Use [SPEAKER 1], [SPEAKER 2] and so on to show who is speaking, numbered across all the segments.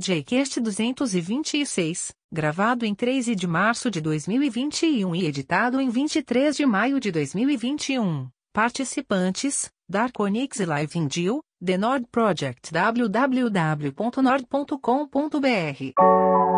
[SPEAKER 1] Jcast 226, gravado em 13 de março de 2021 e editado em 23 de maio de 2021. Participantes: Dark Onyx Live in Deal, The Nord Project www.nord.com.br.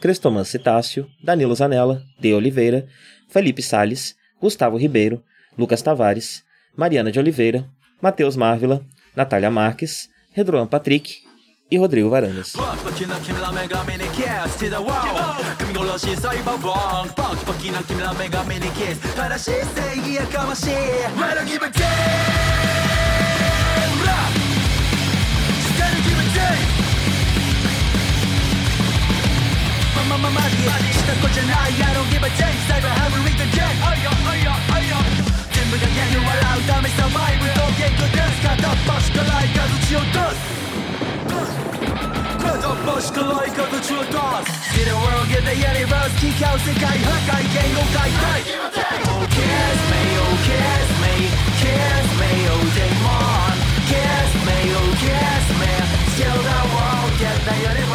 [SPEAKER 2] Crestoman Citácio, Danilo Zanella, De Oliveira, Felipe Sales, Gustavo Ribeiro, Lucas Tavares, Mariana de Oliveira, Matheus Marvila, Natália Marques, Redroan Patrick e Rodrigo Varandas.
[SPEAKER 3] ままマジした子じゃない I don't give a damn サイバーハブリードジェンあいよあいよあいよ全部が嫌に笑うためサバイブのゲットです片っ端からいかず血を出す片っ端からいかず血を出す See the world get the universe 機械世界破壊言語解体 Oh kiss me oh kiss me kiss me oh demon kiss me oh kiss me. Still the world get the universe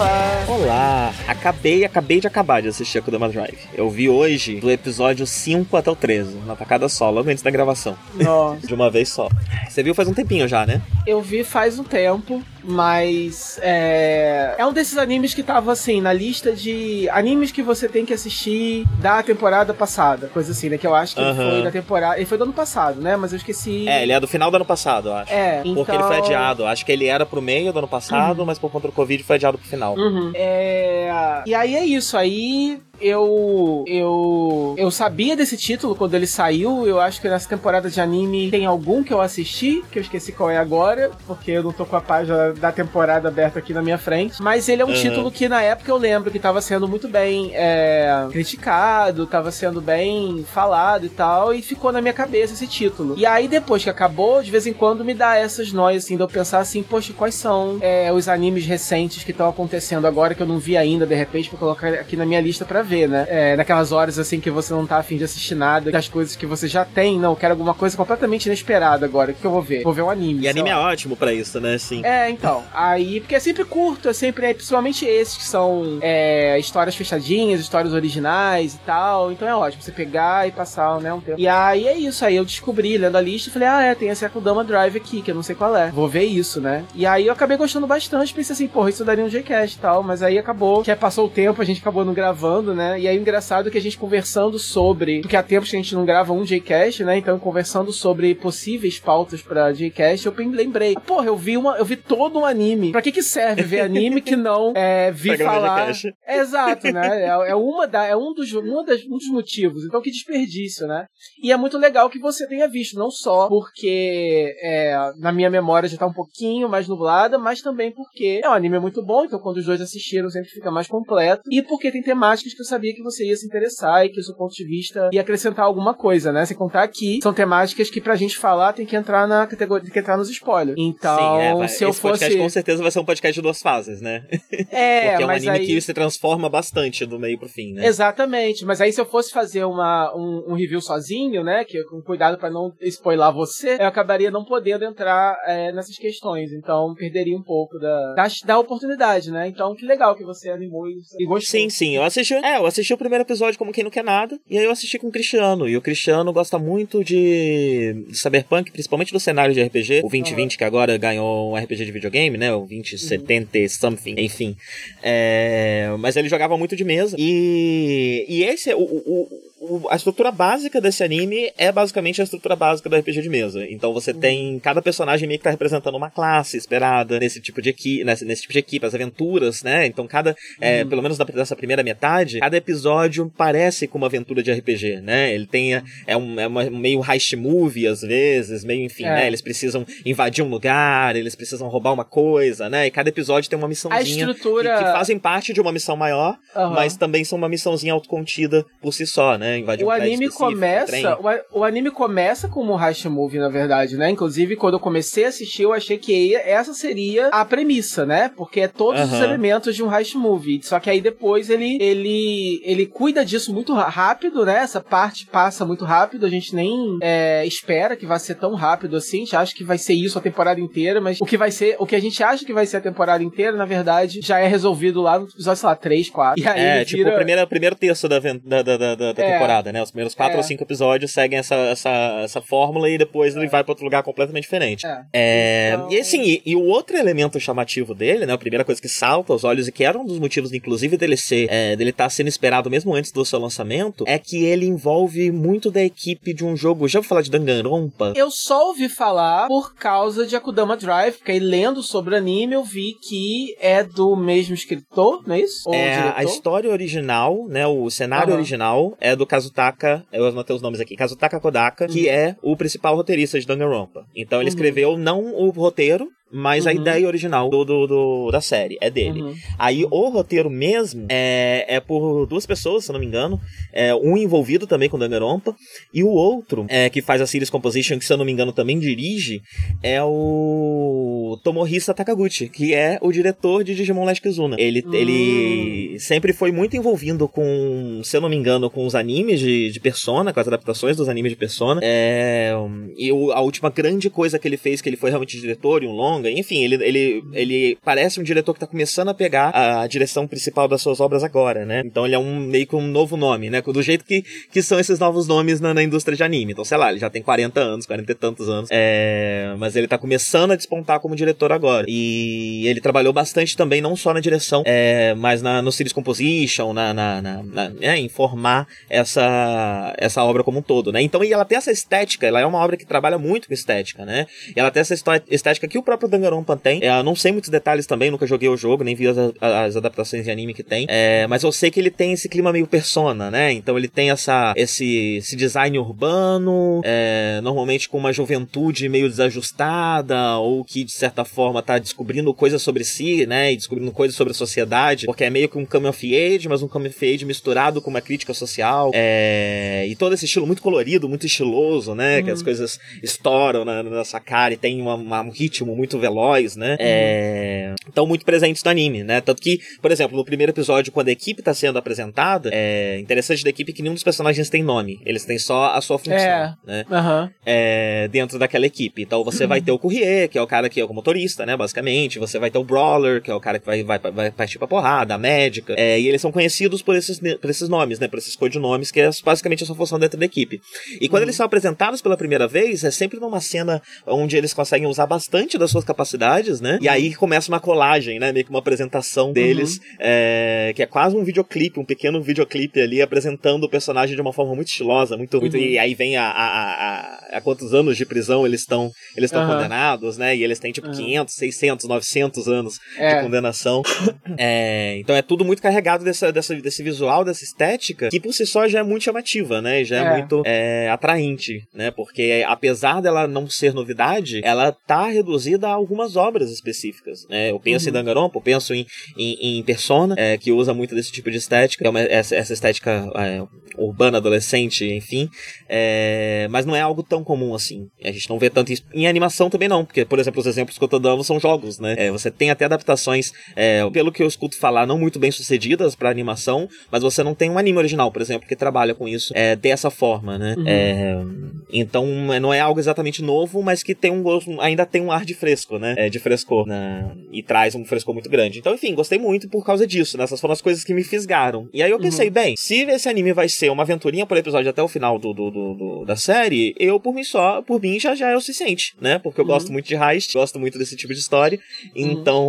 [SPEAKER 2] Olá! Olá! Acabei, acabei de acabar de assistir a Kudama Drive. Eu vi hoje do episódio 5 até o 13, na tacada só, logo antes da gravação.
[SPEAKER 4] Nossa.
[SPEAKER 2] De uma vez só. Você viu faz um tempinho já, né?
[SPEAKER 4] Eu vi faz um tempo, mas é, é um desses animes que tava assim na lista de animes que você tem que assistir da temporada passada, coisa assim, né? Que eu acho que ele foi da temporada, ele foi do ano passado, né? Mas eu esqueci.
[SPEAKER 2] É, ele é do final do ano passado, eu acho.
[SPEAKER 4] É,
[SPEAKER 2] Porque ele foi
[SPEAKER 4] então-
[SPEAKER 2] adiado. Acho que ele era pro meio do ano passado, mas por conta do Covid foi adiado pro final.
[SPEAKER 4] Uhum. É, E aí é isso. Aí eu eu eu sabia desse título quando ele saiu. Eu acho que nessa temporada de anime tem algum que eu assisti, que eu esqueci qual é agora, porque eu não tô com a página da temporada aberta aqui na minha frente. Mas ele é um
[SPEAKER 2] Uhum.
[SPEAKER 4] título que na época eu lembro que tava sendo muito bem é, criticado, tava sendo bem falado e tal, e ficou na minha cabeça esse título. E aí depois que acabou, de vez em quando me dá essas noias assim, de eu pensar assim, poxa, quais são é, os animes recentes que estão acontecendo agora que eu não vi ainda, de repente, pra colocar aqui na minha lista pra ver, né? É, naquelas horas assim que você não tá afim de assistir nada, das coisas que você já tem, não, quero alguma coisa completamente inesperada agora. O que eu vou ver? Vou ver um anime.
[SPEAKER 2] E anime
[SPEAKER 4] lá.
[SPEAKER 2] é ótimo pra isso, né? Sim.
[SPEAKER 4] É, então. Aí, porque é sempre curto, é sempre, é, principalmente esses que são é, histórias fechadinhas, histórias originais e tal. Então é ótimo você pegar e passar, né, um tempo. E aí é isso, aí eu descobri, lendo a lista, falei, ah, é, tem esse Akudama Drive aqui, que eu não sei qual é. Vou ver isso, né? E aí eu acabei gostando bastante, pensei assim, porra, isso daria um Gcast e tal, mas aí acabou, que aí passou o tempo, a gente acabou não gravando, né? E aí o engraçado é que a gente conversando sobre, porque há tempos que a gente não grava um Jcast, né? Então conversando sobre possíveis pautas pra Jcast, eu lembrei, porra, eu vi uma, eu vi todo um anime. Pra que que serve ver anime que não é, vi falar? É, exato, né? É, é uma da, é um dos, uma das, um dos motivos. Então que desperdício, né? E é muito legal que você tenha visto, não só porque é, na minha memória já tá um pouquinho mais nublada, mas também porque é um anime muito bom, então quando os dois assistiram sempre fica mais completo. E porque tem temáticas que eu sabia que você ia se interessar e que o seu ponto de vista ia acrescentar alguma coisa, né? Sem contar que são temáticas que pra gente falar tem que entrar na categoria, tem que entrar nos spoilers. Então,
[SPEAKER 2] Sim, é, vai-
[SPEAKER 4] se eu
[SPEAKER 2] esse podcast
[SPEAKER 4] fosse.
[SPEAKER 2] com certeza vai ser um podcast de duas fases, né?
[SPEAKER 4] É,
[SPEAKER 2] Porque é um anime
[SPEAKER 4] aí...
[SPEAKER 2] que se transforma bastante do meio pro fim, né?
[SPEAKER 4] Exatamente, mas aí se eu fosse fazer uma, um, um review sozinho, né, que com cuidado pra não spoiler você, eu acabaria não podendo entrar é, nessas questões, então perderia um pouco da, da, da oportunidade, né? Então que legal que você animou e, e gostou.
[SPEAKER 2] Sim, sim. Eu assisti. É, eu assisti o primeiro episódio como quem não quer nada. E aí eu assisti com o Cristiano. E o Cristiano gosta muito de, de Cyberpunk, principalmente do cenário de RPG. O 2020, que agora ganhou um RPG de videogame, né? O 2070 something, enfim. É, mas ele jogava muito de mesa. E, e esse, o, o, o- o- a estrutura básica desse anime é basicamente a estrutura básica do RPG de mesa. Então você tem cada personagem meio que tá representando uma classe esperada nesse tipo de equipe, nesse, nesse tipo de equipe, as aventuras, né? Então cada, é, pelo menos na- nessa primeira metade, cada episódio parece com uma aventura de RPG, né? Ele tem a- é um, é uma- meio heist movie às vezes, meio enfim,
[SPEAKER 4] É.
[SPEAKER 2] né? Eles precisam invadir um lugar, eles precisam roubar uma coisa, né? E cada episódio tem uma missãozinha
[SPEAKER 4] A estrutura.
[SPEAKER 2] que, que fazem parte de uma missão maior,
[SPEAKER 4] Aham.
[SPEAKER 2] mas também são uma missãozinha autocontida por si só, né? Invadir
[SPEAKER 4] O
[SPEAKER 2] um
[SPEAKER 4] anime começa. O, o anime começa como um heist movie, na verdade, né? Inclusive, quando eu comecei a assistir, eu achei que essa seria a premissa, né? Porque é todos os
[SPEAKER 2] Aham.
[SPEAKER 4] elementos de um heist movie. Só que aí depois ele, ele, ele cuida disso muito rápido, né? Essa parte passa muito rápido, a gente nem é, espera que vai ser tão rápido assim. A gente acha que vai ser isso a temporada inteira, mas o que vai ser, o que a gente acha que vai ser a temporada inteira, na verdade, já é resolvido lá no episódio, sei lá, 3, 4. E aí
[SPEAKER 2] É, tipo
[SPEAKER 4] vira...
[SPEAKER 2] o primeiro, o primeiro terço da, da, da, da, da
[SPEAKER 4] É.
[SPEAKER 2] temporada, né? Os primeiros quatro
[SPEAKER 4] É.
[SPEAKER 2] ou cinco episódios seguem essa, essa, essa fórmula e depois ele vai pra outro lugar completamente diferente.
[SPEAKER 4] É.
[SPEAKER 2] É,
[SPEAKER 4] Então-
[SPEAKER 2] E assim, e, e o outro elemento chamativo dele, né? A primeira coisa que salta aos olhos e que era um dos motivos, inclusive, dele ser, é, dele estar sendo esperado mesmo antes do seu lançamento, é que ele envolve muito da equipe de um jogo. Já vou falar de Danganronpa?
[SPEAKER 4] Eu só ouvi falar por causa de Akudama Drive, porque aí lendo sobre o anime eu vi que é do mesmo escritor, não é isso? Ou
[SPEAKER 2] É, a história original, né, o cenário
[SPEAKER 4] Aham.
[SPEAKER 2] original é do Kazutaka, eu anotei os nomes aqui, Kazutaka Kodaka, que é o principal roteirista de Danganronpa. Então ele
[SPEAKER 4] Uhum.
[SPEAKER 2] escreveu não o roteiro, mas a
[SPEAKER 4] Uhum.
[SPEAKER 2] ideia original do, do- do- da série, é dele.
[SPEAKER 4] Uhum.
[SPEAKER 2] Aí o roteiro mesmo é, é por duas pessoas, se eu não me engano. É, um envolvido também com Danganronpa. E o outro, é, que faz a Series Composition, que se eu não me engano também dirige, é o Tomohisa Takaguchi, que é o diretor de Digimon Last Kizuna. Ele,
[SPEAKER 4] Hum.
[SPEAKER 2] ele sempre foi muito envolvido com, se eu não me engano, com os animes de, de Persona, com as adaptações dos animes de Persona. É, e o- a última grande coisa que ele fez, que ele foi realmente diretor em um enfim, ele, ele, ele parece um diretor que tá começando a pegar a direção principal das suas obras agora, né? Então ele é um meio que um novo nome, né? Do jeito que, que são esses novos nomes na, na indústria de anime. Então, sei lá, ele já tem 40 anos, 40 e tantos anos. É, mas ele tá começando a despontar como diretor agora. E ele trabalhou bastante também, não só na direção, é, mas na, no Series Composition, na, na, na, na- né, em formar essa, essa obra como um todo, né? Então, e ela tem essa estética, ela é uma obra que trabalha muito com estética, né? E ela tem essa estética que o próprio Danganronpa tem. É, eu não sei muitos detalhes também, nunca joguei o jogo, nem vi as, as adaptações de anime que tem. É, mas eu sei que ele tem esse clima meio persona, né? Então ele tem essa, esse, esse design urbano, é, normalmente com uma juventude meio desajustada, ou que de certa forma tá descobrindo coisas sobre si, né? E descobrindo coisas sobre a sociedade, porque é meio que um coming of age, mas um coming of age misturado com uma crítica social. É, e todo esse estilo muito colorido, muito estiloso, né? Que as coisas estouram na, na nossa cara e tem uma- uma- um ritmo muito veloz, né? É, estão muito presentes no anime, né? Tanto que, por exemplo, no primeiro episódio, quando a equipe tá sendo apresentada, é interessante da equipe que nenhum dos personagens tem nome. Eles têm só a sua função,
[SPEAKER 4] É.
[SPEAKER 2] né?
[SPEAKER 4] Aham.
[SPEAKER 2] é, dentro daquela equipe. Então você vai ter o Courrier, que é o cara que é o motorista, né, basicamente. Você vai ter o Brawler, que é o cara que vai, vai, vai partir pra porrada, a médica. É, e eles são conhecidos por esses, por esses nomes, né, por esses codinomes, que é basicamente a sua função dentro da equipe. E quando eles são apresentados pela primeira vez, é sempre numa cena onde eles conseguem usar bastante das suas capacidades, né, e aí começa uma colagem, né, meio que uma apresentação deles, é, que é quase um videoclipe, um pequeno videoclipe ali, apresentando o personagem de uma forma muito estilosa, muito, muito e aí vem a, a, a, a, quantos anos de prisão eles estão eles estão
[SPEAKER 4] Aham.
[SPEAKER 2] condenados, né? E eles têm tipo
[SPEAKER 4] Aham.
[SPEAKER 2] 500, 600, 900 anos
[SPEAKER 4] É.
[SPEAKER 2] de condenação. É, então é tudo muito carregado dessa, dessa, desse visual, dessa estética, que por si só já é muito chamativa, né? Já é,
[SPEAKER 4] É.
[SPEAKER 2] muito é, atraente, né? Porque apesar dela não ser novidade, ela tá reduzida a algumas obras específicas, né? Eu penso
[SPEAKER 4] Uhum.
[SPEAKER 2] em Danganronpa, eu penso em, em, em Persona, é, que usa muito desse tipo de estética, é uma, essa, essa estética é, urbana, adolescente, enfim. É, mas não é algo tão comum assim. A gente não vê tanto isso. Em animação também não, porque, por exemplo, os exemplos que eu tô dando são jogos, né? É, você tem até adaptações, é, pelo que eu escuto falar, não muito bem sucedidas pra animação, mas você não tem um anime original, por exemplo, que trabalha com isso é, dessa forma, né?
[SPEAKER 4] Uhum.
[SPEAKER 2] Então não é algo exatamente novo, mas que tem um gosto, ainda tem um ar de fresco, né? É, de frescor, né? E traz um frescor muito grande. Então, enfim, gostei muito por causa disso, né? Essas foram as coisas que me fisgaram. E aí eu pensei, uhum. bem, se esse anime vai ser uma aventurinha por episódio até o final do, do, do, do da série, eu por mim só, por mim já, já é o suficiente, né? Porque eu uhum. gosto muito de heist, gosto muito desse tipo de história. Uhum. Então,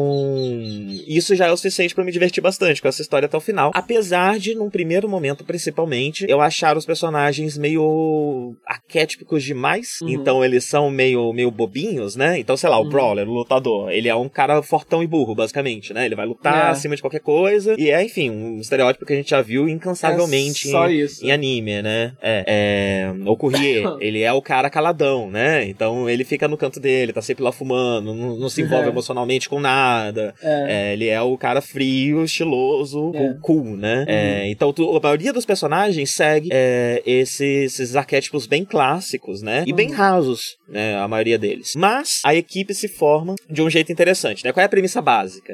[SPEAKER 2] isso já é o suficiente para me divertir bastante com essa história até o final. Apesar de, num primeiro momento, principalmente, eu achar os personagens meio arquétipos demais. Uhum. Então eles são meio, meio bobinhos, né? Então, sei lá, o uhum. Brawler, o lutador, ele é um cara fortão e burro, basicamente, né? Ele vai lutar é. acima de qualquer coisa. E é, enfim, um estereótipo que a gente já viu incansavelmente é em, em, anime, né? É, é, o Courrier, ele é o cara caladão, né? Então ele fica no canto dele, tá sempre lá fumando, não, não se envolve é. emocionalmente com nada. É. É, ele é o cara frio, estiloso, cool, né? Uhum. então tu, a maioria dos personagens segue esses, esses arquétipos bem clássicos, né? E bem uhum. rasos, né? A maioria deles. Mas a equipe se forma de um jeito interessante, né? Qual é a premissa básica?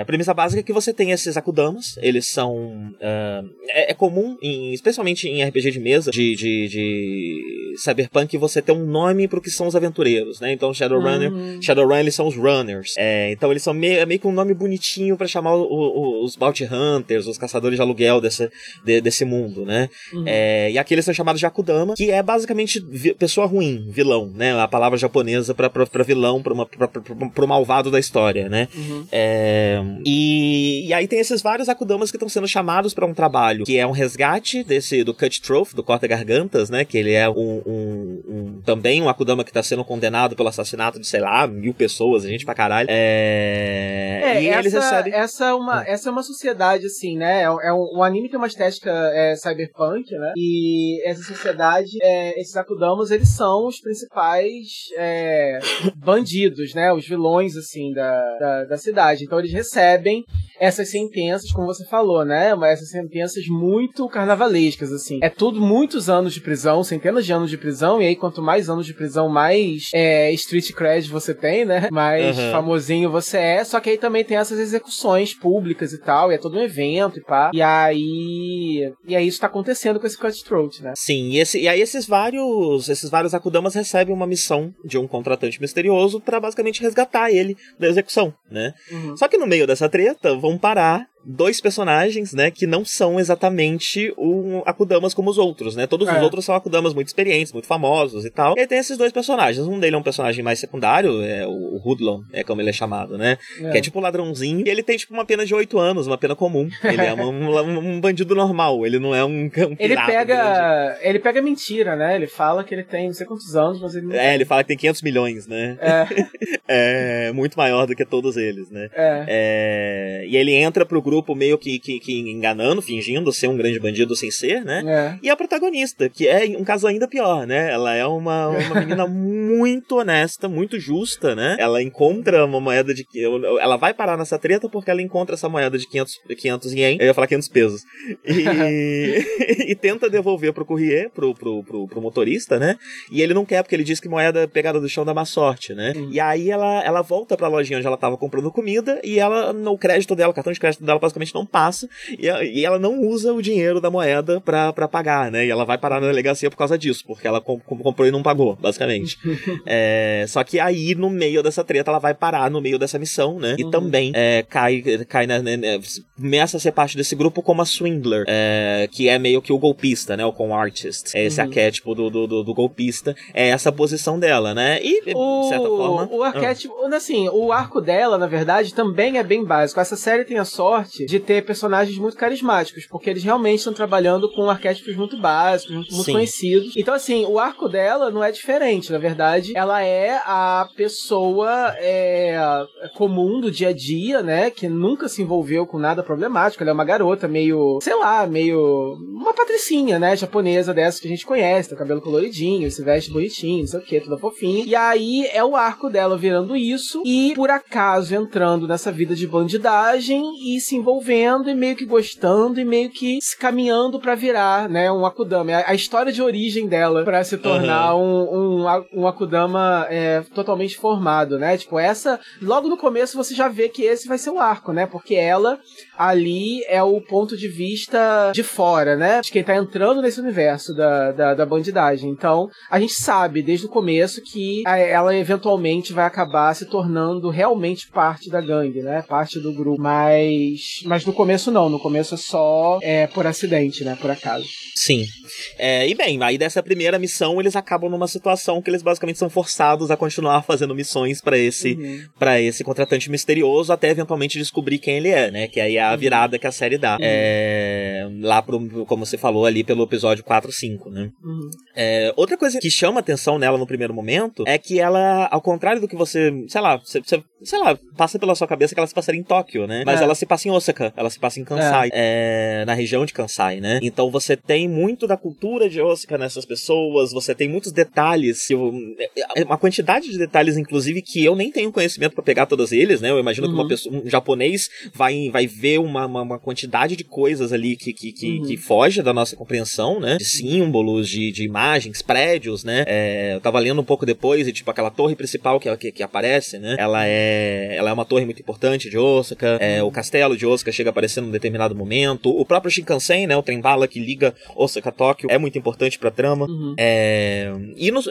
[SPEAKER 2] a premissa básica é que você tem esses Akudamas, eles são. Uh, é, comum, em, especialmente em RPG de mesa, de, de, de Cyberpunk, você ter um nome pro que são os aventureiros, né? Então Shadowrunner, uhum. Shadowrun eles são os runners. É, então eles são meio, é meio que um nome bonitinho para chamar o, o, os bounty hunters, os caçadores de aluguel desse, de, desse mundo, né? Uhum. É, e aqui eles são chamados de Akudama, que é basicamente pessoa ruim, vilão, né? A palavra japonesa pra, pra, pra vilão, pra, uma, pra, pra, pro malvado da história, né? Uhum. É, e, e aí tem esses vários Akudamas que estão sendo chamados para um trabalho que é um resgate desse do Cut Trough, do corta-gargantas, né? Que ele é um, um, um também um Akudama que tá sendo condenado pelo assassinato de, sei lá, mil pessoas, a gente pra caralho. É,
[SPEAKER 4] é e essa, eles recebem... essa, é uma, essa é uma sociedade, assim, né? É, é um, o anime tem uma estética é, cyberpunk, né? E essa sociedade, é, esses Akudamas, eles são os principais é, bandidos, né? Os vilões, assim, da, da, da cidade. Então eles recebem essas sentenças, como você falou, né? Essas sentenças muito carnavalescas, assim. É tudo muitos anos de prisão, centenas de anos de prisão, e aí quanto mais anos de prisão, mais é, street cred você tem, né? Mais uhum. famosinho você é. Só que aí também tem essas execuções públicas e tal, e é todo um evento e pá. E aí. E aí isso tá acontecendo com esse cutthroat, né?
[SPEAKER 2] Sim, e, esse, e aí esses vários. Esses vários Akudamas recebem uma missão de um contratante misterioso para basicamente resgatar ele da execução, né? Uhum. Só que no meio dessa treta, vão parar dois personagens, né, que não são exatamente o Akudamas como os outros, né? Todos é. os outros são Akudamas muito experientes, muito famosos e tal. E aí tem esses dois personagens. Um dele é um personagem mais secundário, é o Hoodlum, é como ele é chamado, né? É. Que é tipo um ladrãozinho. E ele tem tipo uma pena de 8 anos, uma pena comum. Ele é um, um, bandido normal, ele não é um, um
[SPEAKER 4] Ele pega, ele pega mentira, né? Ele fala que ele tem não sei quantos anos, mas ele não
[SPEAKER 2] É, ele fala que tem 500 milhões, né? É. é muito maior do que todos eles, né? É. é. E ele entra pro grupo grupo meio que, que, que, enganando, fingindo ser um grande bandido sem ser, né? É. E a protagonista, que é um caso ainda pior, né? Ela é uma, uma menina muito honesta, muito justa, né? Ela encontra uma moeda de. Ela vai parar nessa treta porque ela encontra essa moeda de 500, 500 ien. Eu ia falar 500 pesos. E, e tenta devolver pro courrier, pro, pro, pro, pro, motorista, né? E ele não quer porque ele diz que moeda pegada do chão dá má sorte, né? Hum. E aí ela, ela volta pra lojinha onde ela tava comprando comida e ela, no crédito dela, cartão de crédito dela basicamente não passa e, e ela não usa o dinheiro da moeda pra, pra pagar, né? E ela vai parar na delegacia por causa disso, porque ela comp comprou e não pagou, basicamente. é, só que aí, no meio dessa treta, ela vai parar no meio dessa missão, né? E uhum. também é, cai, cai na, né, começa a ser parte desse grupo como a Swindler, é, que é meio que o golpista, né? O com artist. É esse uhum. arquétipo do, do, do, do, golpista. É essa posição dela, né? E,
[SPEAKER 4] o, de certa forma. O arquétipo, ah. assim, o arco dela, na verdade, também é bem básico. Essa série tem a sorte de ter personagens muito carismáticos, porque eles realmente estão trabalhando com arquétipos muito básicos, muito, muito conhecidos. Então, assim, o arco dela não é diferente. Na verdade, ela é a pessoa é, comum do dia a dia, né? Que nunca se envolveu com nada problemático. Ela é uma garota meio, sei lá, meio. Uma patricinha, né? Japonesa dessa que a gente conhece, tem o cabelo coloridinho, se veste bonitinho, não sei o que, toda fofinha. E aí é o arco dela virando isso e, por acaso, entrando nessa vida de bandidagem e se desenvolvendo e meio que gostando e meio que se caminhando pra virar, né, um Akudama. A, a história de origem dela pra se tornar um, um, a- um Akudama é, totalmente formado, né? Tipo, essa, logo no começo você já vê que esse vai ser o arco, né? Porque ela ali é o ponto de vista de fora, né? De quem tá entrando nesse universo da, da, da bandidagem. Então, a gente sabe desde o começo que a- ela eventualmente vai acabar se tornando realmente parte da gangue, né? Parte do grupo. Mas, mas no começo não. No começo é só é, por acidente, né? Por acaso.
[SPEAKER 2] Sim. É, e bem, aí dessa primeira missão eles acabam numa situação que eles basicamente são forçados a continuar fazendo missões pra esse
[SPEAKER 4] Uhum.
[SPEAKER 2] para esse contratante misterioso até eventualmente descobrir quem ele é, né? Que aí é a virada que a série dá. É, lá pro, como você falou ali pelo episódio 4 5, né?
[SPEAKER 4] Uhum.
[SPEAKER 2] É, outra coisa que chama atenção nela no primeiro momento é que ela, ao contrário do que você, sei lá, você, você- sei lá, passa pela sua cabeça que ela se passaria em Tóquio, né? Mas
[SPEAKER 4] É.
[SPEAKER 2] ela se passa em Osaka, ela se passa em Kansai, é, na região de Kansai, né? Então você tem muito da cultura de Osaka nessas pessoas, você tem muitos detalhes, eu- é uma quantidade de detalhes, inclusive, que eu nem tenho conhecimento pra pegar todos eles, né? Eu imagino que uma
[SPEAKER 4] Uhum.
[SPEAKER 2] pessoa, um japonês vai, vai ver uma, uma, uma quantidade de coisas ali que, que, que,
[SPEAKER 4] Uhum.
[SPEAKER 2] que foge da nossa compreensão, né? De símbolos, de, de imagens, prédios, né? É, eu tava lendo um pouco depois e, tipo, aquela torre principal que, que, que aparece, né? Ela é, ela é uma torre muito importante de Osaka. É, o castelo de Osaka chega a aparecer num determinado momento. O próprio Shinkansen, né? O trem-bala que liga Osaka a Tóquio é muito importante pra trama.
[SPEAKER 4] Uhum.
[SPEAKER 2] É, e, nos-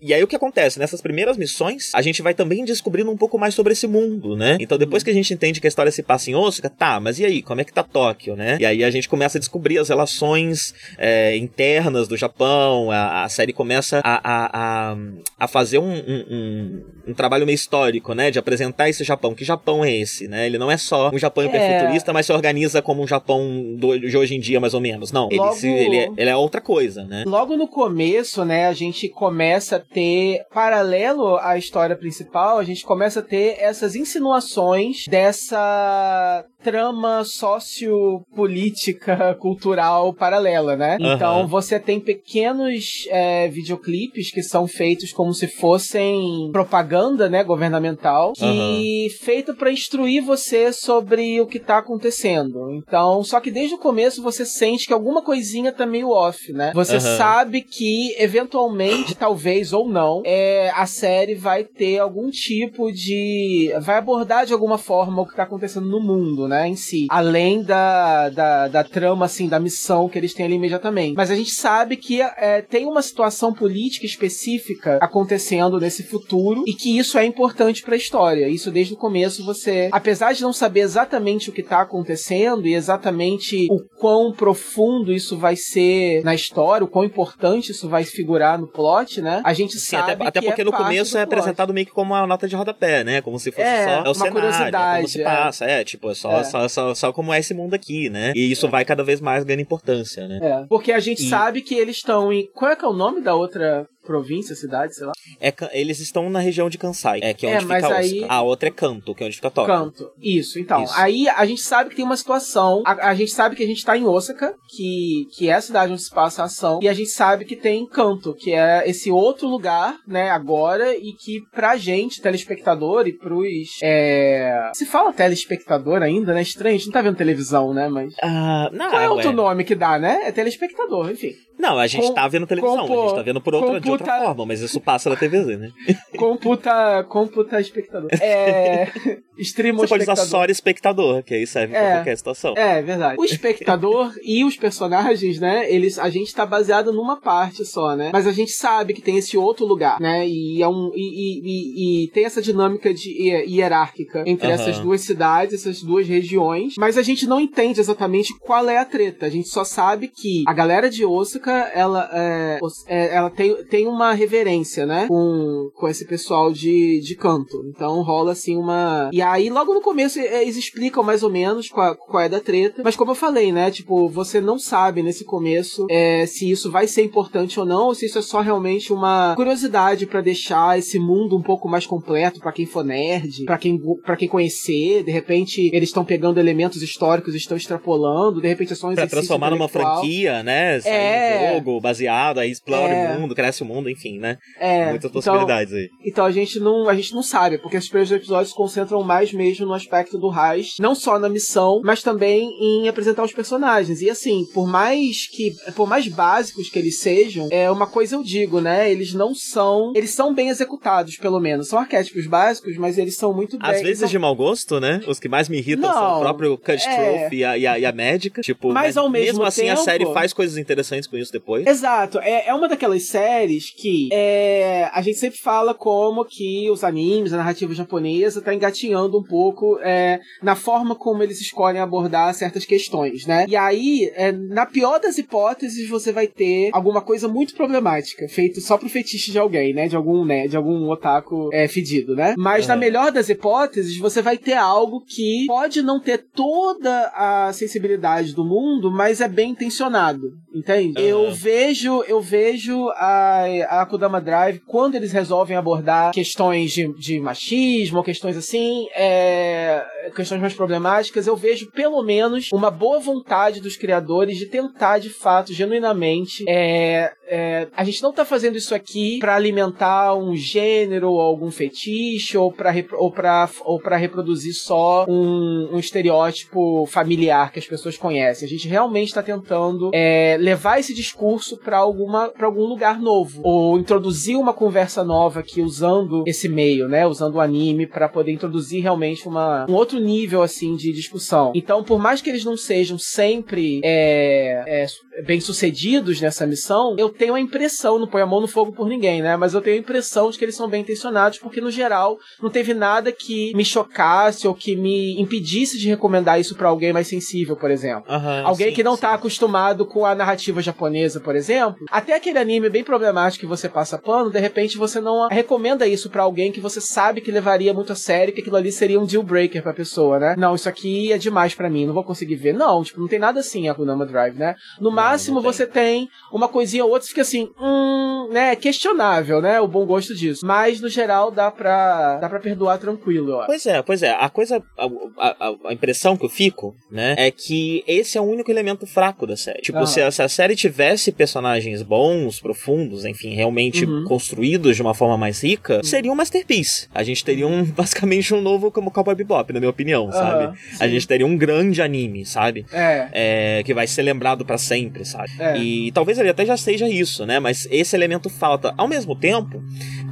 [SPEAKER 2] e- aí o que acontece? Nessas primeiras missões, a gente vai também descobrindo um pouco mais sobre esse mundo, né? Então depois que a gente entende que a história se passa em Osaka, tá, mas e aí? Como é que tá Tóquio, né? E aí a gente começa a descobrir as relações é, internas do Japão, a, a série começa a, a, a, a fazer um, um, um- um trabalho meio histórico, né? De apresentar esse Japão. Que Japão é esse, né? Ele não é só um Japão
[SPEAKER 4] É.
[SPEAKER 2] hiperfuturista, mas se organiza como um Japão do- de hoje em dia, mais ou menos. Não, ele,
[SPEAKER 4] Logo-
[SPEAKER 2] se- ele, é, ele é outra coisa, né?
[SPEAKER 4] Logo no começo, né, a gente começa a ter, paralelo à história principal, a gente começa a ter essas insinuações dessa trama sociopolítica, cultural paralela, né?
[SPEAKER 2] Aham.
[SPEAKER 4] Então você tem pequenos é, videoclipes que são feitos como se fossem propaganda, né, governamental, que feita para instruir você sobre o que tá acontecendo. Então, só que desde o começo você sente que alguma coisinha tá meio off, né? Você
[SPEAKER 2] Aham.
[SPEAKER 4] sabe que eventualmente, talvez ou não, é, a série vai ter algum tipo de vai abordar de alguma forma o que tá acontecendo no mundo, né, em si, além da, da, da trama assim, da missão que eles têm ali imediatamente. Mas a gente sabe que é, tem uma situação política específica acontecendo nesse futuro e que isso é importante pra história. Isso desde o começo você, apesar de não saber exatamente o que tá acontecendo e exatamente o quão profundo isso vai ser na história, o quão importante isso vai figurar no plot, né? A gente
[SPEAKER 2] Sim,
[SPEAKER 4] sabe
[SPEAKER 2] até, até
[SPEAKER 4] que
[SPEAKER 2] porque
[SPEAKER 4] é
[SPEAKER 2] no começo é apresentado meio que como uma nota de rodapé, né? Como se fosse
[SPEAKER 4] É,
[SPEAKER 2] só é o
[SPEAKER 4] uma
[SPEAKER 2] cenário, é como
[SPEAKER 4] curiosidade,
[SPEAKER 2] se
[SPEAKER 4] é.
[SPEAKER 2] passa, é, tipo, é só,
[SPEAKER 4] É.
[SPEAKER 2] Só, só, só como é esse mundo aqui, né? E isso vai cada vez mais ganhando importância, né?
[SPEAKER 4] É, porque a gente
[SPEAKER 2] E-
[SPEAKER 4] sabe que eles estão em. Qual é que é o nome da outra província, cidade, sei lá?
[SPEAKER 2] É, eles estão na região de Kansai, é, que é
[SPEAKER 4] É,
[SPEAKER 2] onde
[SPEAKER 4] mas
[SPEAKER 2] fica
[SPEAKER 4] aí-
[SPEAKER 2] Osaka. A outra é Kanto, que é onde fica Tóquio.
[SPEAKER 4] Canto. Isso, então.
[SPEAKER 2] Isso.
[SPEAKER 4] Aí a gente sabe que tem uma situação. A, a gente sabe que a gente tá em Osaka, que, que é a cidade onde se passa a ação. E a gente sabe que tem Canto, que é esse outro lugar, né, agora. E que pra gente, telespectador, e pros. É... Se fala telespectador ainda, né? Estranho, a gente não tá vendo televisão, né? Mas.
[SPEAKER 2] Ah, não,
[SPEAKER 4] Qual é
[SPEAKER 2] ué.
[SPEAKER 4] outro nome que dá, né? É telespectador, enfim.
[SPEAKER 2] Não, a gente
[SPEAKER 4] Com-
[SPEAKER 2] tá vendo televisão,
[SPEAKER 4] compo-
[SPEAKER 2] a gente tá vendo por outra, de outra
[SPEAKER 4] computa-
[SPEAKER 2] forma, mas isso passa da TVZ, né?
[SPEAKER 4] Computa. Computa espectador. É. Stream
[SPEAKER 2] Você pode usar só espectador, que aí serve
[SPEAKER 4] É.
[SPEAKER 2] pra qualquer situação.
[SPEAKER 4] É, verdade. O espectador e os personagens, né? Eles, a gente tá baseado numa parte só, né? Mas a gente sabe que tem esse outro lugar, né? E é um e, e- e- e tem essa dinâmica de hi- hierárquica entre
[SPEAKER 2] Aham.
[SPEAKER 4] essas duas cidades, essas duas regiões. Mas a gente não entende exatamente qual é a treta. A gente só sabe que a galera de Osaka, ela é, é, ela tem, tem uma reverência, né? Com, com esse pessoal de, de canto. Então rola assim uma. E aí, logo no começo, é, eles explicam mais ou menos qual, qual é da treta. Mas como eu falei, né? Tipo, você não sabe nesse começo é, se isso vai ser importante ou não, ou se isso é só realmente uma curiosidade pra deixar esse mundo um pouco mais completo pra quem for nerd, pra quem, para quem conhecer. De repente, eles estão pegando elementos históricos e estão extrapolando. De repente, é só um
[SPEAKER 2] Pra transformar numa franquia, né?
[SPEAKER 4] É.
[SPEAKER 2] um jogo baseado, aí explora
[SPEAKER 4] É.
[SPEAKER 2] o mundo, cresce o mundo. enfim, né?
[SPEAKER 4] É,
[SPEAKER 2] Muitas
[SPEAKER 4] então,
[SPEAKER 2] possibilidades aí.
[SPEAKER 4] então a gente não a gente não sabe, porque os primeiros episódios se concentram mais mesmo no aspecto do Raiz, não só na missão, mas também em apresentar os personagens. E assim, por mais que por mais básicos que eles sejam, é uma coisa eu digo, né? Eles não são, eles são bem executados, pelo menos. São arquétipos básicos, mas eles são muito bem
[SPEAKER 2] Às vezes
[SPEAKER 4] são-
[SPEAKER 2] de mau gosto, né? Os que mais me irritam são
[SPEAKER 4] Não,
[SPEAKER 2] o próprio Cut
[SPEAKER 4] é.
[SPEAKER 2] E, a, e, a, e a médica. Tipo,
[SPEAKER 4] Mas ao mesmo
[SPEAKER 2] assim a série faz coisas interessantes com isso depois.
[SPEAKER 4] Exato, é, é uma daquelas séries que é, a gente sempre fala como que os animes, a narrativa japonesa tá engatinhando um pouco é, na forma como eles escolhem abordar certas questões, né? E aí, é, na pior das hipóteses, você vai ter alguma coisa muito problemática, feito só pro fetiche de alguém, né? De algum, né? De algum otaku é, fedido, né? Mas na
[SPEAKER 2] Aham.
[SPEAKER 4] melhor das hipóteses, você vai ter algo que pode não ter toda a sensibilidade do mundo, mas é bem intencionado, entende?
[SPEAKER 2] Aham.
[SPEAKER 4] Eu vejo, eu vejo a, a Akudama Drive quando eles resolvem abordar questões de, de machismo, questões assim, é, questões mais problemáticas, eu vejo pelo menos uma boa vontade dos criadores de tentar de fato, genuinamente, é, é, a gente não tá fazendo isso aqui pra alimentar um gênero ou algum fetiche ou repro- ou pra, ou pra reproduzir só um, um estereótipo familiar que as pessoas conhecem. A gente realmente tá tentando é, levar esse discurso pra alguma para algum lugar novo ou introduzir uma conversa nova aqui usando esse meio, né, usando o anime pra poder introduzir realmente uma, um outro nível assim de discussão. Então, por mais que eles não sejam sempre é, é, bem sucedidos nessa missão, eu tenho a impressão, não põe a mão no fogo por ninguém, né? Mas eu tenho a impressão de que eles são bem intencionados, porque no geral não teve nada que me chocasse ou que me impedisse de recomendar isso pra alguém mais sensível, por exemplo.
[SPEAKER 2] Aham,
[SPEAKER 4] Alguém
[SPEAKER 2] sim,
[SPEAKER 4] que não
[SPEAKER 2] sim.
[SPEAKER 4] tá acostumado com a narrativa japonesa, por exemplo, até aquele anime bem problemático que você passa pano, de repente você não recomenda isso pra alguém que você sabe que levaria muito a sério, que aquilo ali seria um deal breaker pra pessoa, né? Não, isso aqui é demais pra mim, não vou conseguir ver. Não, tipo, não tem nada assim a Kunama Drive, né? No máximo você tem uma coisinha ou outra que fica assim, hum, né, questionável, né, o bom gosto disso. Mas no geral dá pra dá para perdoar tranquilo, ó.
[SPEAKER 2] Pois é, pois é. A coisa, a, a- a impressão que eu fico, né, é que esse é o único elemento fraco da série. Tipo, se, a, se a série tivesse personagens bons, profundos, enfim, realmente
[SPEAKER 4] Uhum.
[SPEAKER 2] construídos de uma forma mais rica, seria um masterpiece. A gente teria um, basicamente um novo como Cowboy Bebop, na minha opinião, sabe?
[SPEAKER 4] Aham,
[SPEAKER 2] A
[SPEAKER 4] sim.
[SPEAKER 2] gente teria um grande anime, sabe?
[SPEAKER 4] É.
[SPEAKER 2] É, que vai ser lembrado pra sempre, sabe?
[SPEAKER 4] É.
[SPEAKER 2] E talvez ele até já seja isso, né? Mas esse elemento falta. Ao mesmo tempo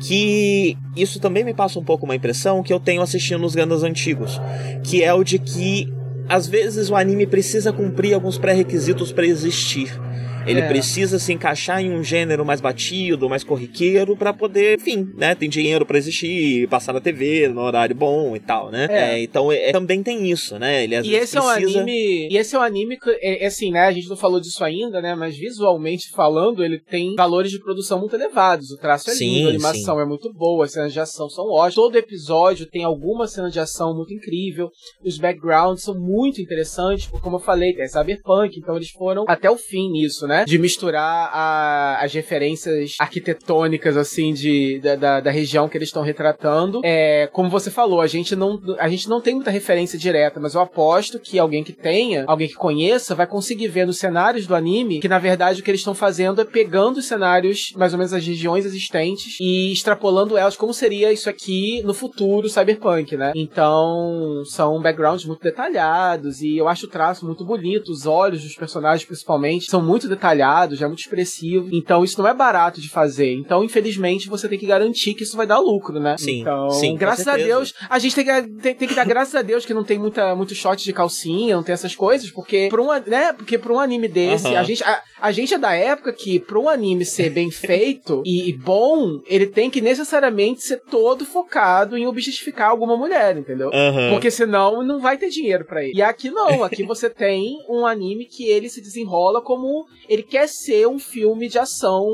[SPEAKER 2] que isso também me passa um pouco uma impressão que eu tenho assistindo os Gundams antigos, que é o de que às vezes o anime precisa cumprir alguns pré-requisitos pra existir. Ele
[SPEAKER 4] É.
[SPEAKER 2] precisa se encaixar em um gênero mais batido, mais corriqueiro, pra poder, enfim, né? Tem dinheiro pra existir, passar na TV, no horário bom e tal, né?
[SPEAKER 4] É.
[SPEAKER 2] É, então é, também tem isso, né? Ele
[SPEAKER 4] E esse é um
[SPEAKER 2] precisa...
[SPEAKER 4] anime. E esse é um anime que, é, é assim, né? A gente não falou disso ainda, né? Mas visualmente falando, ele tem valores de produção muito elevados. O traço é
[SPEAKER 2] Sim,
[SPEAKER 4] lindo, a animação é muito boa, as cenas de ação são ótimas. Todo episódio tem alguma cena de ação muito incrível. Os backgrounds são muito interessantes, porque, como eu falei, tem cyberpunk, então eles foram até o fim nisso, né? De misturar a- as referências arquitetônicas, assim, de, da, da, da região que eles estão retratando. É, como você falou, a gente, não, a gente não tem muita referência direta, mas eu aposto que alguém que tenha, alguém que conheça, vai conseguir ver nos cenários do anime que, na verdade, o que eles estão fazendo é pegando os cenários, mais ou menos as regiões existentes, e extrapolando elas como seria isso aqui no futuro cyberpunk, né? Então, são backgrounds muito detalhados, e eu acho o traço muito bonito, os olhos dos personagens, principalmente, são muito detalhados, já muito expressivo. Então, isso não é barato de fazer. Então, infelizmente, você tem que garantir que isso vai dar lucro, né?
[SPEAKER 2] Sim,
[SPEAKER 4] então,
[SPEAKER 2] sim,
[SPEAKER 4] graças a. Deus, a gente tem que, tem, tem que dar graças a Deus que não tem muita, muito shot de calcinha, não tem essas coisas, porque pra um, né, porque pra um anime desse,
[SPEAKER 2] Aham.
[SPEAKER 4] a, gente, a, a gente é da época que pra um anime ser bem feito e, e bom, ele tem que necessariamente ser todo focado em objetificar alguma mulher, entendeu?
[SPEAKER 2] Aham.
[SPEAKER 4] Porque senão não vai ter dinheiro pra ele. E aqui não, aqui você tem um anime que ele se desenrola como ele quer ser um filme de ação,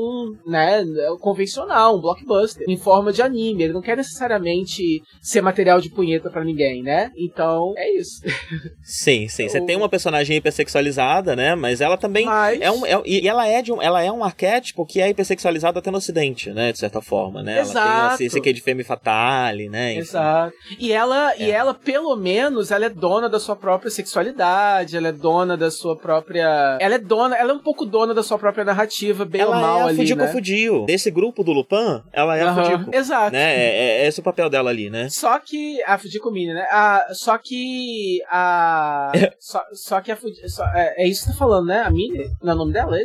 [SPEAKER 4] né, convencional, um blockbuster, em forma de anime. Ele não quer necessariamente ser material de punheta pra ninguém, né? Então, é isso.
[SPEAKER 2] Sim, sim. Você
[SPEAKER 4] O-
[SPEAKER 2] tem uma personagem hipersexualizada, né? Mas ela também
[SPEAKER 4] Mas-
[SPEAKER 2] é um. é- e ela é, de um, ela é um arquétipo que é hipersexualizado até no ocidente, né? De certa forma, né? Ela
[SPEAKER 4] Exato.
[SPEAKER 2] tem esse, esse quê de femme fatale, né? Enfim.
[SPEAKER 4] Exato. E ela, e
[SPEAKER 2] É.
[SPEAKER 4] ela, pelo menos, ela é dona da sua própria sexualidade, ela é dona da sua própria. Ela é dona, ela é um pouco dona da sua própria narrativa, bem
[SPEAKER 2] ela
[SPEAKER 4] ou mal
[SPEAKER 2] é a
[SPEAKER 4] ali,
[SPEAKER 2] Fujiko
[SPEAKER 4] né?
[SPEAKER 2] Fudio. Desse grupo do Lupin, ela é a
[SPEAKER 4] Aham,
[SPEAKER 2] Fujiko.
[SPEAKER 4] Exato.
[SPEAKER 2] Né? É, é- é esse o papel dela ali, né?
[SPEAKER 4] Só que a Fujiko Mini, né? A, só que a. só, só que a Fuji, só- é, é isso que você tá falando, né? A Mini? Não é o nome dela? É,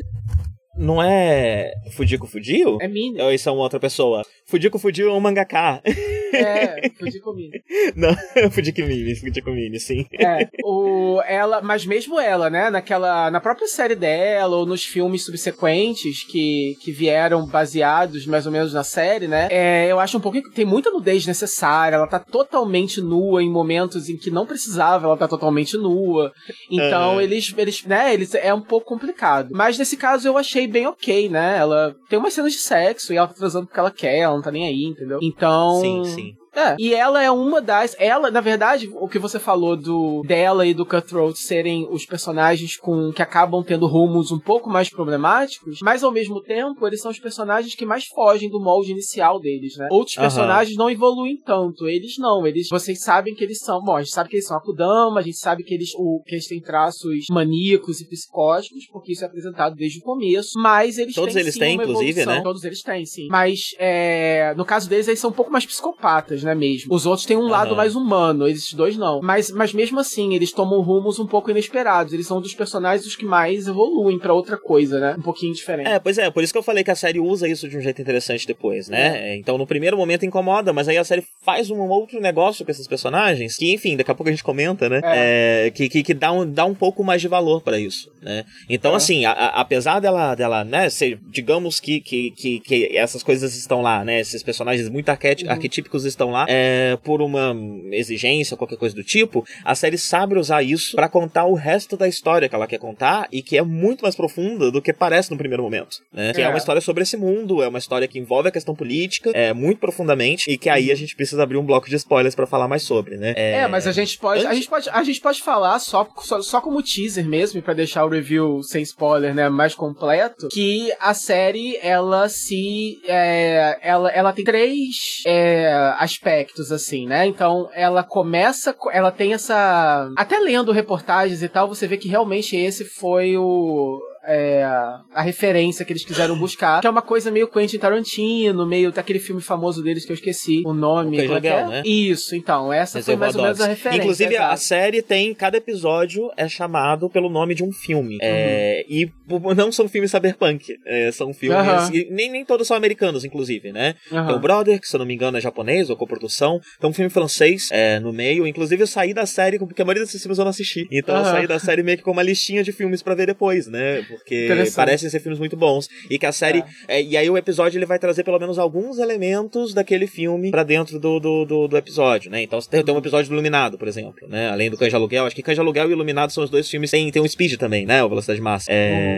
[SPEAKER 2] Não é Fujiko Fudio?
[SPEAKER 4] é Mini.
[SPEAKER 2] Ou isso é uma outra pessoa? Fujiko Fudio é um mangaká.
[SPEAKER 4] É, Fujiko Mini.
[SPEAKER 2] Não, Fujiko Mini, Fujiko Mini, sim.
[SPEAKER 4] É, o, ela, mas mesmo ela, né, naquela, na própria série dela, ou nos filmes subsequentes que, que vieram baseados mais ou menos na série, né, é, eu acho um pouco que tem muita nudez necessária, ela tá totalmente nua em momentos em que não precisava, ela tá totalmente nua, então
[SPEAKER 2] Aham.
[SPEAKER 4] eles, eles, né, eles, é um pouco complicado. Mas nesse caso eu achei bem ok, né, ela tem umas cenas de sexo e ela tá transando porque ela quer, ela não tá nem aí, entendeu? Então...
[SPEAKER 2] Sim, sim.
[SPEAKER 4] É, e ela é uma das. Ela, na verdade, o que você falou do dela e do Cutthroat serem os personagens com que acabam tendo rumos um pouco mais problemáticos, mas ao mesmo tempo eles são os personagens que mais fogem do molde inicial deles, né? Outros personagens não evoluem tanto, eles não, eles vocês sabem que eles são, bom, a gente sabe que eles são Akudama, a gente sabe que eles o que eles têm traços maníacos e psicóticos, porque isso é apresentado desde o começo, mas eles
[SPEAKER 2] Todos
[SPEAKER 4] têm
[SPEAKER 2] eles
[SPEAKER 4] sim
[SPEAKER 2] têm, inclusive,
[SPEAKER 4] evolução.
[SPEAKER 2] né?
[SPEAKER 4] Todos eles têm, sim. Mas é, no caso deles, eles são um pouco mais psicopatas, né, mesmo. Os outros têm um lado mais humano, esses dois não. Mas, mas mesmo assim, eles tomam rumos um pouco inesperados. Eles são dos personagens os que mais evoluem pra outra coisa, né? Um pouquinho diferente.
[SPEAKER 2] É, pois é, por isso que eu falei que a série usa isso de um jeito interessante depois, né?
[SPEAKER 4] É.
[SPEAKER 2] Então, no primeiro momento incomoda, mas aí a série faz um outro negócio com esses personagens, que, enfim, daqui a pouco a gente comenta, né? É, que que, que dá, um, dá um pouco mais de valor pra isso, né? Então,
[SPEAKER 4] É.
[SPEAKER 2] assim, a- a- apesar dela, dela né, ser, digamos que, que, que, que essas coisas estão lá, né? Esses personagens muito arqueti-
[SPEAKER 4] Uhum.
[SPEAKER 2] arquetípicos estão lá, é, por uma exigência, qualquer coisa do tipo, a série sabe usar isso pra contar o resto da história que ela quer contar e que é muito mais profunda do que parece no primeiro momento, né? Que é
[SPEAKER 4] É.
[SPEAKER 2] uma história sobre esse mundo, é uma história que envolve a questão política, é muito profundamente e que aí a gente precisa abrir um bloco de spoilers pra falar mais sobre, né?
[SPEAKER 4] É, mas a gente pode, a
[SPEAKER 2] antes-
[SPEAKER 4] gente pode, a gente pode falar só, só, só como teaser mesmo, pra deixar o review sem spoiler, né, mais completo, que a série ela se, é, ela, ela tem três é, aspectos assim, né? Então ela começa, co- ela tem essa, até lendo reportagens e tal, você vê que realmente esse foi o é, a referência que eles quiseram buscar, que é uma coisa meio Quentin Tarantino, meio daquele filme famoso deles que eu esqueci o nome.
[SPEAKER 2] O Cães
[SPEAKER 4] é é?
[SPEAKER 2] Né?
[SPEAKER 4] Isso, então, essa foi mais ou menos a referência.
[SPEAKER 2] Inclusive, a
[SPEAKER 4] exato.
[SPEAKER 2] série tem. Cada episódio é chamado pelo nome de um filme. É, e não são filmes cyberpunk. é, são filmes.
[SPEAKER 4] Uhum. Aham.
[SPEAKER 2] e nem, nem todos são americanos, inclusive, né?
[SPEAKER 4] Aham.
[SPEAKER 2] Tem o Brother, que se eu não me engano é japonês, ou coprodução. Tem um filme francês é, no meio. Inclusive, eu saí da série, porque a maioria desses filmes eu não assisti. Então, eu
[SPEAKER 4] Aham.
[SPEAKER 2] saí da série meio que com uma listinha de filmes pra ver depois, né? Porque parecem ser filmes muito bons. E que a série. é, e aí, o episódio ele vai trazer pelo menos alguns elementos daquele filme pra dentro do, do, do, do episódio, né? Então, tem, tem um episódio do Iluminado, por exemplo, né? Além do de Aluguel. Acho que de Aluguel e Iluminado são os dois filmes. Tem, tem o Speed também, né? O Velocidade Máxima. É,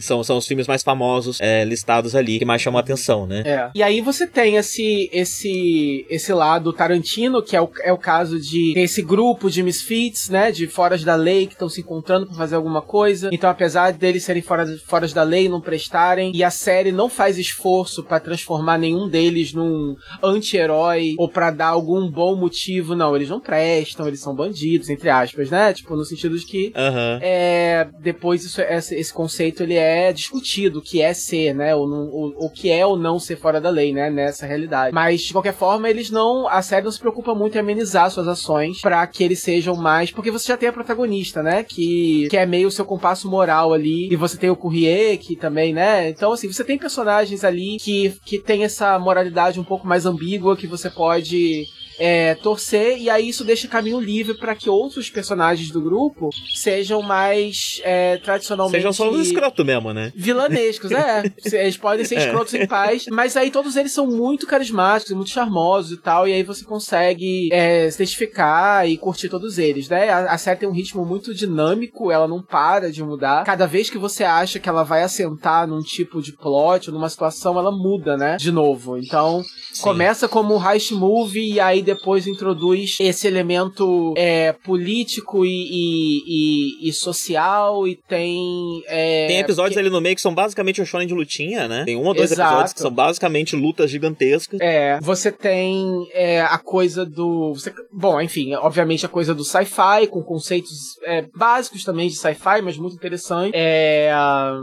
[SPEAKER 2] são, são os filmes mais famosos é, listados ali, que mais chamam a atenção, né?
[SPEAKER 4] É. E aí você tem esse esse esse lado Tarantino, que é o, é o caso de esse grupo de misfits, né, de foras da lei que estão se encontrando pra fazer alguma coisa. Então, apesar deles serem fora, fora da lei, não prestarem, e a série não faz esforço pra transformar nenhum deles num anti-herói ou pra dar algum bom motivo, não, eles não prestam, eles são bandidos, entre aspas, né? Tipo, no sentido de que é, depois isso, esse, esse conceito ele é discutido, o que é ser, né? O, não- o, que é ou não ser fora da lei, né? Nessa realidade. Mas, de qualquer forma, eles não. A série não se preocupa muito em amenizar suas ações pra que eles sejam mais. Porque você já tem a protagonista, né? Que, que é meio o seu compasso moral ali. E você tem o Courrier, que também, né? Então, assim, você tem personagens ali que, que tem essa moralidade um pouco mais ambígua que você pode é, torcer, e aí isso deixa caminho livre para que outros personagens do grupo sejam mais é, tradicionalmente.
[SPEAKER 2] Sejam só os escroto mesmo, né?
[SPEAKER 4] Vilanescos, é. Eles podem ser
[SPEAKER 2] É.
[SPEAKER 4] escrotos em paz, mas aí todos eles são muito carismáticos, muito charmosos e tal, e aí você consegue é, se identificar e curtir todos eles, né? A, a série tem um ritmo muito dinâmico, ela não para de mudar. Cada vez que você acha que ela vai assentar num tipo de plot ou numa situação, ela muda, né? De novo. Então,
[SPEAKER 2] Sim.
[SPEAKER 4] começa como um heist movie e aí depois introduz esse elemento é, político e, e, e, e social e tem. É,
[SPEAKER 2] Tem episódios
[SPEAKER 4] que-
[SPEAKER 2] ali no meio que são basicamente um shonen de lutinha, né? Tem um ou dois
[SPEAKER 4] Exato.
[SPEAKER 2] episódios que são basicamente lutas gigantescas.
[SPEAKER 4] É, você tem é, a coisa do. você- bom, enfim, obviamente a coisa do sci-fi, com conceitos é, básicos também de sci-fi, mas muito interessante. É,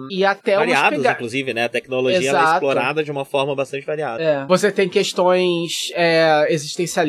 [SPEAKER 4] e até
[SPEAKER 2] variados,
[SPEAKER 4] pega-
[SPEAKER 2] inclusive, né? A tecnologia é explorada de uma forma bastante variada.
[SPEAKER 4] É. Você tem questões é,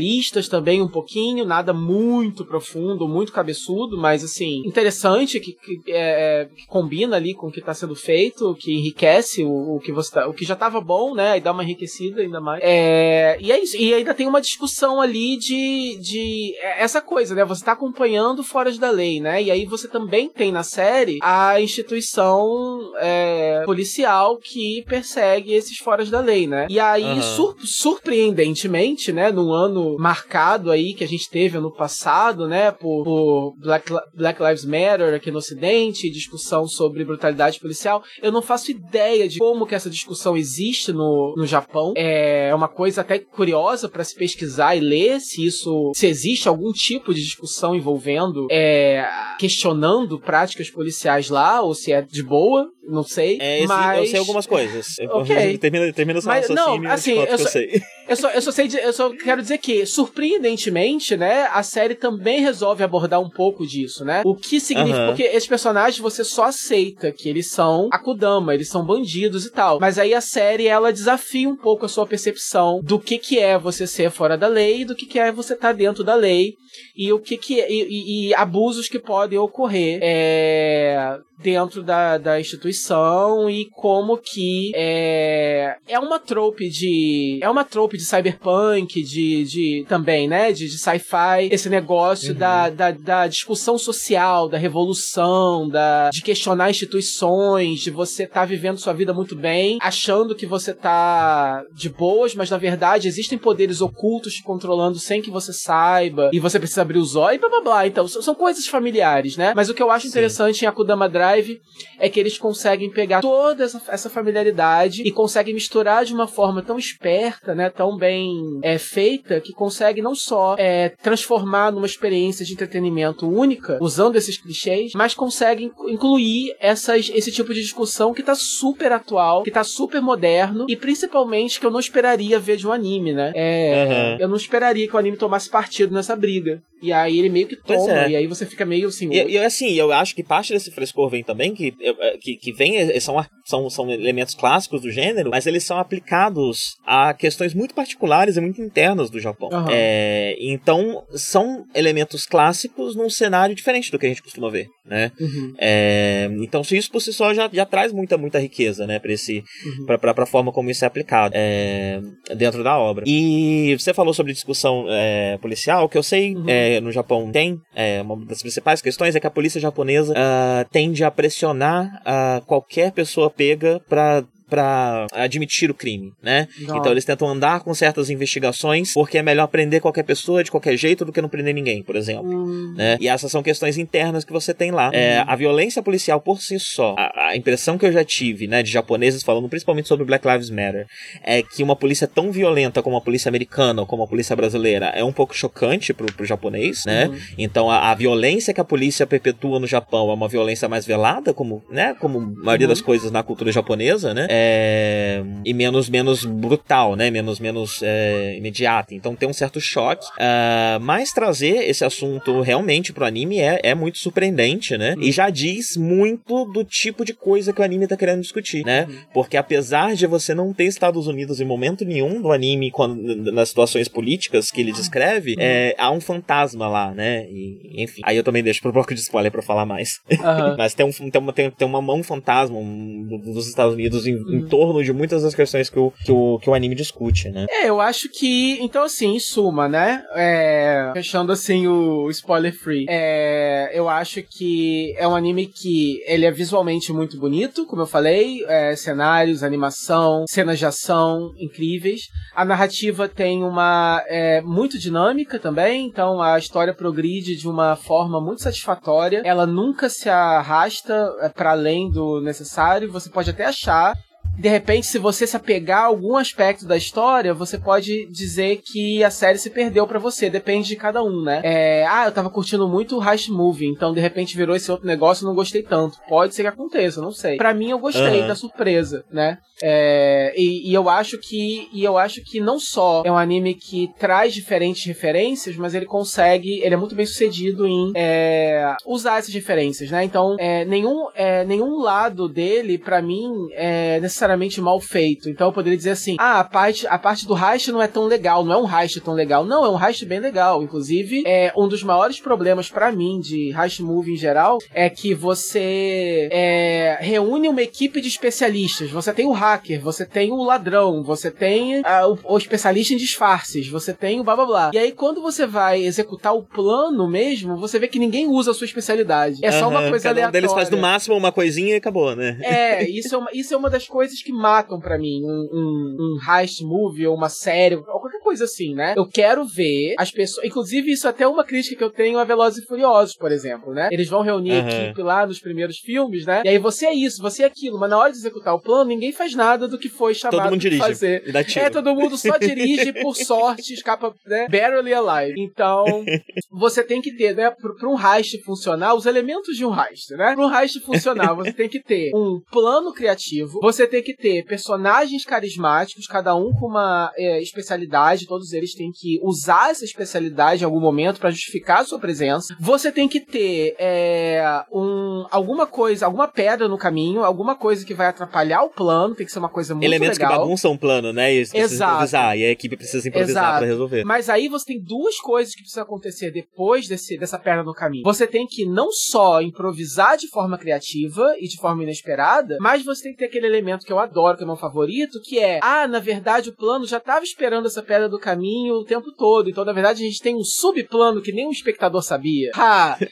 [SPEAKER 4] existencialistas também, um pouquinho, nada muito profundo, muito cabeçudo, mas assim, interessante, que, que, é, que combina ali com o que está sendo feito, que enriquece o, o que você tá, o que já estava bom, né? E dá uma enriquecida ainda mais. É, e é isso. E ainda tem uma discussão ali de, de é, essa coisa, né? Você está acompanhando fora da lei, né? E aí você também tem na série a instituição é, policial que persegue esses foras da lei, né? E aí,
[SPEAKER 2] Aham.
[SPEAKER 4] sur- surpreendentemente, né, num ano marcado aí que a gente teve ano passado, né, por, por Black, Black Lives Matter aqui no Ocidente, discussão sobre brutalidade policial, eu não faço ideia de como que essa discussão existe no, no Japão. É uma coisa até curiosa para se pesquisar e ler se isso, se existe algum tipo de discussão envolvendo, é, questionando práticas policiais lá, ou se é de boa, não sei.
[SPEAKER 2] É, esse-
[SPEAKER 4] mas
[SPEAKER 2] eu sei algumas coisas. Eu-
[SPEAKER 4] Ok.
[SPEAKER 2] Termina, termina o seu
[SPEAKER 4] Mas, não,
[SPEAKER 2] raciocínio eu
[SPEAKER 4] assim, eu
[SPEAKER 2] eu
[SPEAKER 4] só-
[SPEAKER 2] sei.
[SPEAKER 4] eu só, eu só sei, dizer- eu só quero dizer que, surpreendentemente, né, a série também resolve abordar um pouco disso, né? O que significa,
[SPEAKER 2] Aham.
[SPEAKER 4] porque esses personagens você só aceita que eles são Akudama, eles são bandidos e tal. Mas aí a série, ela desafia um pouco a sua percepção do que que é você ser fora da lei e do que que é você estar dentro da lei e o que que é, e, e- e abusos que podem ocorrer é, dentro da, da instituição e como que é, é uma trope de é uma trope de cyberpunk de, de também né de, de sci-fi esse negócio da, da, da discussão social da revolução da de questionar instituições de você estar vivendo sua vida muito bem achando que você tá de boas mas na verdade existem poderes ocultos te controlando sem que você saiba e você precisa abrir os olhos e blá blá blá. Então são são coisas familiares né? Mas o que eu acho
[SPEAKER 2] Sim.
[SPEAKER 4] interessante em Akudama Drive é que eles conseguem pegar toda essa, essa familiaridade e conseguem misturar de uma forma tão esperta, né, tão bem é, feita, que consegue não só é, transformar numa experiência de entretenimento única, usando esses clichês, mas conseguem incluir essas, esse tipo de discussão que tá super atual, que tá super moderno e principalmente que eu não esperaria ver de um anime, né? É,
[SPEAKER 2] Aham.
[SPEAKER 4] Eu não esperaria que o anime tomasse partido nessa briga. E aí ele meio que toma,
[SPEAKER 2] é.
[SPEAKER 4] e aí você fica meio assim.
[SPEAKER 2] E, e assim, eu acho que parte desse frescor vem também, que, que, que vem, eh, são, são, são elementos clássicos do gênero, mas eles são aplicados a questões muito particulares e muito internas do Japão.
[SPEAKER 4] Aham.
[SPEAKER 2] É, então, são elementos clássicos num cenário diferente do que a gente costuma ver, né?
[SPEAKER 4] Uhum,
[SPEAKER 2] É, então, isso por si só já, já traz muita, muita riqueza, né, pra, esse,
[SPEAKER 4] uhum.
[SPEAKER 2] pra, pra, pra forma como isso é aplicado é, dentro da obra. E você falou sobre discussão é, policial, que eu sei
[SPEAKER 4] Uhum.
[SPEAKER 2] É, no Japão tem, é, uma das principais questões é que a polícia japonesa ah, tende a pressionar ah, qualquer pessoa pega pra para admitir o crime, né?
[SPEAKER 4] Não.
[SPEAKER 2] Então eles tentam andar com certas investigações porque é melhor prender qualquer pessoa de qualquer jeito do que não prender ninguém, por exemplo
[SPEAKER 4] Hum,
[SPEAKER 2] né? E essas são questões internas que você tem lá. É, a violência policial por si só, a, a impressão que eu já tive, né, de japoneses falando principalmente sobre Black Lives Matter, é que uma polícia tão violenta como a polícia americana ou como a polícia brasileira é um pouco chocante pro, pro japonês, né?
[SPEAKER 4] Uhum.
[SPEAKER 2] Então a, a violência que a polícia perpetua no Japão é uma violência mais velada, como, né, como a maioria
[SPEAKER 4] Uhum.
[SPEAKER 2] das coisas na cultura japonesa, né? É, e menos menos brutal, né? Menos menos é, imediata. Então tem um certo choque. Ah, mas trazer esse assunto realmente pro anime é, é muito surpreendente, né? E já diz muito do tipo de coisa que o anime tá querendo discutir, né? Porque apesar de você não ter Estados Unidos em momento nenhum do anime, quando, nas situações políticas que ele descreve, é, há um fantasma lá, né? E, enfim. Aí eu também deixo pro bloco de spoiler pra falar mais. Mas tem, um, tem, uma, tem, tem uma mão fantasma um, do- dos Estados Unidos em, em torno de muitas das questões que o, que o, que o anime discute, né?
[SPEAKER 4] É, eu acho que. Então, assim, em suma, né? É, fechando assim o spoiler free. É, eu acho que é um anime que ele é visualmente muito bonito, como eu falei. é, cenários, animação, cenas de ação incríveis. A narrativa tem uma. É, muito dinâmica também, então a história progride de uma forma muito satisfatória. Ela nunca se arrasta é, para além do necessário. Você pode até achar de repente, se você se apegar a algum aspecto da história, você pode dizer que a série se perdeu para você. Depende de cada um, né? É, ah, eu tava curtindo muito o Heist Movie, então de repente virou esse outro negócio e não gostei tanto. Pode ser que aconteça, não sei. Para mim, eu gostei
[SPEAKER 2] Uhum.
[SPEAKER 4] da surpresa, né? É, e, e eu acho que e eu acho que não só é um anime que traz diferentes referências, mas ele consegue, ele é muito bem sucedido em é, usar essas referências, né? Então, é, nenhum, é, nenhum lado dele, pra mim, é necessariamente mal feito. Então, eu poderia dizer assim: ah, a parte, a parte do heist não é tão legal, não é um heist tão legal. Não, é um heist bem legal. Inclusive, é um dos maiores problemas pra mim de heist movie em geral é que você é, reúne uma equipe de especialistas. Você tem o hacker, você tem o ladrão, você tem ah, o, o especialista em disfarces, você tem o blá blá blá. E aí, quando você vai executar o plano mesmo, você vê que ninguém usa a sua especialidade. É só uma coisa
[SPEAKER 2] cada um
[SPEAKER 4] aleatória.
[SPEAKER 2] deles faz no máximo uma coisinha e acabou, né?
[SPEAKER 4] É, isso é, uma, isso é uma das coisas que matam pra mim. Um, um, um heist movie ou uma série coisa assim, né? Eu quero ver as pessoas. Inclusive, isso é até uma crítica que eu tenho a Velozes e Furiosos, por exemplo, né? Eles vão reunir a
[SPEAKER 2] Aham.
[SPEAKER 4] equipe lá nos primeiros filmes, né? E aí você é isso, você é aquilo, mas na hora de executar o plano, ninguém faz nada do que foi chamado
[SPEAKER 2] Todo mundo dirige
[SPEAKER 4] fazer.
[SPEAKER 2] e dá tiro.
[SPEAKER 4] É, todo mundo só dirige, por sorte, escapa, né? Barely alive. Então, você tem que ter, né? Pra um heist funcionar, os elementos de um heist, né? Pra um heist funcionar, você tem que ter um plano criativo, você tem que ter personagens carismáticos, cada um com uma é, especialidade, todos eles têm que usar essa especialidade em algum momento pra justificar a sua presença. Você tem que ter é, um, alguma coisa, alguma pedra no caminho, alguma coisa que vai atrapalhar o plano, tem que ser uma coisa muito
[SPEAKER 2] Elementos
[SPEAKER 4] legal.
[SPEAKER 2] que bagunçam o plano, né? E
[SPEAKER 4] Exato.
[SPEAKER 2] improvisar. E a equipe precisa improvisar pra resolver.
[SPEAKER 4] Mas aí você tem duas coisas que precisam acontecer depois desse, dessa perna no caminho. Você tem que não só improvisar de forma criativa e de forma inesperada, mas você tem que ter aquele elemento que eu adoro, que é meu favorito, que é, ah, na verdade o plano já estava esperando essa pedra do caminho o tempo todo. Então, na verdade, a gente tem um subplano que nem o espectador sabia.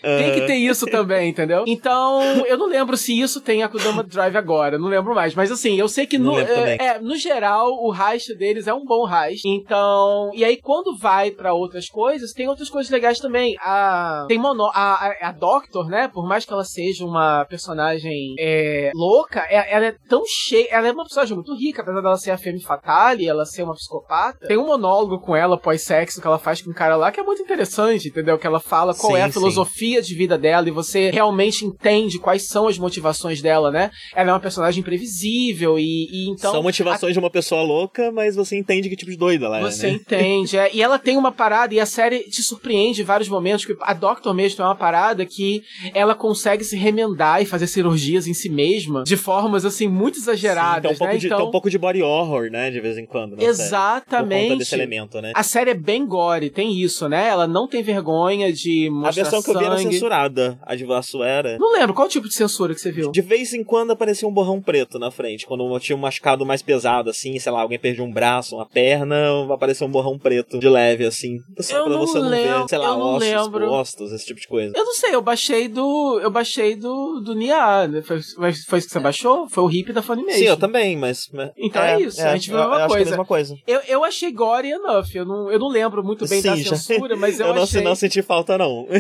[SPEAKER 4] Tem que ter isso também, entendeu? Então, eu não lembro se isso tem a Kudama Drive agora, não lembro mais. Mas assim, eu sei que no,
[SPEAKER 2] também.
[SPEAKER 4] é, no geral, o heist deles é um bom heist. Então, e aí quando vai pra outras coisas, tem outras coisas legais também. A tem mono, a, a, a Doctor, né? Por mais que ela seja uma personagem é, louca, é- ela é tão cheia, ela é uma personagem muito rica, apesar dela ser a femme fatale, ela ser uma psicopata. Tem um monólogo com ela pós-sexo que ela faz com um cara lá que é muito interessante, entendeu? Que ela fala qual
[SPEAKER 2] Sim,
[SPEAKER 4] é a
[SPEAKER 2] sim.
[SPEAKER 4] filosofia de vida dela e você realmente entende quais são as motivações dela, né? Ela é uma personagem imprevisível e, e então
[SPEAKER 2] São motivações de uma pessoa louca, mas você entende que tipo de doida ela é,
[SPEAKER 4] você
[SPEAKER 2] né?
[SPEAKER 4] entende, é. E ela tem uma parada, e a série te surpreende em vários momentos, que a Doctor mesmo tem uma parada que ela consegue se remendar e fazer cirurgias em si mesma de formas, assim, muito
[SPEAKER 2] Sim, tem,
[SPEAKER 4] exageradas,
[SPEAKER 2] um
[SPEAKER 4] né?
[SPEAKER 2] de,
[SPEAKER 4] então,
[SPEAKER 2] tem um pouco de body horror, né? De vez em quando.
[SPEAKER 4] exatamente.
[SPEAKER 2] Elemento, né?
[SPEAKER 4] A série é bem gore, tem isso, né? Ela não tem vergonha de
[SPEAKER 2] A
[SPEAKER 4] mostrar
[SPEAKER 2] versão que eu vi era
[SPEAKER 4] sangue.
[SPEAKER 2] censurada. A de Vasco era.
[SPEAKER 4] Não lembro, qual tipo de censura que você viu?
[SPEAKER 2] De vez em quando aparecia um borrão preto na frente. Quando tinha um machucado mais pesado, assim, sei lá, alguém perdeu um braço, uma perna, apareceu um borrão preto de leve, assim. Só
[SPEAKER 4] Eu
[SPEAKER 2] pra
[SPEAKER 4] não
[SPEAKER 2] você não
[SPEAKER 4] lembro,
[SPEAKER 2] ver, sei lá, ossos,
[SPEAKER 4] lembro.
[SPEAKER 2] postos, esse tipo de coisa.
[SPEAKER 4] Eu não sei, eu baixei do. Eu baixei do, do Nia. né? Foi, foi isso que você baixou? Foi o hip da Funimation.
[SPEAKER 2] Sim, eu também, mas.
[SPEAKER 4] Então é isso, a gente viu a mesma
[SPEAKER 2] é
[SPEAKER 4] coisa.
[SPEAKER 2] a mesma coisa.
[SPEAKER 4] Eu, eu achei gore enough. Eu não, eu não lembro muito bem da
[SPEAKER 2] Sim, já-
[SPEAKER 4] censura, mas eu,
[SPEAKER 2] Eu não,
[SPEAKER 4] achei.
[SPEAKER 2] não senti falta, não.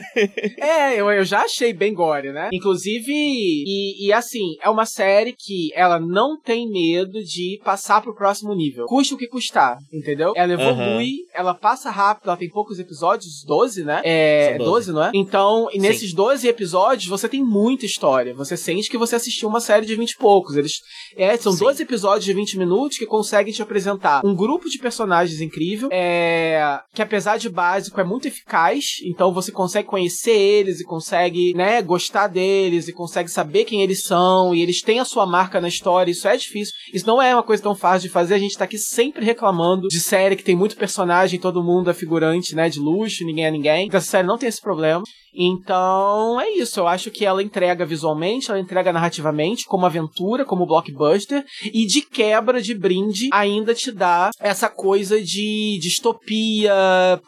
[SPEAKER 4] É, eu, eu já achei bem gore, né? Inclusive, e, e assim, é uma série que ela não tem medo de passar pro próximo nível. Custa o que custar, entendeu? Ela evolui, ela passa rápido, ela tem poucos episódios, 12, né? É,
[SPEAKER 2] São
[SPEAKER 4] 12.
[SPEAKER 2] 12.
[SPEAKER 4] não é? Então, e nesses 12 episódios, você tem muita história. Você sente que você assistiu uma série de 20 e poucos. Eles, é, são
[SPEAKER 2] Sim.
[SPEAKER 4] 12 episódios de 20 minutos que conseguem te apresentar um grupo de personagens incrível, é, que apesar de básico é muito eficaz, então você consegue conhecer eles e consegue, né, gostar deles e consegue saber quem eles são e eles têm a sua marca na história, isso é difícil. Isso não é uma coisa tão fácil de fazer, a gente tá aqui sempre reclamando de série que tem muito personagem, todo mundo é figurante, né, de luxo, ninguém é ninguém. Então essa série não tem esse problema. Então, é isso. Eu acho que ela entrega visualmente, ela entrega narrativamente, como aventura, como blockbuster, e de quebra de brinde ainda te dá essa coisa de distopia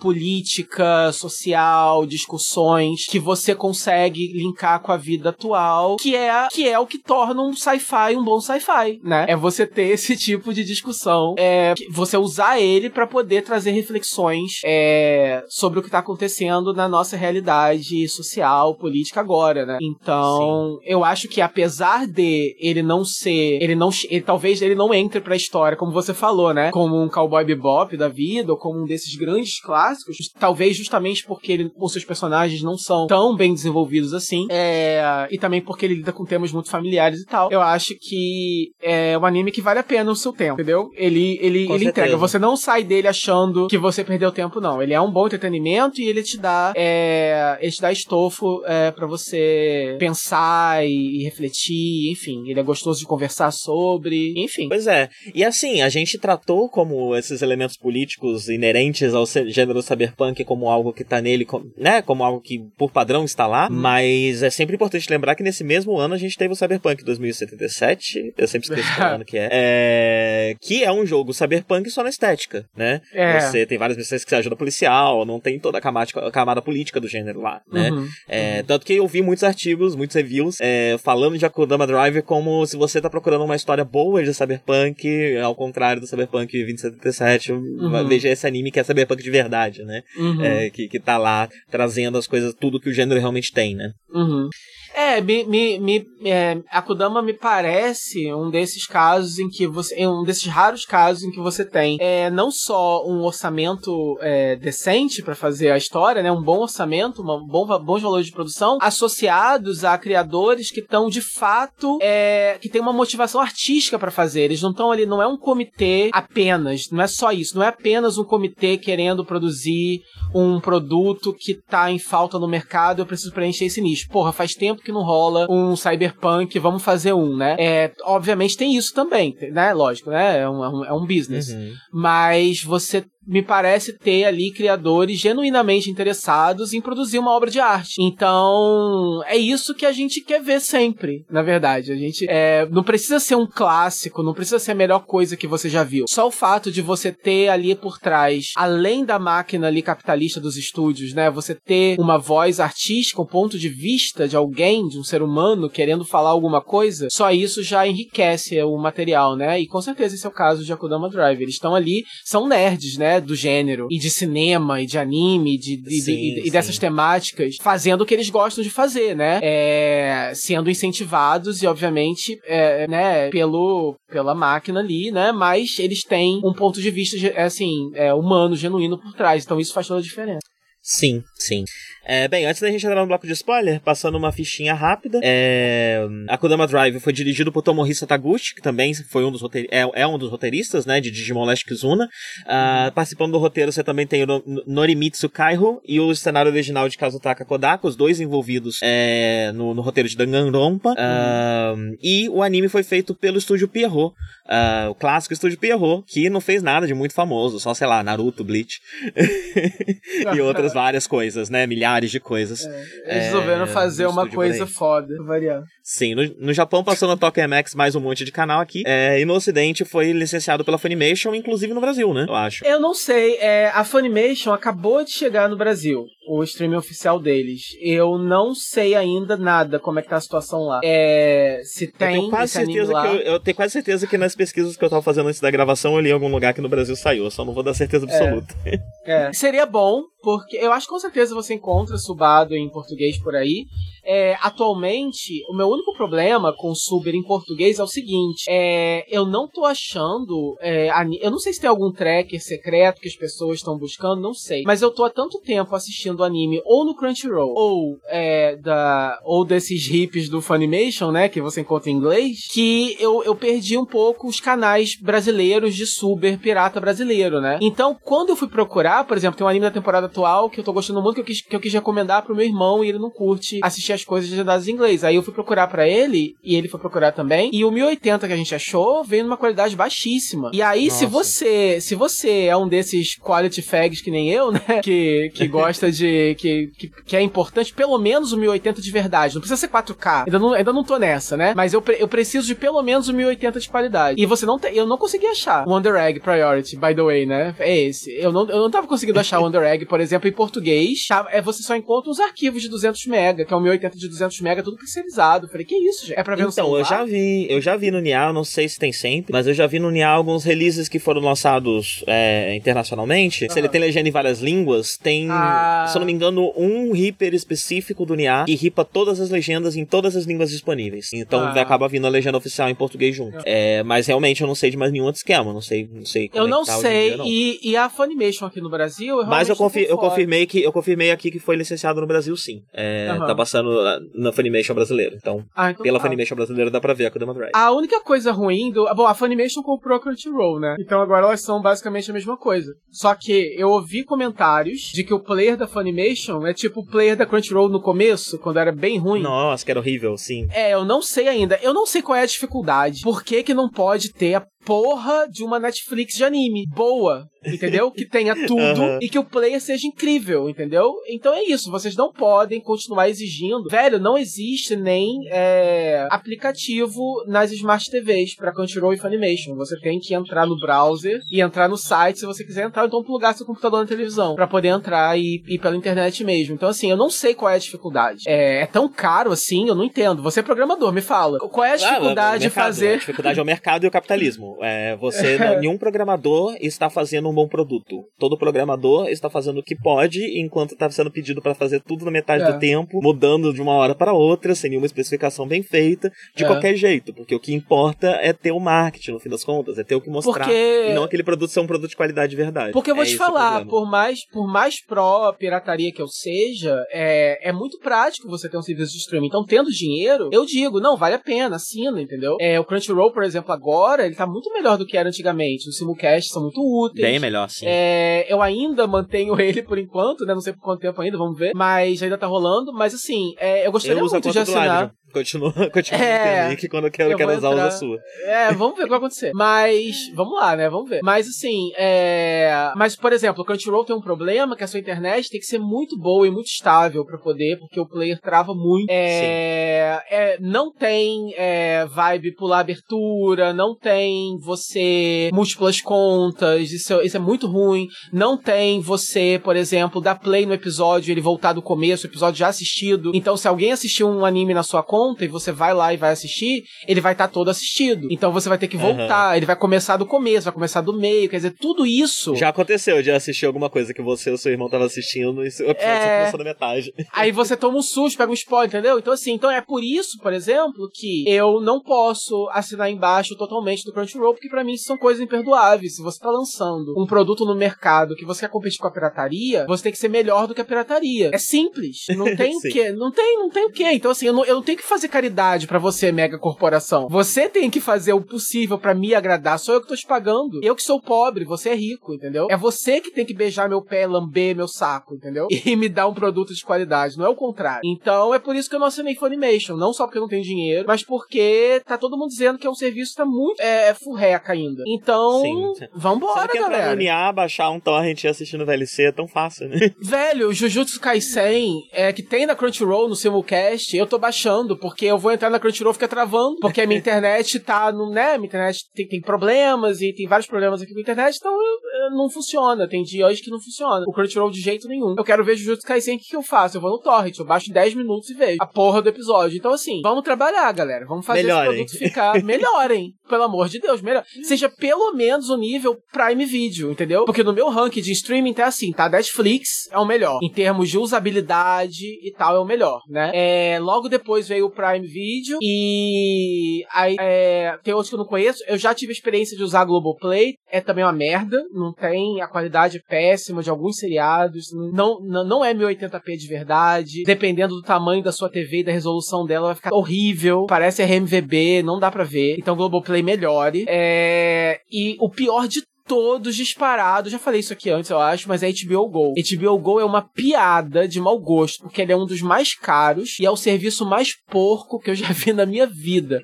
[SPEAKER 4] política, social, discussões que você consegue linkar com a vida atual, que é, que é o que torna um sci-fi um bom sci-fi, né? É você ter esse tipo de discussão, é você usar ele pra poder trazer reflexões é, sobre o que tá acontecendo na nossa realidade social, política agora, né? Então, eu acho que apesar de ele não ser, ele não, ele, talvez ele não entre pra história, como você falou, né? Como um cowboy bebop da vida, ou como um desses grandes clássicos, talvez justamente porque ele, os seus personagens não são tão bem desenvolvidos assim, é, e também porque ele lida com temas muito familiares e tal. Eu acho que é um anime que vale a pena o seu tempo, entendeu? Ele, ele,
[SPEAKER 2] Com
[SPEAKER 4] ele
[SPEAKER 2] certeza.
[SPEAKER 4] entrega. Você não sai dele achando que você perdeu tempo, não. Ele é um bom entretenimento e ele te dá, é, ele te dá estofo é, para você pensar e, e refletir, enfim. Ele é gostoso de conversar sobre, enfim.
[SPEAKER 2] Pois é. E assim, a gente tratou como esses elementos políticos inerentes ao gênero cyberpunk como algo que tá nele, né? Como algo que por padrão está lá. Mas é sempre importante lembrar que nesse mesmo ano a gente teve o Cyberpunk 2077. Eu sempre esqueço qual ano que é. é. Que é um jogo cyberpunk só na estética, né?
[SPEAKER 4] É.
[SPEAKER 2] Você tem várias missões que você ajuda policial, não tem toda a camada, a camada política do gênero lá, né?
[SPEAKER 4] Uhum.
[SPEAKER 2] É, Tanto que eu vi muitos artigos, muitos reviews, é, falando de Akudama Drive como se você tá procurando uma história boa de Cyberpunk, ao contrário do Cyberpunk 2077,
[SPEAKER 4] Uhum.
[SPEAKER 2] veja esse anime que é Cyberpunk de verdade, né?
[SPEAKER 4] Uhum.
[SPEAKER 2] É, que, que tá lá trazendo as coisas, tudo que o gênero realmente tem, né?
[SPEAKER 4] Uhum. É, me, me, me, é, me parece um desses casos em que você. é Um desses raros casos em que você tem é, não só um orçamento é, decente pra fazer a história, né? Um bom orçamento, um bom, bons valores de produção, associados a criadores que estão de fato. É, que tem uma motivação artística pra fazer. Eles não estão ali, não é um comitê apenas, não é só isso, não é apenas um comitê querendo produzir um produto que tá em falta no mercado, eu preciso preencher esse nicho. Porra, faz tempo que não rola um cyberpunk, vamos fazer um, né? É, obviamente tem isso também, né? Lógico, né? É um, é um, é um business.
[SPEAKER 2] Uhum.
[SPEAKER 4] Mas você me parece ter ali criadores genuinamente interessados em produzir uma obra de arte. Então, é isso que a gente quer ver sempre, na verdade. A gente é, não precisa ser um clássico, não precisa ser a melhor coisa que você já viu. Só o fato de você ter ali por trás, além da máquina ali capitalista dos estúdios, né? Você ter uma voz artística, um ponto de vista de alguém, de um ser humano querendo falar alguma coisa, só isso já enriquece o material, né? E com certeza esse é o caso de Akudama Drive. Eles estão ali, são nerds, né? Do gênero, e de cinema, e de anime, de, de-
[SPEAKER 2] Sim,
[SPEAKER 4] de- e
[SPEAKER 2] sim.
[SPEAKER 4] dessas temáticas, fazendo o que eles gostam de fazer, né? É, sendo incentivados e, obviamente, é, né, pelo, pela máquina ali, né? Mas eles têm um ponto de vista, assim, é, humano, genuíno por trás. Então isso faz toda a diferença.
[SPEAKER 2] Sim, sim. É, bem, antes da gente entrar no bloco de spoiler, passando uma fichinha rápida, é, Akudama Drive foi dirigido por Tomohisa Taguchi, que também foi um dos roteir- é, é um dos roteiristas, né, de Digimon Last Kizuna. Ah, Participando do roteiro, você também tem o No- Norimitsu Kaiho e o cenário original de Kazutaka Kodaka, os dois envolvidos é, no, no roteiro de Danganronpa. Ah, e o anime foi feito pelo estúdio Pierrot, ah, o clássico estúdio Pierrot, que não fez nada de muito famoso, só, sei lá, Naruto, Bleach e outras várias coisas, né? Milhares de coisas.
[SPEAKER 4] Eles resolveram
[SPEAKER 2] É,
[SPEAKER 4] fazer uma coisa foda, variar.
[SPEAKER 2] Sim, no, no Japão passou na Tokyo MX mais um monte de canal aqui. É, e no Ocidente foi licenciado pela Funimation, inclusive no Brasil, né? Eu acho.
[SPEAKER 4] Eu não sei, é, a Funimation acabou de chegar no Brasil, o streaming oficial deles. Eu não sei ainda nada como é que tá a situação lá. É, se
[SPEAKER 2] Eu
[SPEAKER 4] tem
[SPEAKER 2] tenho quase
[SPEAKER 4] esse anime
[SPEAKER 2] certeza
[SPEAKER 4] lá.
[SPEAKER 2] que eu, eu tenho quase certeza que nas pesquisas que eu tava fazendo antes da gravação eu li em algum lugar que no Brasil saiu, eu só não vou dar certeza absoluta.
[SPEAKER 4] É. Seria bom, porque eu acho que com certeza você encontra subado em português por aí. É, atualmente, o meu único problema com Suber em português é o seguinte: é, eu não tô achando. é, eu não sei se tem algum tracker secreto que as pessoas estão buscando, não sei. Mas eu tô há tanto tempo assistindo anime ou no Crunchyroll ou, é, da, ou desses hips do Funimation, né? Que você encontra em inglês, que eu, eu perdi um pouco os canais brasileiros de Suber pirata brasileiro, né? Então, quando eu fui procurar, por exemplo, tem um anime da temporada atual que eu tô gostando muito, que eu quis, que eu quis recomendar pro meu irmão e ele não curte assistir as coisas legendadas em inglês. Aí eu fui procurar pra ele e ele foi procurar também. E o 1080 que a gente achou veio numa qualidade baixíssima. E aí, se
[SPEAKER 2] Nossa.
[SPEAKER 4] você se você é um desses quality fags que nem eu, né? Que, que gosta de. Que, que, que é importante, pelo menos o 1080 de verdade. Não precisa ser 4K. Ainda não, ainda não tô nessa, né? Mas eu, eu preciso de pelo menos o 1080 de qualidade. E você não. Eu não consegui achar. Wonder Egg Priority, by the way, né? É esse. Eu não, eu não tava conseguindo achar Wonder Egg, por exemplo, em português. Tá? É, você só encontra os arquivos de 200 MB, que é o 1080 de 200 MB, tudo pixelizado. Eu falei, que isso, gente? É pra ver
[SPEAKER 2] Então,
[SPEAKER 4] celular?
[SPEAKER 2] eu já vi, eu já vi no Nial, não sei se tem sempre, mas eu já vi no Nial alguns releases que foram lançados é, internacionalmente. Se ele tem legenda em várias línguas, tem.
[SPEAKER 4] Ah.
[SPEAKER 2] eu não me engano, um Reaper específico do NIA e ripa todas as legendas em todas as línguas disponíveis. Então
[SPEAKER 4] Ah.
[SPEAKER 2] acaba vindo a legenda oficial em português junto. É, mas realmente eu não sei de mais nenhum outro esquema. Não sei, não sei
[SPEAKER 4] Eu não
[SPEAKER 2] que
[SPEAKER 4] sei,
[SPEAKER 2] dia, não.
[SPEAKER 4] e, e a Funimation aqui no Brasil. Eu
[SPEAKER 2] Mas eu,
[SPEAKER 4] realmente tô
[SPEAKER 2] confi-
[SPEAKER 4] por
[SPEAKER 2] eu
[SPEAKER 4] fora.
[SPEAKER 2] confirmei que eu confirmei aqui que foi licenciado no Brasil, sim. É,
[SPEAKER 4] Aham.
[SPEAKER 2] Tá passando na- Funimation brasileira. Então,
[SPEAKER 4] Ah, então
[SPEAKER 2] pela
[SPEAKER 4] tá.
[SPEAKER 2] Funimation brasileira dá pra ver a Kudama Drive.
[SPEAKER 4] A única coisa ruim do. Bom, a Funimation comprou a Crunchyroll, né? Então agora elas são basicamente a mesma coisa. Só que eu ouvi comentários de que o player da Funimation é tipo o player da Crunchyroll no começo, quando era bem ruim.
[SPEAKER 2] Nossa, que era horrível, sim.
[SPEAKER 4] É, eu não sei ainda. Eu não sei qual é a dificuldade. Por que, que não pode ter a porra de uma Netflix de anime boa, entendeu? que tenha tudo
[SPEAKER 2] Aham.
[SPEAKER 4] e que o player seja incrível, entendeu? Então é isso. Vocês não podem continuar exigindo. Velho, não existe nem é, aplicativo nas Smart TVs pra Crunchyroll e Funimation. Você tem que entrar no browser e entrar no site se você quiser entrar, então plugar seu computador na televisão pra poder entrar e ir pela internet mesmo. Então assim, eu não sei qual é a dificuldade. É, é tão caro assim, eu não entendo. Você é programador, me fala. Qual é a
[SPEAKER 2] Ah,
[SPEAKER 4] dificuldade de
[SPEAKER 2] mercado, A
[SPEAKER 4] fazer
[SPEAKER 2] dificuldade é o mercado e o capitalismo. É, você, nenhum programador está fazendo um bom produto. Todo programador está fazendo o que pode, enquanto está sendo pedido para fazer tudo na metade
[SPEAKER 4] É.
[SPEAKER 2] do tempo, mudando de uma hora para outra, sem nenhuma especificação bem feita, de
[SPEAKER 4] É.
[SPEAKER 2] qualquer jeito. Porque o que importa é ter o marketing, no fim das contas, é ter o que mostrar.
[SPEAKER 4] Porque-
[SPEAKER 2] E não aquele produto ser um produto de qualidade de verdade.
[SPEAKER 4] Porque eu vou
[SPEAKER 2] É
[SPEAKER 4] te falar, por mais, por mais pró-pirataria que eu seja, é, é muito prático você ter um serviço de streaming. Então, tendo dinheiro, eu digo, não, vale a pena, assina, entendeu? É, o Crunchyroll, por exemplo, agora, ele tá muito melhor do que era antigamente. Os simulcasts são muito úteis.
[SPEAKER 2] Bem melhor, sim.
[SPEAKER 4] É, eu ainda mantenho ele por enquanto, né? Não sei por quanto tempo ainda, vamos ver. Mas ainda tá rolando. Mas assim, é, eu gostaria
[SPEAKER 2] eu
[SPEAKER 4] muito de assinar.
[SPEAKER 2] Continua, continua
[SPEAKER 4] É.
[SPEAKER 2] que quando eu quero,
[SPEAKER 4] Eu
[SPEAKER 2] quero usar, usa a
[SPEAKER 4] entrar-
[SPEAKER 2] sua.
[SPEAKER 4] É, vamos ver o que vai acontecer. Mas, vamos lá, né? Vamos ver. Mas assim, é. Mas, por exemplo, o Crunchyroll tem um problema que a sua internet tem que ser muito boa e muito estável pra poder, porque o player trava muito. É. é, não tem é, vibe pular abertura, não tem você múltiplas contas, isso, é- isso é muito ruim. Não tem você, por exemplo, dar play no episódio ele voltar do começo, o episódio já assistido. Então, se alguém assistiu um anime na sua conta e você vai lá e vai assistir, ele vai estar todo assistido. Então você vai ter que voltar, ele vai começar do começo, vai começar do meio, quer dizer, tudo isso.
[SPEAKER 2] Já aconteceu de assistir alguma coisa que você ou seu irmão tava assistindo e o episódio
[SPEAKER 4] É.
[SPEAKER 2] só começou na metade.
[SPEAKER 4] Aí você toma um susto, pega um spoiler, entendeu? Então, assim, então é por isso, por exemplo, que eu não posso assinar embaixo totalmente do Crunchyroll, porque pra mim isso são coisas imperdoáveis. Se você tá lançando um produto no mercado que você quer competir com a pirataria, você tem que ser melhor do que a pirataria. É simples. Não tem o quê? Não tem, não tem o quê. Então, assim, eu não, eu não tenho que fazer caridade pra você, mega corporação. Você tem que fazer o possível pra me agradar. Sou eu que tô te pagando. Eu que sou pobre, você é rico, entendeu? É você que tem que beijar meu pé, lamber meu saco, entendeu? E me dar um produto de qualidade, não é o contrário. Então é por isso que eu não assinei Funimation. Não só porque eu não tenho dinheiro, mas porque tá todo mundo dizendo que é um serviço que tá muito é, furreca ainda. Então,
[SPEAKER 2] Sim,
[SPEAKER 4] vambora,
[SPEAKER 2] Você quer entrar
[SPEAKER 4] galera.
[SPEAKER 2] baixar um torrent e assistir no VLC, é tão fácil, né?
[SPEAKER 4] Velho, Jujutsu Kaisen, é, que tem na Crunchyroll, no Simulcast, eu tô baixando, porque eu vou entrar na Crunchyroll e fica travando, porque a minha internet tá, no, né, minha internet tem, tem problemas, e tem vários problemas aqui com a internet, então eu- eu- não funciona, tem dia hoje que não funciona, o Crunchyroll de jeito nenhum. Eu quero ver Jujutsu Kaisen, o que, que eu faço? Eu vou no torrent, eu baixo em 10 minutos e vejo a porra do episódio. Então assim, vamos trabalhar, galera, vamos fazer
[SPEAKER 2] Melhorem.
[SPEAKER 4] esse produto ficar, melhorem, pelo amor de Deus, melhor. Seja pelo menos o nível Prime Video, entendeu? Porque no meu ranking de streaming tá assim, tá? Netflix é o melhor. Em termos de usabilidade e tal, é o melhor, né? É, logo depois veio o Prime Video e aí é, tem outros que eu não conheço. Eu já tive experiência de usar Globoplay, é também uma merda. Não tem a qualidade péssima de alguns seriados. Não, não, não é 1080p de verdade. Dependendo do tamanho da sua TV e da resolução dela, vai ficar horrível. Parece RMVB, não dá pra ver. Então Globoplay melhore. É, e o pior de todos disparados. Já falei isso aqui antes, eu acho, mas é HBO Go. HBO Go é uma piada de mau gosto, porque ele é um dos mais caros e é o serviço mais porco que eu já vi na minha vida.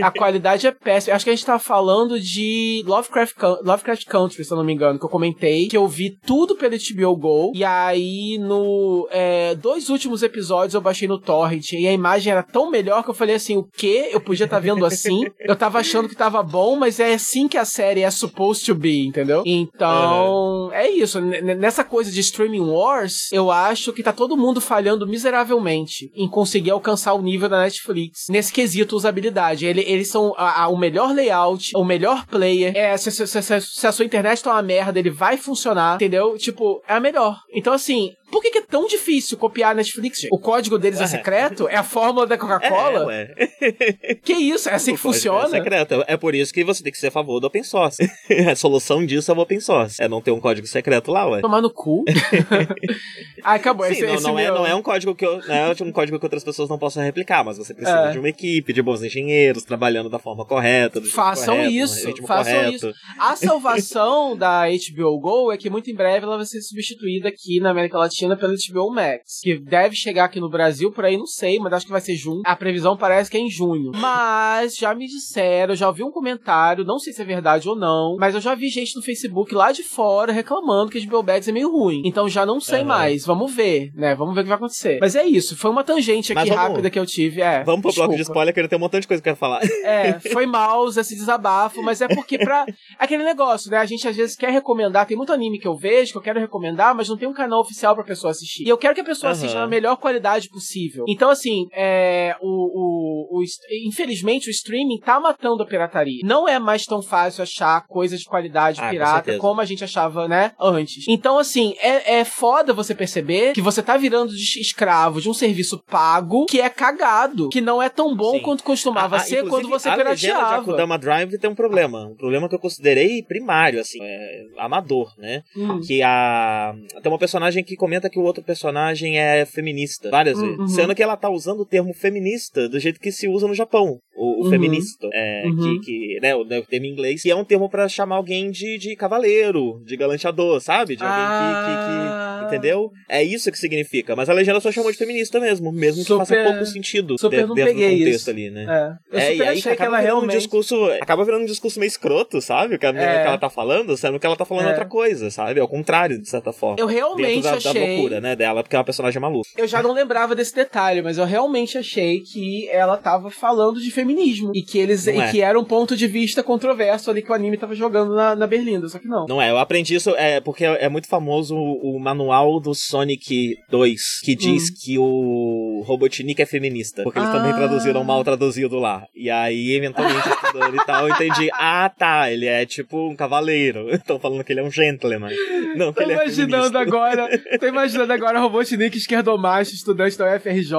[SPEAKER 4] A qualidade é péssima. Acho que a gente tá falando de Lovecraft, Lovecraft Country, se eu não me engano, que eu comentei, que eu vi tudo pelo HBO Go. E aí, no é, dois últimos episódios eu baixei no Torrent e a imagem era tão melhor que eu falei assim: o quê? Eu podia estar vendo assim? Eu tava achando que tava bom, mas é assim que a série é supposed to be, entendeu? Então, é isso. N- Nessa coisa de streaming wars, eu acho que tá todo mundo falhando miseravelmente em conseguir alcançar o nível da Netflix nesse quesito usabilidade. Ele- eles são a- a- o melhor layout, o melhor player. É, se- se- se- se a sua internet tá uma merda, ele vai funcionar, entendeu? Tipo, é a melhor. Então, assim, Por que, que é tão difícil copiar a Netflix, gente? O código deles é
[SPEAKER 2] É.
[SPEAKER 4] secreto? É a fórmula da
[SPEAKER 2] É,
[SPEAKER 4] Coca-Cola?
[SPEAKER 2] ué.
[SPEAKER 4] que isso? É assim que
[SPEAKER 2] O código
[SPEAKER 4] funciona?
[SPEAKER 2] É secreto. É por isso que você tem que ser a favor do open source. a solução disso é o open source. É não ter um código secreto lá, ué.
[SPEAKER 4] Tomar no cu. ah, acabou.
[SPEAKER 2] Sim,
[SPEAKER 4] esse,
[SPEAKER 2] não,
[SPEAKER 4] esse
[SPEAKER 2] não, é,
[SPEAKER 4] meu-
[SPEAKER 2] não é um código que eu, não é um código que outras pessoas não possam replicar, mas você precisa
[SPEAKER 4] É.
[SPEAKER 2] de uma equipe, de bons engenheiros, trabalhando da forma correta,
[SPEAKER 4] Façam
[SPEAKER 2] correto,
[SPEAKER 4] isso, façam
[SPEAKER 2] correto.
[SPEAKER 4] isso. A salvação da HBO Go é que muito em breve ela vai ser substituída aqui na América Latina pela HBO Max, que deve chegar aqui no Brasil por aí, não sei, mas acho que vai ser junho. A previsão parece que é em junho. Mas já me disseram, já ouvi um comentário, não sei se é verdade ou não, mas eu já vi gente no Facebook lá de fora reclamando que a HBO Max é meio ruim. Então já não sei mais. Vamos ver, né? Vamos ver o que vai acontecer. Mas é isso, foi uma tangente aqui
[SPEAKER 2] vamos-
[SPEAKER 4] rápida que eu tive. É,
[SPEAKER 2] Vamos pro bloco de
[SPEAKER 4] desculpa.
[SPEAKER 2] spoiler, que eu tenho um montão de coisa que eu quero falar.
[SPEAKER 4] É, foi mal esse desabafo, mas é porque pra. Aquele negócio, né? A gente às vezes quer recomendar. Tem muito anime que eu vejo que eu quero recomendar, mas não tem um canal oficial pra pessoa assistir. E eu quero que a pessoa
[SPEAKER 2] Aham.
[SPEAKER 4] assista na melhor qualidade possível. Então, assim, é. O, o, o Infelizmente, o streaming tá matando a pirataria. Não é mais tão fácil achar coisas de qualidade
[SPEAKER 2] Ah, com
[SPEAKER 4] pirata
[SPEAKER 2] certeza.
[SPEAKER 4] como a gente achava, né? Antes. Então, assim, é, é foda você perceber que você tá virando de escravo de um serviço pago que é cagado, que não é tão bom
[SPEAKER 2] Sim.
[SPEAKER 4] quanto costumava
[SPEAKER 2] Ah, ah,
[SPEAKER 4] ser quando você
[SPEAKER 2] a de
[SPEAKER 4] pirateava.
[SPEAKER 2] Akudama Drive tem um problema. Um problema que eu considerei primário, assim, é, amador, né?
[SPEAKER 4] Hum.
[SPEAKER 2] Que a. Tem uma personagem que comenta que o outro personagem é feminista, várias
[SPEAKER 4] Uhum.
[SPEAKER 2] vezes. Sendo que ela tá usando o termo feminista do jeito que se usa no Japão. O, o
[SPEAKER 4] Uhum.
[SPEAKER 2] feminista. É,
[SPEAKER 4] Uhum.
[SPEAKER 2] que, que, né, o, né, o termo em inglês, que é um termo pra chamar alguém de, de cavaleiro, de galanteador, sabe? De alguém que- que, que,
[SPEAKER 4] Ah.
[SPEAKER 2] Entendeu? É isso que significa. Mas a legenda só chamou de feminista mesmo, mesmo que faça
[SPEAKER 4] Super-
[SPEAKER 2] pouco sentido
[SPEAKER 4] super
[SPEAKER 2] dentro do contexto
[SPEAKER 4] isso.
[SPEAKER 2] ali, né?
[SPEAKER 4] É. Eu
[SPEAKER 2] É,
[SPEAKER 4] super
[SPEAKER 2] e aí
[SPEAKER 4] achei que
[SPEAKER 2] acaba
[SPEAKER 4] ela
[SPEAKER 2] virando um
[SPEAKER 4] realmente.
[SPEAKER 2] discurso. Acaba virando um discurso meio escroto, sabe? O que,
[SPEAKER 4] É.
[SPEAKER 2] que ela tá falando, sendo que ela tá falando
[SPEAKER 4] É.
[SPEAKER 2] outra coisa, sabe? Ao contrário, de certa forma.
[SPEAKER 4] Eu realmente
[SPEAKER 2] da
[SPEAKER 4] achei.
[SPEAKER 2] Loucura, né, dela, porque é uma personagem maluca.
[SPEAKER 4] Eu já não lembrava desse detalhe, mas eu realmente achei que ela tava falando de feminismo. E que eles.
[SPEAKER 2] Não
[SPEAKER 4] e
[SPEAKER 2] é.
[SPEAKER 4] que era um ponto de vista controverso ali que o anime tava jogando na, na Berlinda, só que não.
[SPEAKER 2] Não é, eu aprendi isso é, porque é, muito famoso o, o manual do Sonic 2, que diz que o Robotnik é feminista. Porque eles
[SPEAKER 4] Hum. Ah.
[SPEAKER 2] também traduziram mal traduzido lá. E aí, eventualmente, estudando e tal, eu entendi. Ah, tá, ele é tipo um cavaleiro. Estão falando que ele é um gentleman. Não, que
[SPEAKER 4] Tô
[SPEAKER 2] ele é
[SPEAKER 4] imaginando
[SPEAKER 2] feminista.
[SPEAKER 4] agora, tô imaginando agora o Robotnik esquerdomacho, estudante da UFRJ,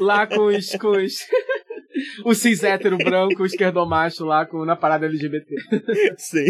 [SPEAKER 4] lá com os, com os, o cis hétero branco, o esquerdomacho lá com, na parada LGBT.
[SPEAKER 2] Sim.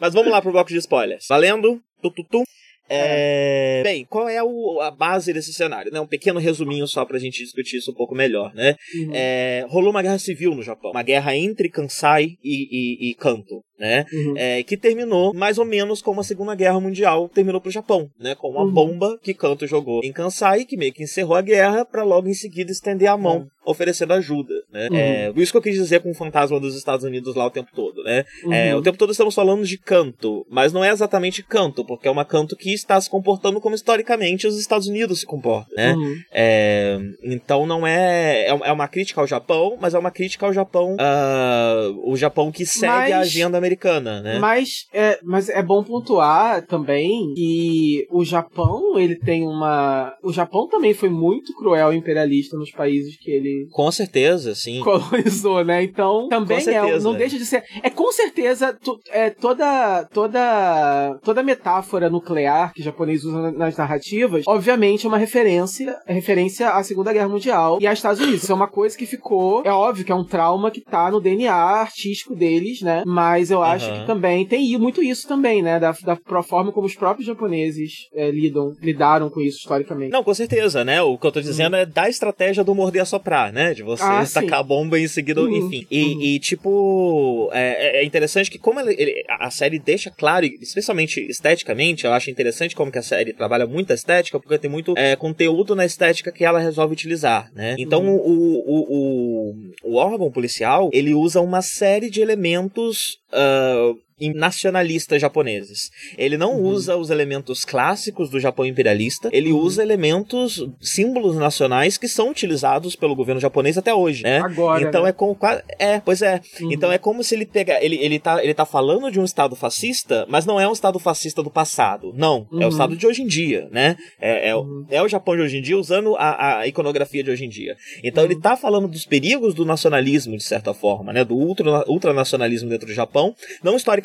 [SPEAKER 2] Mas vamos lá pro bloco de spoilers. Valendo? Tututu. É... Bem, qual é o- a base desse cenário? Né? Um pequeno resuminho só pra gente discutir isso um pouco melhor, né?
[SPEAKER 4] Uhum.
[SPEAKER 2] É, rolou uma guerra civil no Japão. Uma guerra entre Kansai e, e, e Kanto, né?
[SPEAKER 4] Uhum.
[SPEAKER 2] É, que terminou mais ou menos como a Segunda Guerra Mundial terminou pro Japão, né? Com uma
[SPEAKER 4] Uhum.
[SPEAKER 2] bomba que Kanto jogou em Kansai, que meio que encerrou a guerra, pra logo em seguida estender a mão,
[SPEAKER 4] Uhum.
[SPEAKER 2] oferecendo ajuda, né?
[SPEAKER 4] Uhum.
[SPEAKER 2] É, isso que eu quis dizer com o fantasma dos Estados Unidos lá o tempo todo, né? É,
[SPEAKER 4] Uhum.
[SPEAKER 2] o tempo todo estamos falando de Kanto, mas não é exatamente Kanto, porque é uma Kanto que está se comportando como historicamente os Estados Unidos se comportam, né?
[SPEAKER 4] Uhum.
[SPEAKER 2] É, então não é, é é uma crítica ao Japão, mas é uma crítica ao Japão, ah, o Japão que segue
[SPEAKER 4] Mas-
[SPEAKER 2] a agenda americana, né?
[SPEAKER 4] Mas é, mas é bom pontuar também que o Japão, ele tem uma. O Japão também foi muito cruel e imperialista nos países que ele
[SPEAKER 2] Com certeza, sim.
[SPEAKER 4] colonizou, né? Então também é, não deixa de ser. É com certeza tu- é, toda toda toda metáfora nuclear que o japonês usa na- nas narrativas, obviamente é uma referência referência à Segunda Guerra Mundial e aos Estados Unidos. Isso é uma coisa que ficou, é óbvio que é um trauma que tá no DNA artístico deles, né? Mas eu acho
[SPEAKER 2] Aham.
[SPEAKER 4] que também tem muito isso também, né? Da, da forma como os próprios japoneses é, lidam lidaram com isso historicamente.
[SPEAKER 2] Não, com certeza, né? O que eu tô dizendo é da estratégia do morder a soprar, né? De você
[SPEAKER 4] Ah,
[SPEAKER 2] tacar a bomba e em seguida,
[SPEAKER 4] Uhum,
[SPEAKER 2] enfim. E,
[SPEAKER 4] uhum.
[SPEAKER 2] e, tipo, é, é interessante que como ele- ele- a série deixa claro, especialmente esteticamente, eu acho interessante como que a série trabalha muito a estética, porque tem muito é, conteúdo na estética que ela resolve utilizar, né? Então
[SPEAKER 4] Uhum.
[SPEAKER 2] o, o, o, o órgão policial, ele usa uma série de elementos... ah, em- nacionalistas japoneses. Ele não
[SPEAKER 4] Uhum.
[SPEAKER 2] usa os elementos clássicos do Japão imperialista, ele
[SPEAKER 4] Uhum.
[SPEAKER 2] usa elementos, símbolos nacionais que são utilizados pelo governo japonês até hoje, né?
[SPEAKER 4] Agora,
[SPEAKER 2] Então
[SPEAKER 4] né?
[SPEAKER 2] é como é, pois é.
[SPEAKER 4] Uhum.
[SPEAKER 2] Então é como se ele pega, ele, ele tá ele tá falando de um estado fascista, mas não é um estado fascista do passado. Não, é
[SPEAKER 4] Uhum.
[SPEAKER 2] o estado de hoje em dia, né? É, é, o-
[SPEAKER 4] Uhum.
[SPEAKER 2] é o Japão de hoje em dia usando a, a iconografia de hoje em dia. Então
[SPEAKER 4] Uhum.
[SPEAKER 2] ele tá falando dos perigos do nacionalismo de certa forma, né? Do ultra, ultranacionalismo dentro do Japão, não historicamente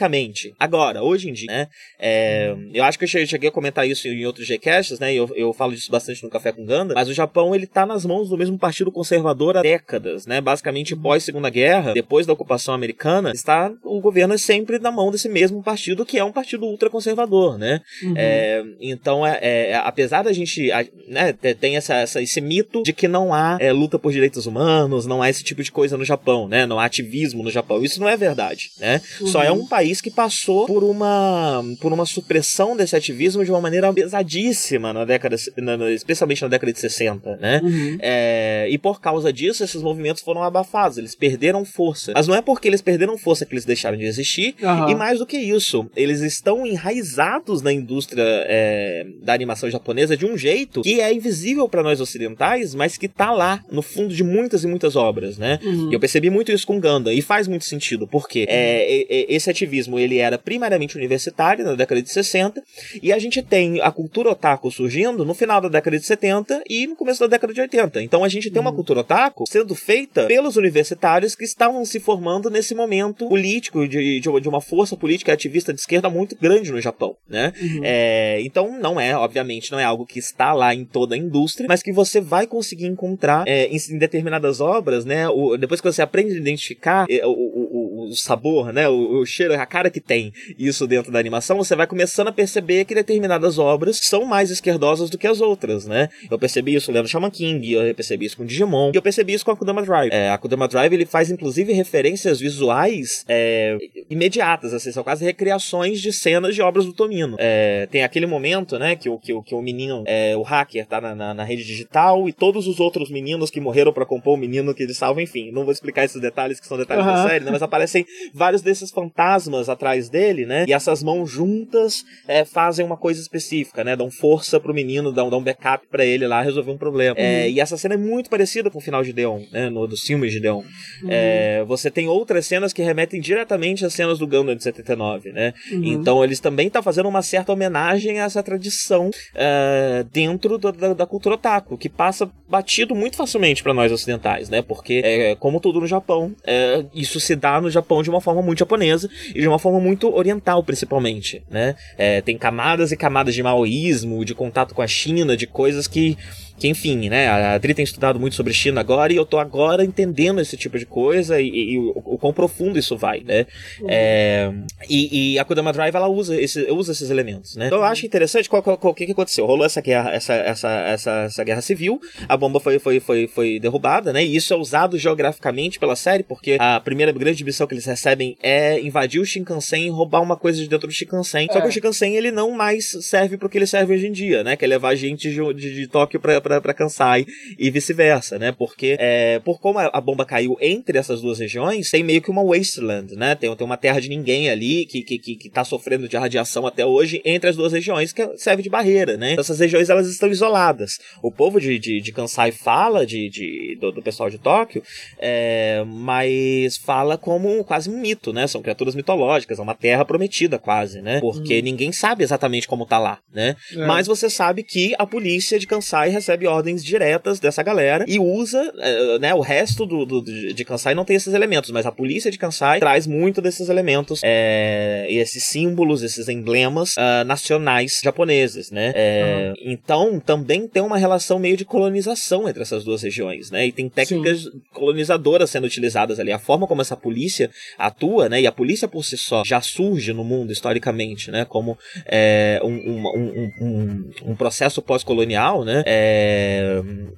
[SPEAKER 2] agora, hoje em dia, né? É, eu acho que eu cheguei a comentar isso em outros Gcasts, né? E eu, eu falo disso bastante no Café com Ganda, mas o Japão, ele tá nas mãos do mesmo partido conservador há décadas, né? Basicamente,
[SPEAKER 4] Uhum.
[SPEAKER 2] pós Segunda Guerra, depois da ocupação americana, está o governo é sempre na mão desse mesmo partido, que é um partido ultraconservador, né?
[SPEAKER 4] Uhum.
[SPEAKER 2] É, então, é, é, apesar da gente, a- né, ter- tem essa, essa- esse mito de que não há é, luta por direitos humanos, não há esse tipo de coisa no Japão, né? Não há ativismo no Japão. Isso não é verdade, né? Só é um país que passou por uma, por uma supressão desse ativismo de uma maneira pesadíssima na década, na- especialmente na década de 60, né?
[SPEAKER 4] Uhum.
[SPEAKER 2] É, e por causa disso, esses movimentos foram abafados, eles perderam força. Mas não é porque eles perderam força que eles deixaram de existir,
[SPEAKER 4] Aham.
[SPEAKER 2] e mais do que isso, eles estão enraizados na indústria é, da animação japonesa de um jeito que é invisível para nós ocidentais, mas que tá lá no fundo de muitas e muitas obras, né?
[SPEAKER 4] Uhum.
[SPEAKER 2] E eu percebi muito isso com Gundam, e faz muito sentido, porque é, é, esse ativismo ele era primariamente universitário na década de 60, e a gente tem a cultura otaku surgindo no final da década de 70 e no começo da década de 80. Então a gente tem uma cultura otaku sendo feita pelos universitários que estavam se formando nesse momento político, de, de, uma força política ativista de esquerda muito grande no Japão, né? É, então não é, obviamente, não é algo que está lá em toda a indústria, mas que você vai conseguir encontrar é, em, em determinadas obras, né? O, depois que você aprende a identificar é, o, o, o- sabor, né? O, o cheiro, a cara que tem isso dentro da animação, você vai começando a perceber que determinadas obras são mais esquerdosas do que as outras, né? Eu percebi isso lendo Shaman King, eu percebi isso com Digimon, e eu percebi isso com a Kudama Drive. É, a Kudama Drive ele faz inclusive referências visuais é, imediatas, assim, são quase recriações de cenas de obras do Tomino. É, tem aquele momento, né, que o, que o, que o menino, é, o hacker, tá na, na, na rede digital e todos os outros meninos que morreram pra compor o menino que ele salva, enfim, não vou explicar esses detalhes que são detalhes da
[SPEAKER 4] Aham.
[SPEAKER 2] série, né, mas aparecem vários desses fantasmas atrás dele, né, e essas mãos juntas é, fazem uma coisa específica, né, dão força pro menino, dão, dão backup pra ele lá resolver um problema. É, e essa cena é muito parecida com o final de Deon, né, no, dos filmes de Deon. É, você tem outras cenas que remetem diretamente às cenas do Gundam de 79, né? Então eles também estão fazendo uma certa homenagem a essa tradição é, dentro do- da, da cultura otaku, que passa batido muito facilmente para nós ocidentais, né? Porque, é, como tudo no Japão, é, isso se dá no Japão de uma forma muito japonesa e de uma forma muito oriental, principalmente, né? É, tem camadas e camadas de maoísmo, de contato com a China, de coisas que que enfim, né, a Adri tem estudado muito sobre China agora e eu tô agora entendendo esse tipo de coisa e, e- e o, o quão profundo isso vai, né? É, e, e a Kodama Drive ela usa, esse, usa esses elementos, né? Então eu acho interessante qual, qual, qual- o que, que aconteceu. Rolou essa guerra, essa, essa, essa, essa guerra civil, a bomba foi, foi, foi, foi derrubada, né? E isso é usado geograficamente pela série, porque a primeira grande missão que eles recebem é invadir o Shinkansen e roubar uma coisa de dentro do Shinkansen. Só que
[SPEAKER 4] É.
[SPEAKER 2] o Shinkansen ele não mais serve pro que ele serve hoje em dia, né? Que é levar gente de, de, de Tóquio pra, pra, pra Kansai e vice-versa, né? Porque é, por como a, bomba caiu entre essas duas regiões, tem meio que uma wasteland, né? Tem, tem uma terra de ninguém ali que, que, que, que tá sofrendo de radiação até hoje entre as duas regiões, que serve de barreira, né? Então, essas regiões elas estão isoladas. O povo de, de, de Kansai fala de, de, do, do pessoal de Tóquio, é, mas fala como quase um mito, né? São criaturas mitológicas, é uma terra prometida quase, né? Porque ninguém sabe exatamente como tá lá, né?
[SPEAKER 4] É.
[SPEAKER 2] Mas você sabe que a polícia de Kansai recebe ordens diretas dessa galera e usa, eh, né? O resto do, do- de Kansai não tem esses elementos, mas a polícia de Kansai traz muito desses elementos, e esses símbolos, esses emblemas ah, nacionais japoneses, né? Eh, Então também tem uma relação meio de colonização entre essas duas regiões, né? E tem técnicas colonizadoras sendo utilizadas ali. A forma como essa polícia atua, né? E a polícia por si só já surge no mundo historicamente, né? Como é, um, um, um, um, um processo pós-colonial, né? É,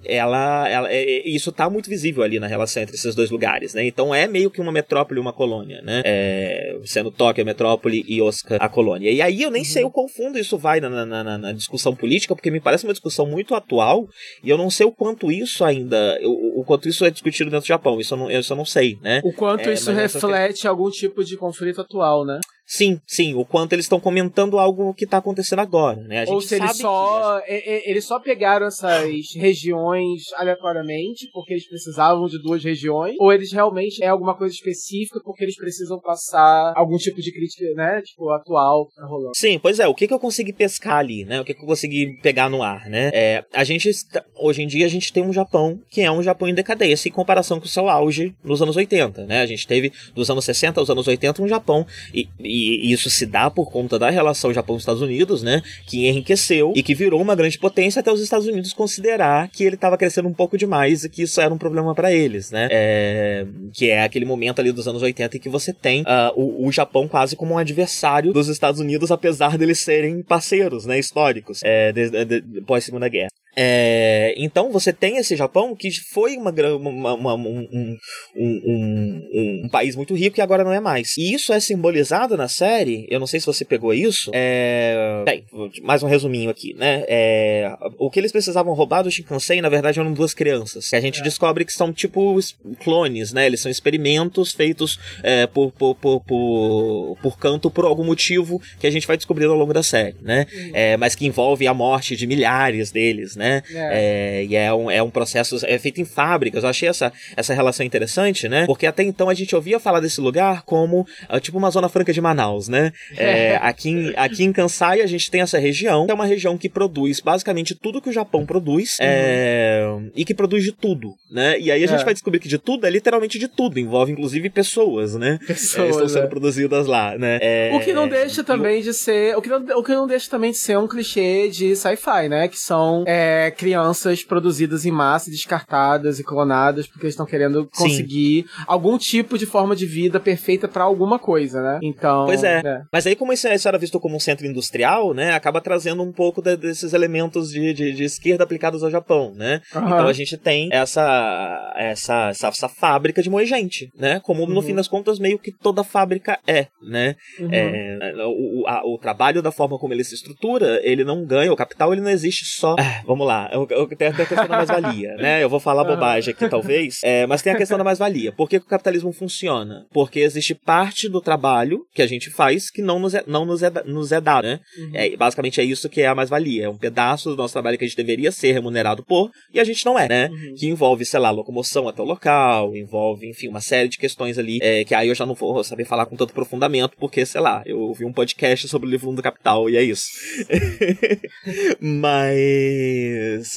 [SPEAKER 2] ela, ela, é- isso tá muito visível ali na relação entre esses dois lugares, né? Então é meio que uma metrópole e uma colônia, né? É, sendo Tóquio a metrópole e Osaka a colônia. E aí eu nem sei o quão fundo isso vai na, na, na- na discussão política, porque me parece uma discussão muito atual e eu não sei o quanto isso ainda, o, o quanto isso é discutido dentro do Japão. Isso eu não, isso eu não sei, né?
[SPEAKER 4] O quanto
[SPEAKER 2] É,
[SPEAKER 4] isso reflete algum tipo de conflito atual, né?
[SPEAKER 2] Sim, sim, o quanto eles estão comentando algo que tá acontecendo agora, né?
[SPEAKER 4] Ou se eles
[SPEAKER 2] que-
[SPEAKER 4] só, e- e- eles só pegaram essas regiões aleatoriamente porque eles precisavam de duas regiões, ou eles realmente é alguma coisa específica porque eles precisam passar algum tipo de crítica, né? Tipo, atual que tá rolando.
[SPEAKER 2] Sim, pois é, o que, que eu consegui pescar ali, né? O que, que eu consegui pegar no ar, né? É, a gente, está- hoje em dia, a gente tem um Japão que é um Japão em decadência em comparação com o seu auge nos anos 80, né? A gente teve, dos anos 60 aos anos 80, um Japão, e, e e isso se dá por conta da relação Japão-Estados Unidos, né? Que enriqueceu e que virou uma grande potência até os Estados Unidos considerar que ele estava crescendo um pouco demais e que isso era um problema para eles, né? É, que é aquele momento ali dos anos 80 em que você tem uh, o, o, Japão quase como um adversário dos Estados Unidos, apesar deles serem parceiros, né? Históricos, é, pós Segunda Guerra. É, então você tem esse Japão que foi uma, uma, uma um, um, um, um, país muito rico e agora não é mais. E isso é simbolizado na série. Eu não sei se você pegou isso. É, bem, mais um resuminho aqui, né? É, o que eles precisavam roubar do Shinkansen, na verdade, eram duas crianças. Que a gente é. descobre que são tipo clones, né? Eles são experimentos feitos é, por, por, por, por, por canto por algum motivo que a gente vai descobrir ao longo da série, né? Uhum. É, mas que envolve a morte de milhares deles, né? É. é. e é um, é um processo é feito em fábricas. Eu achei essa, essa relação interessante, né? Porque até então a gente ouvia falar desse lugar como uh, tipo uma zona franca de Manaus, né? É, aqui, em, aqui em Kansai a gente tem essa região, que é uma região que produz basicamente tudo que o Japão produz uhum. é, e que produz de tudo, né? E aí a gente é. vai descobrir que de tudo é literalmente de tudo, envolve inclusive pessoas, né? Pessoas, estão sendo produzidas lá, né?
[SPEAKER 4] o que não deixa também de ser, o que não, o que não deixa também de ser um clichê de sci-fi, né? Que são é, é, crianças produzidas em massa, descartadas e clonadas, porque eles estão querendo conseguir Sim. algum tipo de forma de vida perfeita para alguma coisa, né? Então.
[SPEAKER 2] Pois é. é. Mas aí, como isso, isso era visto como um centro industrial, né? Acaba trazendo um pouco de, desses elementos de, de, de, esquerda aplicados ao Japão, né? Uhum. Então a gente tem essa, essa, essa, essa fábrica de moer gente, né? Como no uhum. fim das contas, meio que toda fábrica é, né? Uhum. É, o, a, o trabalho da forma como ele se estrutura, ele não ganha, o capital ele não existe só. É, vamos lá, eu, eu tenho a questão da mais-valia, né? Eu vou falar bobagem aqui, talvez, é, mas tem a questão da mais-valia. Por que, que, o capitalismo funciona? Porque existe parte do trabalho que a gente faz que não nos é, não nos é, nos é dado, né? Uhum. É, basicamente é isso que é a mais-valia. É um pedaço do nosso trabalho que a gente deveria ser remunerado por e a gente não é, né? Uhum. Que envolve, sei lá, locomoção até o local, envolve, enfim, uma série de questões ali é, que aí eu já não vou saber falar com tanto aprofundamento, porque, sei lá, eu ouvi um podcast sobre o livro 1 do Capital e é isso. mas.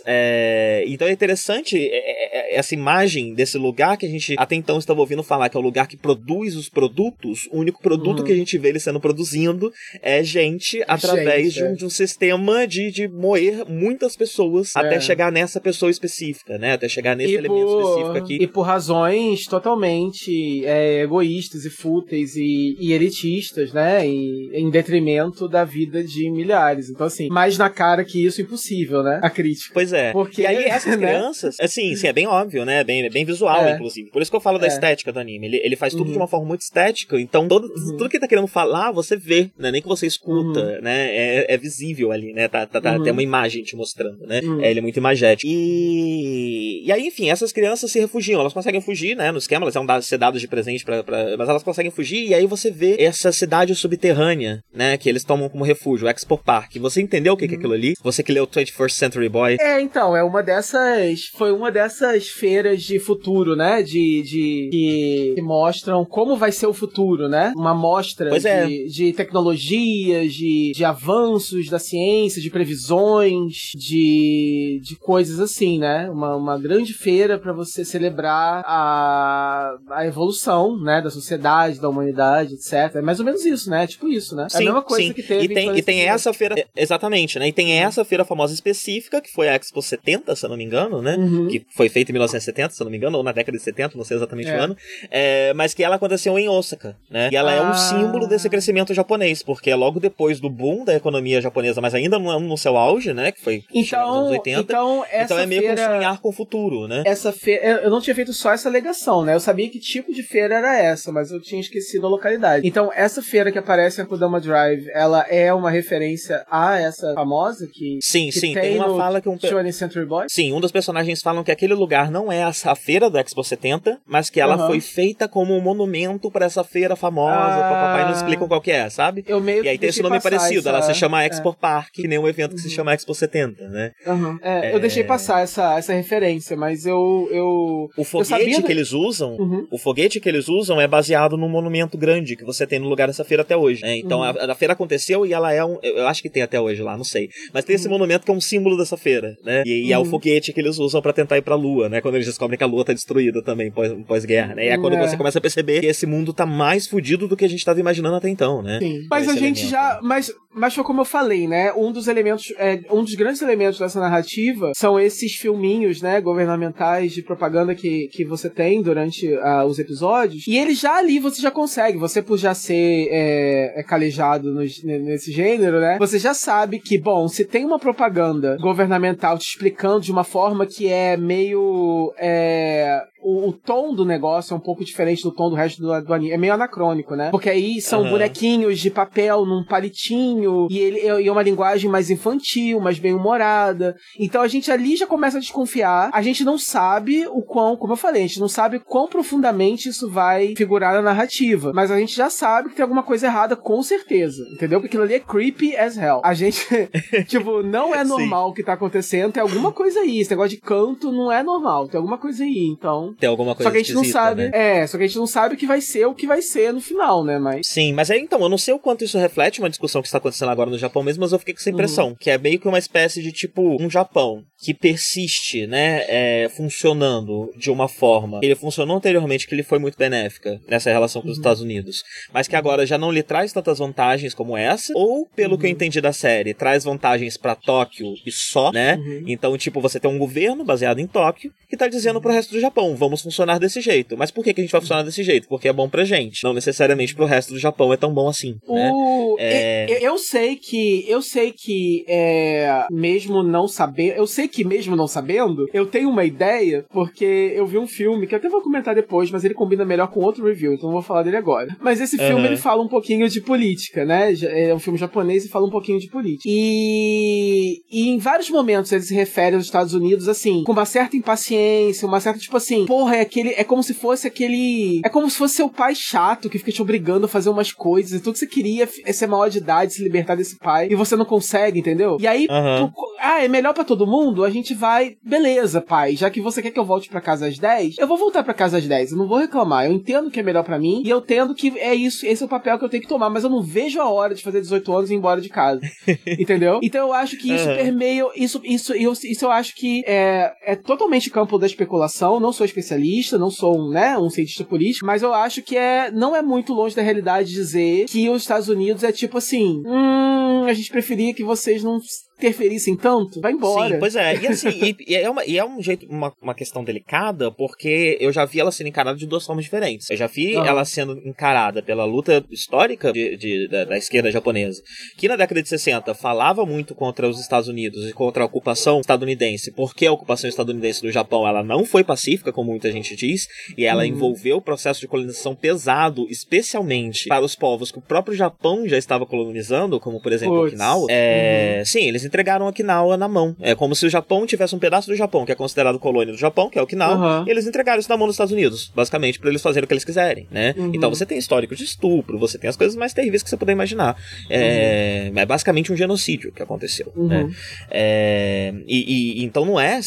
[SPEAKER 2] É, então é interessante é, é, é, essa imagem desse lugar que a gente até então estava ouvindo falar, que é o lugar que produz os produtos. O único produto uhum. que a gente vê ele sendo produzindo é gente através gente, de, um, de, um, sistema de, de moer muitas pessoas até chegar nessa pessoa específica, né? Até chegar nesse e elemento por, específico aqui.
[SPEAKER 4] E por razões totalmente egoístas e fúteis e, e elitistas, né? E, em detrimento da vida de milhares. Então, assim, mais na cara que isso é impossível, né? Crítica.
[SPEAKER 2] Pois é. Porque, e aí essas né? crianças, assim, sim, é bem óbvio, né? Bem, bem visual, é. inclusive. Por isso que eu falo da é. estética do anime. Ele, ele faz tudo uhum. de uma forma muito estética. Então, todo, uhum. tudo que ele tá querendo falar, você vê, né? Nem que você escuta, uhum. né? É, é visível ali, né? Tá, tá, tá, Tem uma imagem te mostrando, né? Uhum. É, ele é muito imagético. E, e aí, enfim, essas crianças se refugiam. Elas conseguem fugir, né? No esquema, elas ser dadas de presente pra, pra, Mas elas conseguem fugir. E aí você vê essa cidade subterrânea, né? Que eles tomam como refúgio, o Expo Park. Você entendeu o que, que é aquilo ali? Você que leu 21st Century Boy.
[SPEAKER 4] É, então, é uma dessas. Foi uma dessas feiras de futuro, né? De. de que, que mostram como vai ser o futuro, né? Uma mostra de, é. de tecnologias, de, de avanços da ciência, de previsões, de, de coisas assim, né? Uma, uma grande feira para você celebrar a, a evolução, né? Da sociedade, da humanidade, etc. É mais ou menos isso, né? Tipo isso, né?
[SPEAKER 2] Sim, é a mesma coisa sim. que teve. E tem, e tem essa feira. Exatamente, né? E tem essa feira famosa específica, que foi a Expo 70, se eu não me engano, né? Uhum. Que foi feita em 1970, se eu não me engano, ou na década de 70, não sei exatamente é. o ano. É, mas que ela aconteceu em Osaka, né? E ela ah. é um ah. símbolo desse crescimento japonês, porque é logo depois do boom da economia japonesa, mas ainda no, no seu auge, né? Que foi
[SPEAKER 4] então, nos anos 80. Então, essa
[SPEAKER 2] então é meio
[SPEAKER 4] feira...
[SPEAKER 2] que um sonhar com o futuro, né?
[SPEAKER 4] Essa feira. Eu não tinha feito só essa alegação, né? Eu sabia que tipo de feira era essa, mas eu tinha esquecido a localidade. Então, essa feira que aparece em Akudama Drive, ela é uma referência a essa famosa que.
[SPEAKER 2] Sim,
[SPEAKER 4] que
[SPEAKER 2] sim. Tem, tem uma fala que um.
[SPEAKER 4] Shonen Century Boy?
[SPEAKER 2] Sim, um dos personagens falam que aquele lugar não é a feira do Expo 70, mas que ela uhum. foi feita como um monumento para essa feira famosa. Ah, papai não explicam qual que é, sabe?
[SPEAKER 4] Eu meio
[SPEAKER 2] e aí tem esse nome parecido, essa... ela se chama Expo é. Park, que nem um evento que uhum. se chama Expo 70, né?
[SPEAKER 4] Uhum. É, é... Eu deixei passar essa, essa referência, mas eu. eu
[SPEAKER 2] o foguete que eles usam, uhum. o foguete que eles usam é baseado num monumento grande que você tem no lugar dessa feira até hoje. Né? Então uhum. a, a, feira aconteceu e ela é um. Eu acho que tem até hoje lá, não sei. Mas tem esse uhum. monumento que é um símbolo dessa terça-feira, né? E, e é o
[SPEAKER 4] Uhum.
[SPEAKER 2] foguete que eles usam pra tentar ir pra Lua, né? Quando eles descobrem que a Lua tá destruída também pós- pós-guerra, né? E é quando
[SPEAKER 4] É.
[SPEAKER 2] você começa a perceber que esse mundo tá mais fudido do que a gente tava imaginando até então, né?
[SPEAKER 4] Sim. Mas a gente
[SPEAKER 2] elemento.
[SPEAKER 4] já. Mas, mas foi como eu falei, né? Um dos elementos. É, um dos grandes elementos dessa narrativa são esses filminhos, né? Governamentais de propaganda que, que você tem durante ah, os episódios. E ele já ali você já consegue. Você, por já ser é, é calejado nos- nesse gênero, né? Você já sabe que, bom, se tem uma propaganda governamental te explicando de uma forma que é meio. É, o, o tom do negócio é um pouco diferente do tom do resto do, do anime. É meio anacrônico, né? Porque aí são
[SPEAKER 2] Aham.
[SPEAKER 4] bonequinhos de papel num palitinho e ele e é uma linguagem mais infantil, mais bem humorada. Então a gente ali já começa a desconfiar. A gente não sabe o quão, como eu falei, a gente não sabe quão profundamente isso vai figurar na narrativa. Mas a gente já sabe que tem alguma coisa errada, com certeza. Entendeu? Porque aquilo ali é creepy as hell. A gente, tipo, não é
[SPEAKER 2] Sim.
[SPEAKER 4] normal o que tá acontecendo. Tem alguma coisa aí. Esse negócio de canto não é normal. Tem alguma coisa aí. Então.
[SPEAKER 2] Tem alguma coisa
[SPEAKER 4] Só que a gente não sabe.
[SPEAKER 2] né?
[SPEAKER 4] É, só que a gente não sabe o que vai ser o que vai ser no final, né? Mas.
[SPEAKER 2] Sim, mas aí então, eu não sei o quanto isso reflete uma discussão que está acontecendo agora no Japão mesmo, mas eu fiquei com essa impressão, que é meio que uma espécie de tipo um Japão que persiste, né, é, funcionando de uma forma ele funcionou anteriormente, que ele foi muito benéfica nessa relação com os Estados Unidos, mas que agora já não lhe traz tantas vantagens como essa, ou pelo que eu entendi da série, traz vantagens pra Tóquio e só, né? Então, tipo, você tem um governo baseado em Tóquio que tá dizendo pro resto do Japão, vamos funcionar desse jeito. Mas por que, que a gente vai funcionar desse jeito? Porque é bom pra gente. Não necessariamente pro resto do Japão é tão bom assim, né?
[SPEAKER 4] O...
[SPEAKER 2] É.
[SPEAKER 4] Eu, eu sei que. Eu sei que. É, mesmo não saber. Eu sei que mesmo não sabendo, eu tenho uma ideia, porque eu vi um filme que eu até vou comentar depois, mas ele combina melhor com outro review, então não vou falar dele agora. Mas esse filme
[SPEAKER 2] Aham.
[SPEAKER 4] ele fala um pouquinho de política, né? É um filme japonês e fala um pouquinho de política. E, e em vários momentos ele se refere aos Estados Unidos assim, com uma certa impaciência, uma certa tipo assim, porra, é aquele. É como se fosse aquele. É como se fosse seu pai chato que fica te obrigando a fazer umas coisas e tudo que você queria é ser maior de idade, se libertar desse pai, e você não consegue, entendeu? E aí,
[SPEAKER 2] Aham.
[SPEAKER 4] tu- ah, é melhor pra todo mundo? A gente vai, beleza, pai, já que você quer que eu volte pra casa às 10, eu vou voltar pra casa às 10, eu não vou reclamar, eu entendo que é melhor pra mim, e eu entendo que é isso, esse é o papel que eu tenho que tomar, mas eu não vejo a hora de fazer 18 anos e ir embora de casa. entendeu? Então eu acho que isso
[SPEAKER 2] Aham.
[SPEAKER 4] permeia, isso, isso, eu- isso eu acho que é, é totalmente campo da especulação, não sou especialista, não sou um, né, um cientista político, mas eu acho que é, não é muito longe da realidade dizer que os Estados Unidos é tipo assim, hum, a gente preferia que vocês não interferissem tanto, vai embora.
[SPEAKER 2] Sim, pois é. E assim, e, e é, uma, e é um jeito, uma, uma questão delicada, porque eu já vi ela sendo encarada de duas formas diferentes. Eu já vi
[SPEAKER 4] Aham.
[SPEAKER 2] ela sendo encarada pela luta histórica de, de- da, da esquerda japonesa, que na década de 60 falava muito contra os Estados Unidos e contra a ocupação estadunidense, porque a ocupação estadunidense do Japão ela não foi pacífica, como muita gente diz, e ela
[SPEAKER 4] Uhum.
[SPEAKER 2] envolveu o processo de colonização pesado, especialmente para os povos que o próprio Japão já estava colonizando, como por exemplo
[SPEAKER 4] Puts.
[SPEAKER 2] Okinawa. É, Sim, eles entregaram Okinawa na mão. É como se o Japão tivesse um pedaço do Japão, que é considerado colônia do Japão, que é Okinawa,
[SPEAKER 4] Aham.
[SPEAKER 2] e eles entregaram isso na mão dos Estados Unidos, basicamente, para eles fazerem o que eles quiserem, né?
[SPEAKER 4] Uhum.
[SPEAKER 2] Então você tem histórico de estupro, você tem as coisas mais terríveis que você puder imaginar. É, é basicamente um genocídio que aconteceu,
[SPEAKER 4] Uhum.
[SPEAKER 2] né? É, e, e- então não é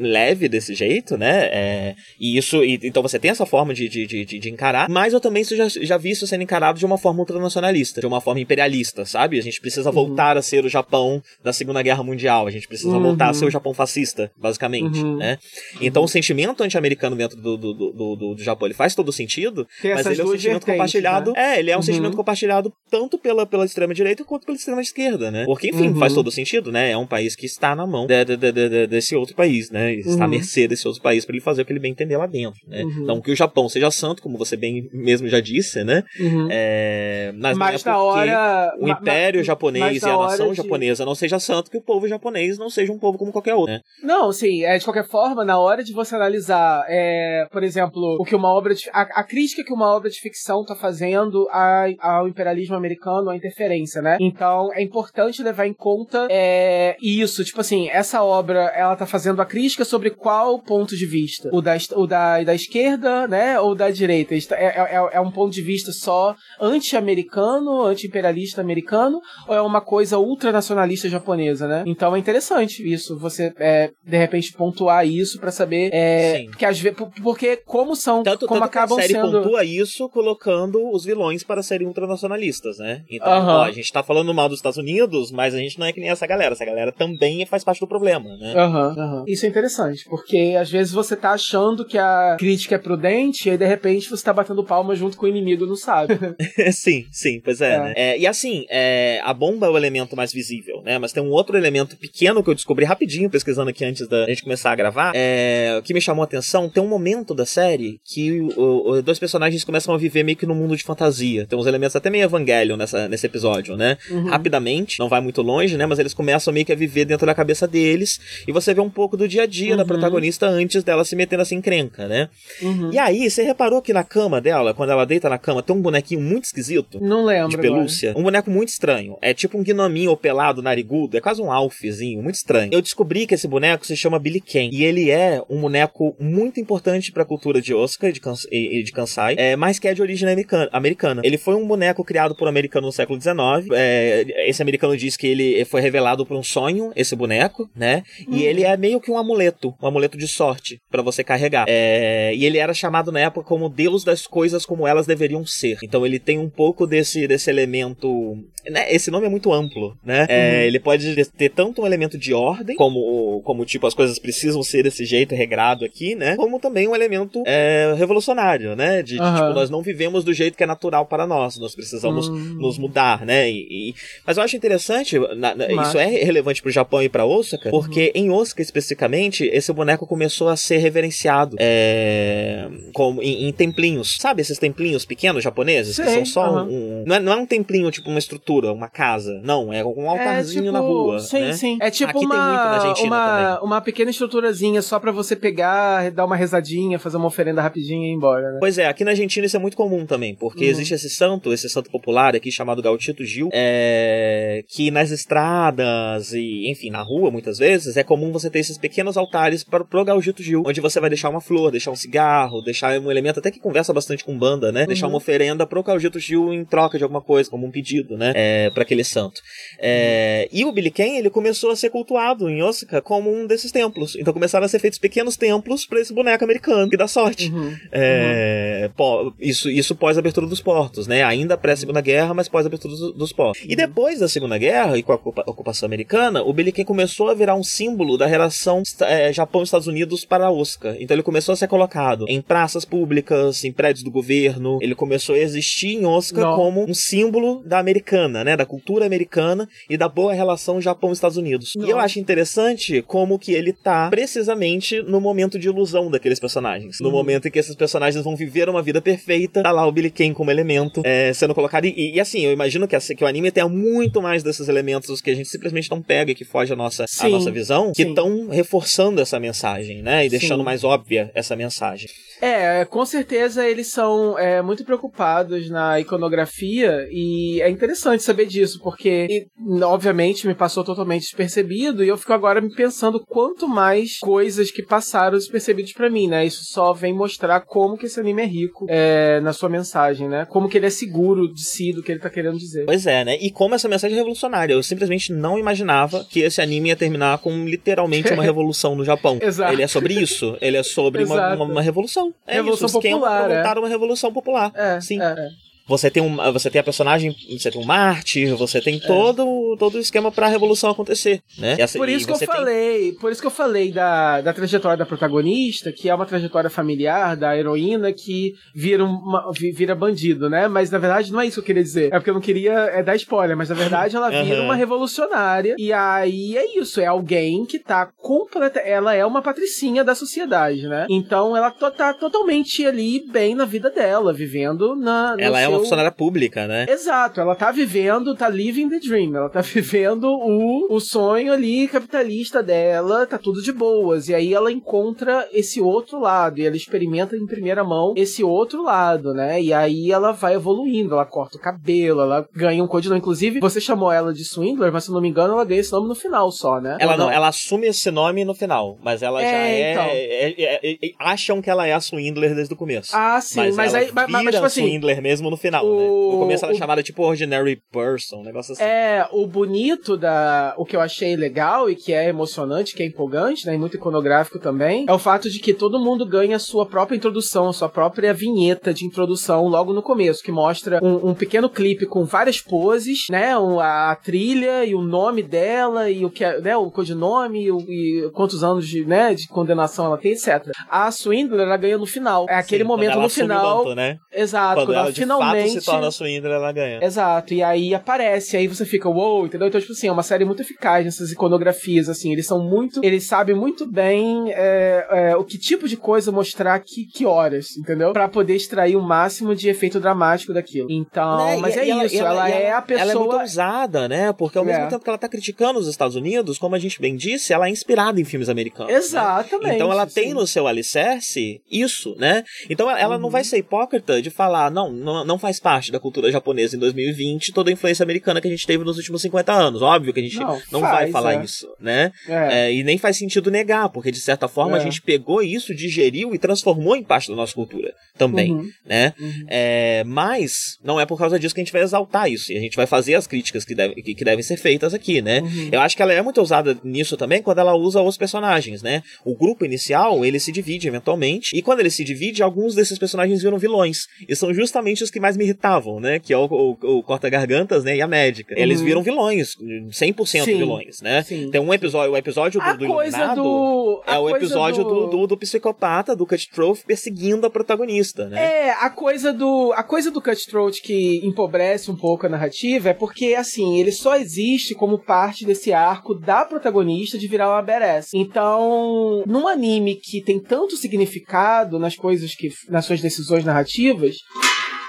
[SPEAKER 2] leve desse jeito, né? É, e isso, e- então você tem essa forma de, de, de, de encarar, mas eu também já, já vi isso sendo encarado de uma forma ultranacionalista, de uma forma imperialista, sabe? A gente precisa voltar a ser o Japão da Segunda Guerra Mundial, a gente precisa
[SPEAKER 4] Uhum.
[SPEAKER 2] voltar a ser o Japão fascista, basicamente,
[SPEAKER 4] Uhum.
[SPEAKER 2] né? Então o sentimento anti-americano dentro do, do, do, do, do Japão, ele faz todo sentido,
[SPEAKER 4] Tem
[SPEAKER 2] mas ele é um sentimento compartilhado.
[SPEAKER 4] né?
[SPEAKER 2] É, ele é um
[SPEAKER 4] Uhum.
[SPEAKER 2] sentimento compartilhado tanto pela, pela extrema-direita quanto pela extrema-esquerda, né? Porque, enfim,
[SPEAKER 4] Uhum.
[SPEAKER 2] faz todo sentido, né? É um país que está na mão de- de- de- de- desse outro país, né? Está à
[SPEAKER 4] Uhum.
[SPEAKER 2] mercê desse outro país para ele fazer o que ele bem entender lá dentro, né?
[SPEAKER 4] Uhum.
[SPEAKER 2] Não que o Japão seja santo, como você bem mesmo já disse, né? É, mas,
[SPEAKER 4] Mas na hora.
[SPEAKER 2] o império japonês e a nação
[SPEAKER 4] de-
[SPEAKER 2] japonesa não seja santo que o povo japonês não seja um povo como qualquer outro, né?
[SPEAKER 4] Não, sim, é, de qualquer forma, na hora de você analisar, é, por exemplo, o que uma obra de, a, a crítica que uma obra de ficção tá fazendo a- ao imperialismo americano, à interferência, né? Então, é importante levar em conta é, isso, tipo assim, essa obra, ela tá fazendo a crítica sobre qual ponto de vista? O da, o da, da esquerda, né, ou da direita? Isto É, é, é um ponto de vista só anti-americano, anti-imperialista americano, ou é uma coisa ultranacionalista japonesa? Japonesa, né? Então é interessante isso, você é, de repente pontuar isso pra saber é, que às vezes porque como são
[SPEAKER 2] Tanto,
[SPEAKER 4] como
[SPEAKER 2] tanto
[SPEAKER 4] acabam
[SPEAKER 2] que a série
[SPEAKER 4] sendo
[SPEAKER 2] pontua isso colocando os vilões para serem ultranacionalistas, né? Então,
[SPEAKER 4] Aham.
[SPEAKER 2] ó, a gente tá falando mal dos Estados Unidos, mas a gente não é que nem essa galera. Essa galera também faz parte do problema, né?
[SPEAKER 4] Aham, aham. Isso é interessante, porque às vezes você tá achando que a crítica é prudente e aí de repente você tá batendo palma junto com o inimigo, não sabe.
[SPEAKER 2] sim, sim, pois é,
[SPEAKER 4] É.
[SPEAKER 2] né? É, e assim, é, a bomba é o elemento mais visível, né? Mas tem um outro elemento pequeno que eu descobri rapidinho pesquisando aqui antes da gente começar a gravar, é, que me chamou a atenção. Tem um momento da série que o- o- dois personagens começam a viver meio que num mundo de fantasia. Tem uns elementos até meio Evangelion nessa, nesse episódio, né?
[SPEAKER 4] Uhum.
[SPEAKER 2] Rapidamente, não vai muito longe, né? Mas eles começam meio que a viver dentro da cabeça deles e você vê um pouco do dia a dia da
[SPEAKER 4] Uhum.
[SPEAKER 2] protagonista antes dela se meter nessa encrenca, né?
[SPEAKER 4] Uhum.
[SPEAKER 2] E aí, você reparou que na cama dela, quando ela deita na cama, tem um bonequinho muito esquisito?
[SPEAKER 4] Não lembro.
[SPEAKER 2] de
[SPEAKER 4] agora.
[SPEAKER 2] pelúcia. Um boneco muito estranho. É tipo um gnominho pelado, narigudo. É quase um alfzinho, muito estranho. Eu descobri que esse boneco se chama Billy Ken. E ele é um boneco muito importante pra cultura de Osaka e de, Kans e de Kansai, é, mas que é de origem americana. Ele foi um boneco criado por um americano no século XIX. É, esse americano diz que ele foi revelado por um sonho, esse boneco, né? E ele é meio que um amuleto, um amuleto de sorte pra você carregar. É, e ele era chamado na época como Deus das coisas como elas deveriam ser. Então ele tem um pouco desse, desse elemento. Né? Esse nome é muito amplo, né? É, ele pode ter tanto um elemento de ordem, como, como tipo as coisas precisam ser desse jeito regrado aqui, né? Como também um elemento é, revolucionário, né? De,
[SPEAKER 4] Aham.
[SPEAKER 2] tipo, nós não vivemos do jeito que é natural para nós, nós precisamos
[SPEAKER 4] Hum.
[SPEAKER 2] nos mudar, né? E, e- Mas eu acho interessante, na- na-
[SPEAKER 4] Mas-
[SPEAKER 2] isso é relevante pro Japão e pra Osaka, porque em Osaka especificamente, esse boneco começou a ser reverenciado é, como em, em templinhos. Sabe esses templinhos pequenos japoneses? que são só
[SPEAKER 4] aham.
[SPEAKER 2] um. Não é, não é um templinho, tipo uma estrutura, uma casa. Não, é um altarzinho
[SPEAKER 4] é, tipo,
[SPEAKER 2] na rua.
[SPEAKER 4] Sim,
[SPEAKER 2] né?
[SPEAKER 4] sim. É tipo
[SPEAKER 2] Aqui
[SPEAKER 4] uma, uma,
[SPEAKER 2] também.
[SPEAKER 4] uma pequena estruturazinha só pra você pegar, dar uma rezadinha, fazer uma oferenda rapidinho e ir embora, né?
[SPEAKER 2] Pois é, aqui na Argentina isso é muito comum também, porque
[SPEAKER 4] Uhum.
[SPEAKER 2] existe esse santo, esse santo popular aqui chamado Gautito Gil, é, que nas estradas e, enfim, na rua muitas vezes, é comum você ter esses pequenos altares para pro Gautito Gil, onde você vai deixar uma flor, deixar um cigarro, deixar um elemento até que conversa bastante com banda, né? Deixar
[SPEAKER 4] Uhum.
[SPEAKER 2] uma oferenda pro Gautito Gil em troca de alguma coisa, como um pedido, né? É, para aquele santo. É, e o Billy Ken, ele começou a ser cultuado em Osaka como um desses templos. Então começaram a ser feitos pequenos templos para esse boneco americano que dá sorte.
[SPEAKER 4] Uhum.
[SPEAKER 2] É, pó- isso, isso pós abertura dos portos, né? Ainda pré-segunda guerra, mas pós abertura dos, dos portos. E depois da segunda guerra e com a ocupa- ocupação americana, o Billy Ken começou a virar um símbolo da relação é, Japão-Estados Unidos para Osaka. Então ele começou a ser colocado em praças públicas, em prédios do governo. Ele começou a existir em Osaka
[SPEAKER 4] Não.
[SPEAKER 2] como um símbolo da americana, né? Da cultura americana e da boa relação Japão-Estados Unidos. E eu acho interessante como que ele tá precisamente no momento de ilusão daqueles personagens. No
[SPEAKER 4] Uhum.
[SPEAKER 2] momento em que esses personagens vão viver uma vida perfeita, tá lá o Billy Kane como elemento é, sendo colocado. E, e, assim, eu imagino que, que o anime tenha muito mais desses elementos que a gente simplesmente não pega e que foge a nossa, a nossa visão, que estão reforçando essa mensagem, né? E deixando
[SPEAKER 4] Sim.
[SPEAKER 2] mais óbvia essa mensagem.
[SPEAKER 4] É, com certeza eles são é, muito preocupados na iconografia e é interessante saber disso, porque, e, obviamente, me passou totalmente despercebido e eu fico agora me pensando quanto mais coisas que passaram despercebidos pra mim, né? Isso só vem mostrar como que esse anime é rico é, na sua mensagem, né? Como que ele é seguro de si, do que ele tá querendo dizer.
[SPEAKER 2] Pois é, né? E como essa mensagem é revolucionária. Eu simplesmente não imaginava que esse anime ia terminar com literalmente uma revolução no Japão.
[SPEAKER 4] Exato.
[SPEAKER 2] Ele é sobre isso. Ele é sobre uma, uma, uma revolução. É
[SPEAKER 4] Revolução
[SPEAKER 2] isso,
[SPEAKER 4] popular,
[SPEAKER 2] pra
[SPEAKER 4] é.
[SPEAKER 2] uma revolução popular.
[SPEAKER 4] É,
[SPEAKER 2] Sim.
[SPEAKER 4] é, é.
[SPEAKER 2] Você tem um, você tem a personagem, você tem um mártir, você tem todo, todo o esquema pra revolução acontecer, né? E essa-
[SPEAKER 4] Por isso que eu
[SPEAKER 2] tem-
[SPEAKER 4] falei, por isso que eu falei da, da trajetória da protagonista, que é uma trajetória familiar da heroína que vira, uma, vi- vira bandido, né? Mas na verdade não é isso que eu queria dizer. É porque eu não queria é, dar spoiler, mas na verdade ela vira
[SPEAKER 2] Aham.
[SPEAKER 4] uma revolucionária. E aí é isso, é alguém que tá completa. Ela é uma patricinha da sociedade, né? Então ela tá totalmente ali bem na vida dela, vivendo na. no
[SPEAKER 2] Ela é uma funcionária pública, né?
[SPEAKER 4] Exato, ela tá vivendo, tá living the dream, ela tá vivendo o, o sonho ali capitalista dela, tá tudo de boas. E aí ela encontra esse outro lado, e ela experimenta em primeira mão esse outro lado, né? E aí ela vai evoluindo, ela corta o cabelo, ela ganha um codinome. Inclusive, você chamou ela de Swindler, mas se não me engano, ela ganha esse nome no final só, né?
[SPEAKER 2] Ela
[SPEAKER 4] Ou
[SPEAKER 2] não, ela assume esse nome no final, mas ela já
[SPEAKER 4] É,
[SPEAKER 2] é,
[SPEAKER 4] então.
[SPEAKER 2] é- é- é- é- Acham que ela é a Swindler desde o começo.
[SPEAKER 4] Ah, sim, mas,
[SPEAKER 2] ela
[SPEAKER 4] aí. Mas, mas, tipo assim.
[SPEAKER 2] Swindler mesmo no final. Final,
[SPEAKER 4] O-
[SPEAKER 2] né? No começo ela é chamada tipo Ordinary Person, um negócio assim.
[SPEAKER 4] É, o bonito da. O que eu achei legal e que é emocionante, que é empolgante, né? E muito iconográfico também, é o fato de que todo mundo ganha a sua própria introdução, a sua própria vinheta de introdução logo no começo, que mostra um, um pequeno clipe com várias poses, né? a trilha e o nome dela e o que é, né? O codinome e, o- e quantos anos de, né, de condenação ela tem, etc. A Swindler, ela ganha no final. É aquele
[SPEAKER 2] Sim,
[SPEAKER 4] momento no final.
[SPEAKER 2] manto, né?
[SPEAKER 4] Exato,
[SPEAKER 2] Quando,
[SPEAKER 4] quando,
[SPEAKER 2] ela
[SPEAKER 4] ela finalmente.
[SPEAKER 2] Fato se torna Swindler, ela ganha.
[SPEAKER 4] Exato, e aí aparece, aí você fica, uou, entendeu? Então, tipo assim, é uma série muito eficaz nessas iconografias, assim, eles são muito, eles sabem muito bem é, é, o que tipo de coisa mostrar que, que horas, entendeu? Pra poder extrair o máximo de efeito dramático daquilo. Então,
[SPEAKER 2] Né?
[SPEAKER 4] mas
[SPEAKER 2] E-
[SPEAKER 4] é
[SPEAKER 2] e
[SPEAKER 4] isso, ela,
[SPEAKER 2] e
[SPEAKER 4] é a pessoa...
[SPEAKER 2] Ela é muito ousada, né? Porque ao mesmo
[SPEAKER 4] É.
[SPEAKER 2] tempo que ela tá criticando os Estados Unidos, como a gente bem disse, ela é inspirada em filmes americanos. né?
[SPEAKER 4] Exatamente.
[SPEAKER 2] Então ela tem
[SPEAKER 4] sim.
[SPEAKER 2] no seu alicerce isso, né? Então ela- ela não
[SPEAKER 4] Uhum.
[SPEAKER 2] vai ser hipócrita de falar, não, não, não faz parte da cultura japonesa em 2020 toda a influência americana que a gente teve nos últimos 50 anos. Óbvio que a gente não,
[SPEAKER 4] Não,
[SPEAKER 2] vai
[SPEAKER 4] faz,
[SPEAKER 2] falar
[SPEAKER 4] é.
[SPEAKER 2] isso, né?
[SPEAKER 4] É.
[SPEAKER 2] É, e nem faz sentido negar, porque de certa forma a
[SPEAKER 4] É.
[SPEAKER 2] gente pegou isso, digeriu e transformou em parte da nossa cultura também,
[SPEAKER 4] Uhum.
[SPEAKER 2] né?
[SPEAKER 4] Uhum.
[SPEAKER 2] É, mas não é por causa disso que a gente vai exaltar isso. E a gente vai fazer as críticas que, deve- que- que devem ser feitas aqui, né?
[SPEAKER 4] Uhum.
[SPEAKER 2] Eu acho que ela é muito ousada nisso também quando ela usa os personagens, né? O grupo inicial, ele se divide eventualmente, e quando ele se divide, alguns desses personagens viram vilões. E são justamente os que mais me irritavam, né? Que é o, o- o Corta-Gargantas, né? E a médica. Eles
[SPEAKER 4] Uhum.
[SPEAKER 2] viram vilões, 100%
[SPEAKER 4] Sim.
[SPEAKER 2] vilões, né?
[SPEAKER 4] Sim.
[SPEAKER 2] Tem um episódio, o episódio do, do Iluminado
[SPEAKER 4] do...
[SPEAKER 2] é o episódio do... Do, do psicopata, do Cutthroat, perseguindo a protagonista, né?
[SPEAKER 4] É, a coisa do a coisa do Cutthroat que empobrece um pouco a narrativa é porque assim, ele só existe como parte desse arco da protagonista de virar uma badass. Então, num anime que tem tanto significado nas coisas que nas suas decisões narrativas,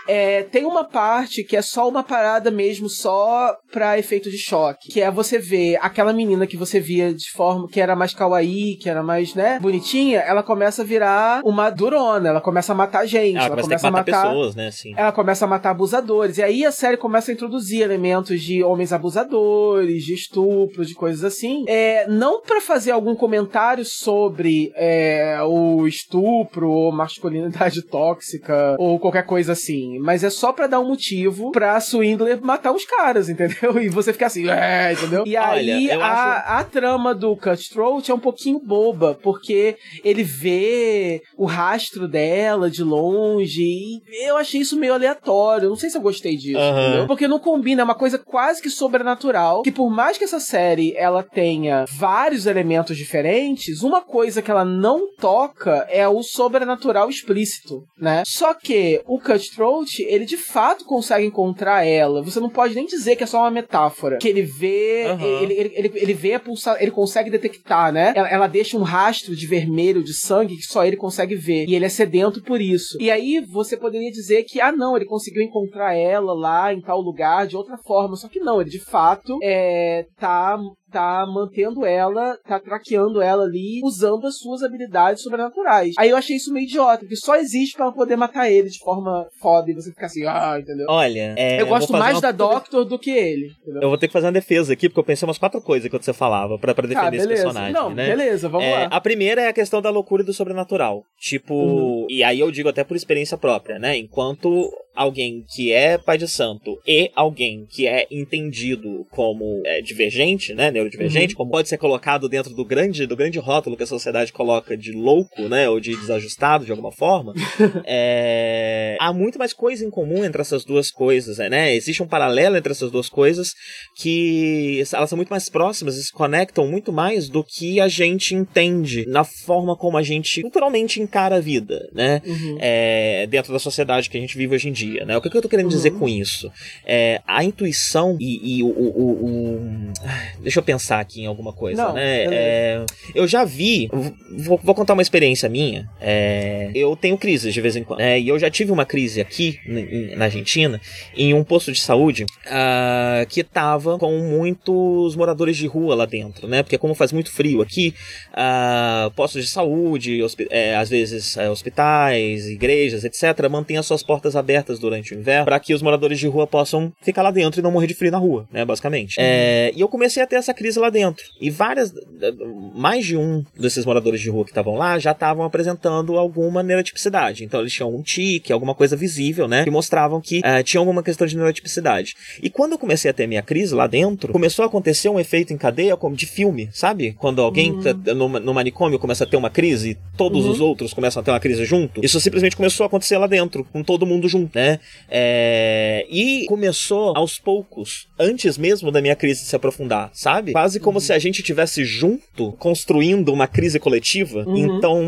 [SPEAKER 4] é, tem uma parte que é só uma parada mesmo, só pra efeito de choque. Que é você ver aquela menina que você via de forma que era mais kawaii, que era mais, né, bonitinha, ela começa a virar uma durona, ela começa a matar gente,
[SPEAKER 2] Ela
[SPEAKER 4] ela,
[SPEAKER 2] começa a matar,
[SPEAKER 4] matar.
[SPEAKER 2] pessoas, né? Assim.
[SPEAKER 4] Ela começa a matar abusadores. E aí a série começa a introduzir elementos de homens abusadores, de estupro, de coisas assim. É, não pra fazer algum comentário sobre é, o estupro ou masculinidade tóxica ou qualquer coisa assim. Mas é só pra dar um motivo pra Swindler matar os caras, entendeu? E você ficar assim, é, entendeu? E
[SPEAKER 2] Olha,
[SPEAKER 4] aí a,
[SPEAKER 2] acho-
[SPEAKER 4] a trama do Cutthroat é um pouquinho boba, porque ele vê o rastro dela de longe e eu achei isso meio aleatório. Não sei se eu gostei disso,
[SPEAKER 2] Aham.
[SPEAKER 4] entendeu? Porque não combina, é uma coisa quase que sobrenatural, que por mais que essa série ela tenha vários elementos diferentes, uma coisa que ela não toca é o sobrenatural explícito, né? Só que o Cutthroat, ele de fato consegue encontrar ela. Você não pode nem dizer que é só uma metáfora. Que ele vê,
[SPEAKER 2] Aham.
[SPEAKER 4] ele, ele, ele, ele vê a pulsa, ele consegue detectar, né? Ela, ela deixa um rastro de vermelho, de sangue, que só ele consegue ver. E ele é sedento por isso. E aí você poderia dizer que, ah, não, ele conseguiu encontrar ela lá em tal lugar de outra forma. Só que não, ele de fato é, tá tá mantendo ela, tá traqueando ela ali, usando as suas habilidades sobrenaturais. Aí eu achei isso meio idiota, porque só existe pra poder matar ele de forma foda e você ficar assim, ah, entendeu?
[SPEAKER 2] Olha, é,
[SPEAKER 4] eu gosto
[SPEAKER 2] fazer
[SPEAKER 4] mais
[SPEAKER 2] uma
[SPEAKER 4] da Doctor do que ele. Entendeu?
[SPEAKER 2] Eu vou ter que fazer uma defesa aqui, porque eu pensei umas quatro coisas enquanto você falava, pra, pra defender
[SPEAKER 4] ah,
[SPEAKER 2] esse personagem,
[SPEAKER 4] Não,
[SPEAKER 2] né?
[SPEAKER 4] beleza, vamos
[SPEAKER 2] É,
[SPEAKER 4] lá.
[SPEAKER 2] a primeira é a questão da loucura e do sobrenatural. Tipo,
[SPEAKER 4] Uhum.
[SPEAKER 2] e aí eu digo até por experiência própria, né? Enquanto alguém que é pai de santo e alguém que é entendido como é, divergente, né,
[SPEAKER 4] Uhum.
[SPEAKER 2] neurodivergente, como pode ser colocado dentro do grande, do grande rótulo que a sociedade coloca de louco, né, ou de desajustado de alguma forma, é, há muito mais coisa em comum entre essas duas coisas, né? Existe um paralelo entre essas duas coisas que elas são muito mais próximas e se conectam muito mais do que a gente entende na forma como a gente culturalmente encara a vida, né?
[SPEAKER 4] Uhum.
[SPEAKER 2] É, dentro da sociedade que a gente vive hoje em dia, né? O que, que eu tô querendo dizer
[SPEAKER 4] Uhum.
[SPEAKER 2] com isso? É, a intuição e, e o, o- o- Deixa eu pensar aqui em alguma coisa,
[SPEAKER 4] Não,
[SPEAKER 2] né?
[SPEAKER 4] beleza.
[SPEAKER 2] É, eu já vi, vou, vou contar uma experiência minha. É, eu tenho crises de vez em quando. né? e eu já tive uma crise aqui na Argentina, em um posto de saúde, ah, que tava com muitos moradores de rua lá dentro, né? Porque como faz muito frio aqui, ah, postos de saúde, é, às vezes é, hospitais, igrejas, etc., mantêm as suas portas abertas cobertas durante o inverno para que os moradores de rua possam ficar lá dentro e não morrer de frio na rua, né, basicamente. É, e eu comecei a ter essa crise lá dentro. E várias, mais de um desses moradores de rua que estavam lá já estavam apresentando alguma neurotipicidade. Então eles tinham um tique, alguma coisa visível, né, que mostravam que uh, tinha alguma questão de neurotipicidade. E quando eu comecei a ter minha crise lá dentro, começou a acontecer um efeito em cadeia como de filme, sabe? Quando alguém uhum. tá no, no, manicômio começa a ter uma crise, todos uhum. os outros começam a ter uma crise junto. Isso simplesmente começou a acontecer lá dentro, com todo mundo junto, né? É... E começou aos poucos, antes mesmo da minha crise se aprofundar, sabe? Quase como uhum. se a gente tivesse junto construindo uma crise coletiva. Uhum. Então,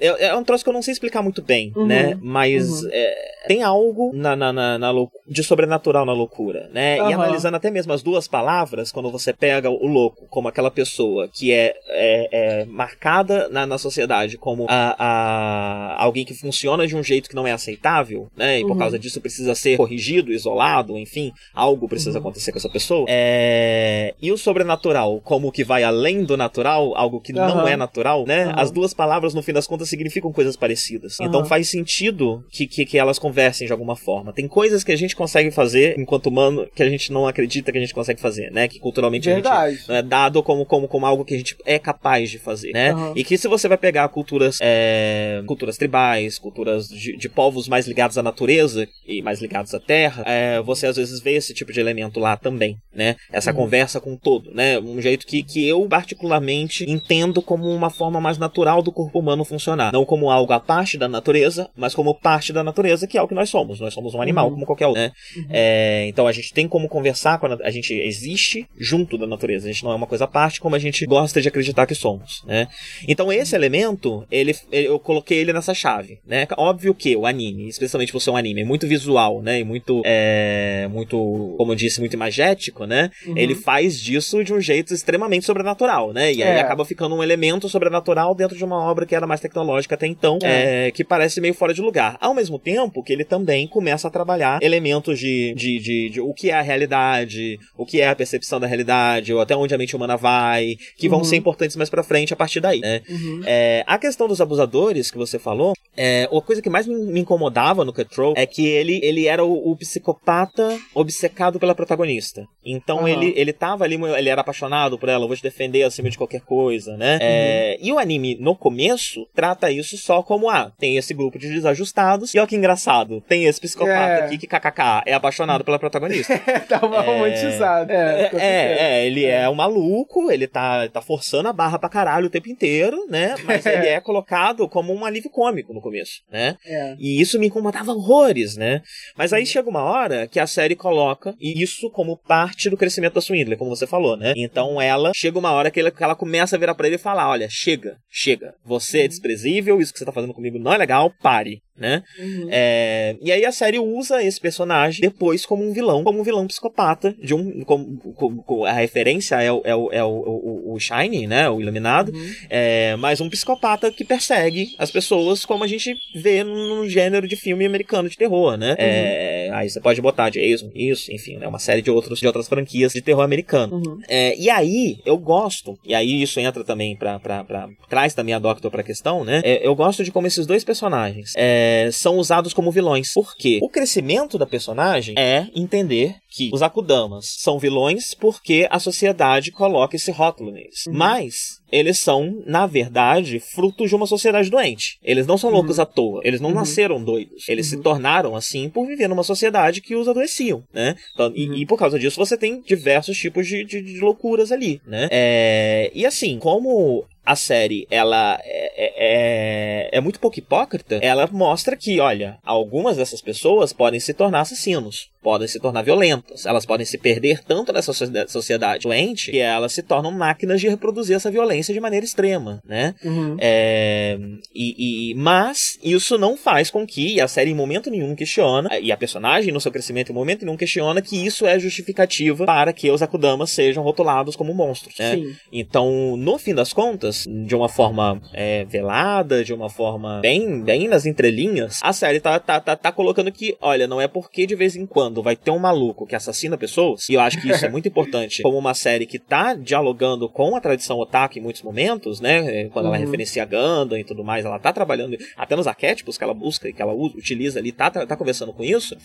[SPEAKER 2] é, é, um troço que eu não sei explicar muito bem, uhum. né? Mas uhum. é, tem algo na, na, na, na de sobrenatural na loucura, né? E analisando até mesmo as duas palavras, quando você pega o louco como aquela pessoa que é, é, é marcada na, na sociedade como a, a, alguém que funciona de um jeito que não é aceitável, né? E por uhum. Causa disso precisa ser corrigido, isolado, enfim, algo precisa uhum. acontecer com essa pessoa. É... E o sobrenatural como que vai além do natural, algo que não é natural, né? As duas palavras, no fim das contas, significam coisas parecidas. Então faz sentido que, que, que elas conversem de alguma forma. Tem coisas que a gente consegue fazer enquanto humano que a gente não acredita que a gente consegue fazer, né? Que culturalmente Verdade. a gente é dado como, como, como algo que a gente é capaz de fazer, né? Uhum. E que se você vai pegar culturas, é, culturas tribais, culturas de, de, povos mais ligados à natureza e mais ligados à terra, é, você às vezes vê esse tipo de elemento lá também, né? Essa uhum. conversa com o todo, né? Um jeito que, que eu particularmente entendo como uma forma mais natural do corpo humano funcionar. Não como algo à parte da natureza, mas como parte da natureza, que é o que nós somos. Nós somos um animal uhum. como qualquer outro, né? Uhum. É, então a gente tem como conversar quando a gente existe junto da natureza. A gente não é uma coisa à parte como a gente gosta de acreditar que somos, né? Então esse elemento, ele, eu coloquei ele nessa chave, né? Óbvio que o anime, especialmente por ser um anime muito visual, né? E muito, é, muito, como eu disse, muito imagético, né? Uhum. Ele faz disso de um jeito extremamente sobrenatural, né? E aí é. acaba ficando um elemento sobrenatural dentro de uma obra que era mais tecnológica até então, é. É, que parece meio fora de lugar. Ao mesmo tempo que ele também começa a trabalhar elementos de, de, de, de, o que é a realidade, o que é a percepção da realidade, ou até onde a mente humana vai, que vão uhum. ser importantes mais pra frente a partir daí, né? Uhum. É, a questão dos abusadores que você falou, é, a coisa que mais me, incomodava no Cutthroat é que ele, ele era o, o psicopata obcecado pela protagonista. Então uhum. ele, ele tava ali, ele era apaixonado por ela, vou te defender acima de qualquer coisa, né? É, uhum. e o anime, no começo, trata isso só como, ah, tem esse grupo de desajustados, e olha que engraçado, tem esse psicopata é. aqui que kkk é apaixonado pela protagonista.
[SPEAKER 4] tá uma é... romantizado.
[SPEAKER 2] É, é, é, ele é um maluco, ele tá, tá forçando a barra pra caralho o tempo inteiro, né? Mas ele é colocado como um alívio cômico no começo, né? É. E isso me incomodava horrores, né? Mas aí chega uma hora que a série coloca isso como parte do crescimento da Swindler, como você falou, né? Então ela chega uma hora que ela, que ela começa a virar pra ele e falar: olha, chega, chega. Você é uhum. desprezível, isso que você tá fazendo comigo não é legal, pare né? Uhum. É, e aí a série usa esse personagem depois como um vilão, como um vilão psicopata, de um, como, como a referência é, o, é, o, é o, o, o Shine, né? O Iluminado, uhum. é, mas um psicopata que persegue as pessoas como a gente vê num gênero de filme americano de terror, né? Uhum. É, aí você pode botar Jason, isso, enfim, né? Uma série de, outros, de outras franquias de terror americano. Uhum. É, e aí eu gosto, e aí isso entra também pra, pra, pra traz também a Doctor pra questão, né? É, eu gosto de como esses dois personagens é, é, são usados como vilões. Por quê? O crescimento da personagem é entender que os Akudamas são vilões porque a sociedade coloca esse rótulo neles. Uhum. Mas eles são, na verdade, frutos de uma sociedade doente. Eles não são loucos uhum. à toa. Eles não uhum. nasceram doidos. Eles uhum. se tornaram assim por viver numa sociedade que os adoeciam, né? Então, e, e, por causa disso você tem diversos tipos de, de, de loucuras ali, né? É, e assim, como a série ela é, é, é, é, muito pouco hipócrita, ela mostra que, olha, algumas dessas pessoas podem se tornar assassinos, podem se tornar violentas, elas podem se perder tanto nessa sociedade doente que elas se tornam máquinas de reproduzir essa violência de maneira extrema, né? Uhum. É, e, e, mas isso não faz com que a série em momento nenhum questiona, e a personagem no seu crescimento em momento nenhum questiona que isso é justificativa para que os Akudamas sejam rotulados como monstros, né? Então, no fim das contas, problemas de uma forma é, velada, de uma forma bem, bem nas entrelinhas, a série tá, tá, tá, tá colocando que, olha, não é porque de vez em quando vai ter um maluco que assassina pessoas, e eu acho que isso é muito importante, como uma série que tá dialogando com a tradição otaku em muitos momentos, né? Quando ela
[SPEAKER 4] Uhum.
[SPEAKER 2] referencia Gundam e tudo mais, ela tá trabalhando até nos arquétipos que ela busca e que ela utiliza ali, tá, tá conversando com isso.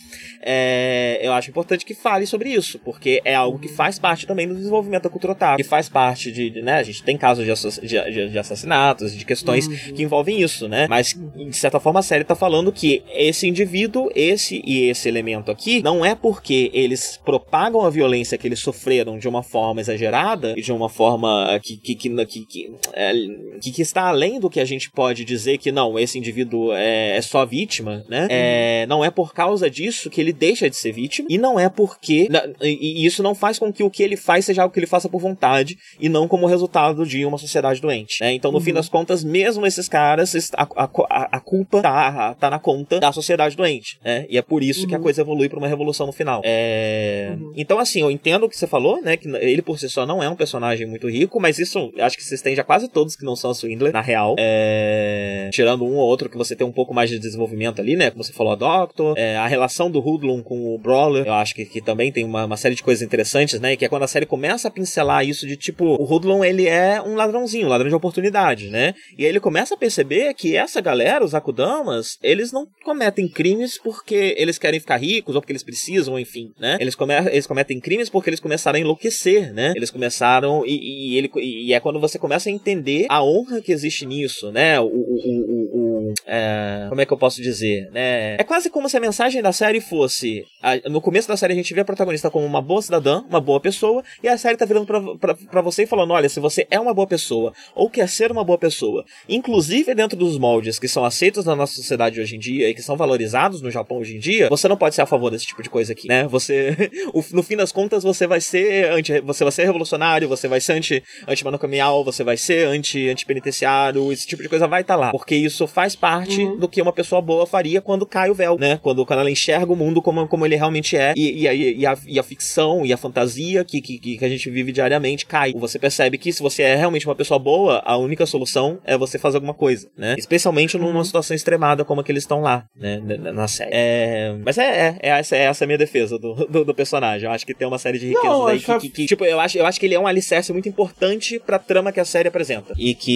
[SPEAKER 2] É, eu acho importante que fale sobre isso, porque é algo que faz parte também do desenvolvimento da cultura otaku, que faz parte de, né? A gente tem casos de, de- de- de assassinatos, de questões que envolvem isso, né? Mas, de certa forma, a série tá falando que esse indivíduo, esse e esse elemento aqui, não é porque eles propagam a violência que eles sofreram de uma forma exagerada e de uma forma que, que, que, que, que, é, que- que está além do que a gente pode dizer que não, esse indivíduo é, é só vítima, né? É, não é por causa disso que ele deixa de ser vítima e não é porque. e isso não faz com que o que ele faz seja algo que ele faça por vontade e não como resultado de uma sociedade doente. Né? Então, no fim das contas, mesmo esses caras, a, a, a- culpa tá, tá na conta da sociedade doente. Né? E é por isso que a coisa evolui para uma revolução no final. É, Então, assim, eu entendo o que você falou, né? Que ele por si só não é um personagem muito rico, mas isso acho que se estende a quase todos que não são a Swindler, na real. É, Tirando um ou outro que você tem um pouco mais de desenvolvimento ali, né? Como você falou, a Doctor. É, a relação do Hoodlum com o Brawler, eu acho que, que também tem uma, uma série de coisas interessantes, né? Que é quando a série começa a pincelar isso de tipo, o Hoodlum ele é um ladrãozinho, ladrão de oportunidade, né? E aí ele começa a perceber que essa galera, os Akudamas, eles não cometem crimes porque eles querem ficar ricos ou porque eles precisam, enfim, né? Eles, come eles cometem crimes porque eles começaram a enlouquecer, né? Eles começaram e, e ele, e é quando você começa a entender a honra que existe nisso, né? O, o, o, o- é, como é que eu posso dizer, né? É quase como se a mensagem da série fosse a- no começo da série a gente vê a protagonista como uma boa cidadã, uma boa pessoa, e a série tá virando pra, pra, pra você e falando: olha, se você é uma boa pessoa ou quer ser uma boa pessoa, inclusive dentro dos moldes que são aceitos na nossa sociedade hoje em dia e que são valorizados no Japão hoje em dia, você não pode ser a favor desse tipo de coisa aqui, né? Você, no fim das contas, você vai ser anti, você vai ser revolucionário, você vai ser anti, anti-manucamial, você vai ser anti, anti-penitenciário, esse tipo de coisa vai estar lá, porque isso faz parte do que uma pessoa boa faria quando cai o véu, né? Quando, quando ela enxerga o mundo como, como ele realmente é e, e, a, e, a, e a ficção e a fantasia que, que, que a gente vive diariamente cai. Você percebe que se você é realmente uma pessoa boa, a única solução é você fazer alguma coisa, né? Especialmente numa situação extremada como a que eles estão lá, né? Na, na série. É, mas é, é, é essa, é essa a minha defesa do, do, do personagem. Eu acho que tem uma série de riquezas
[SPEAKER 4] Não,
[SPEAKER 2] aí que-
[SPEAKER 4] que-
[SPEAKER 2] que, tipo, eu acho, eu acho que ele é um alicerce muito importante pra trama que a série apresenta. E que,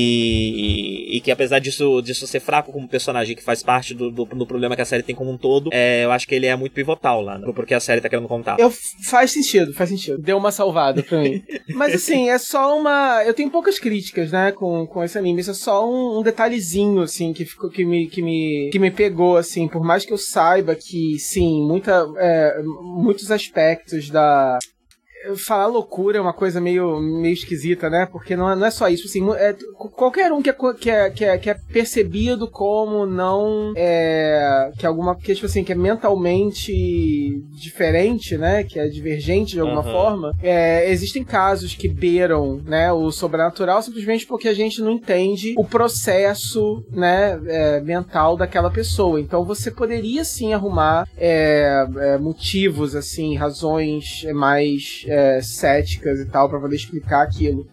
[SPEAKER 2] e, e que apesar disso, disso ser fraco como personagem, que faz parte do, do, do problema que a série tem como um todo, é, eu acho que ele é muito pivotal lá, né? Porque a série tá querendo contar.
[SPEAKER 4] Eu, faz sentido, faz sentido. Deu uma salvada pra mim. Mas assim, é só uma. Eu tenho poucas críticas, né, com, com esse anime. Isso é só um, um detalhezinho, assim, que ficou que me, que, me, que me pegou, assim. Por mais que eu saiba que, sim, muita, é, muitos aspectos da. Falar loucura é uma coisa meio, meio esquisita, né? Porque não é, não é só isso. Assim, é, qualquer um que é, que, é, que, é, que é percebido como não. É, que é alguma. Que, tipo assim, que é mentalmente diferente, né? Que é divergente de alguma
[SPEAKER 2] Aham.
[SPEAKER 4] forma. É, existem casos que beiram né, o sobrenatural simplesmente porque a gente não entende o processo né, é, mental daquela pessoa. Então você poderia sim arrumar é, é, motivos, assim, razões mais é, céticas e tal pra poder explicar aquilo.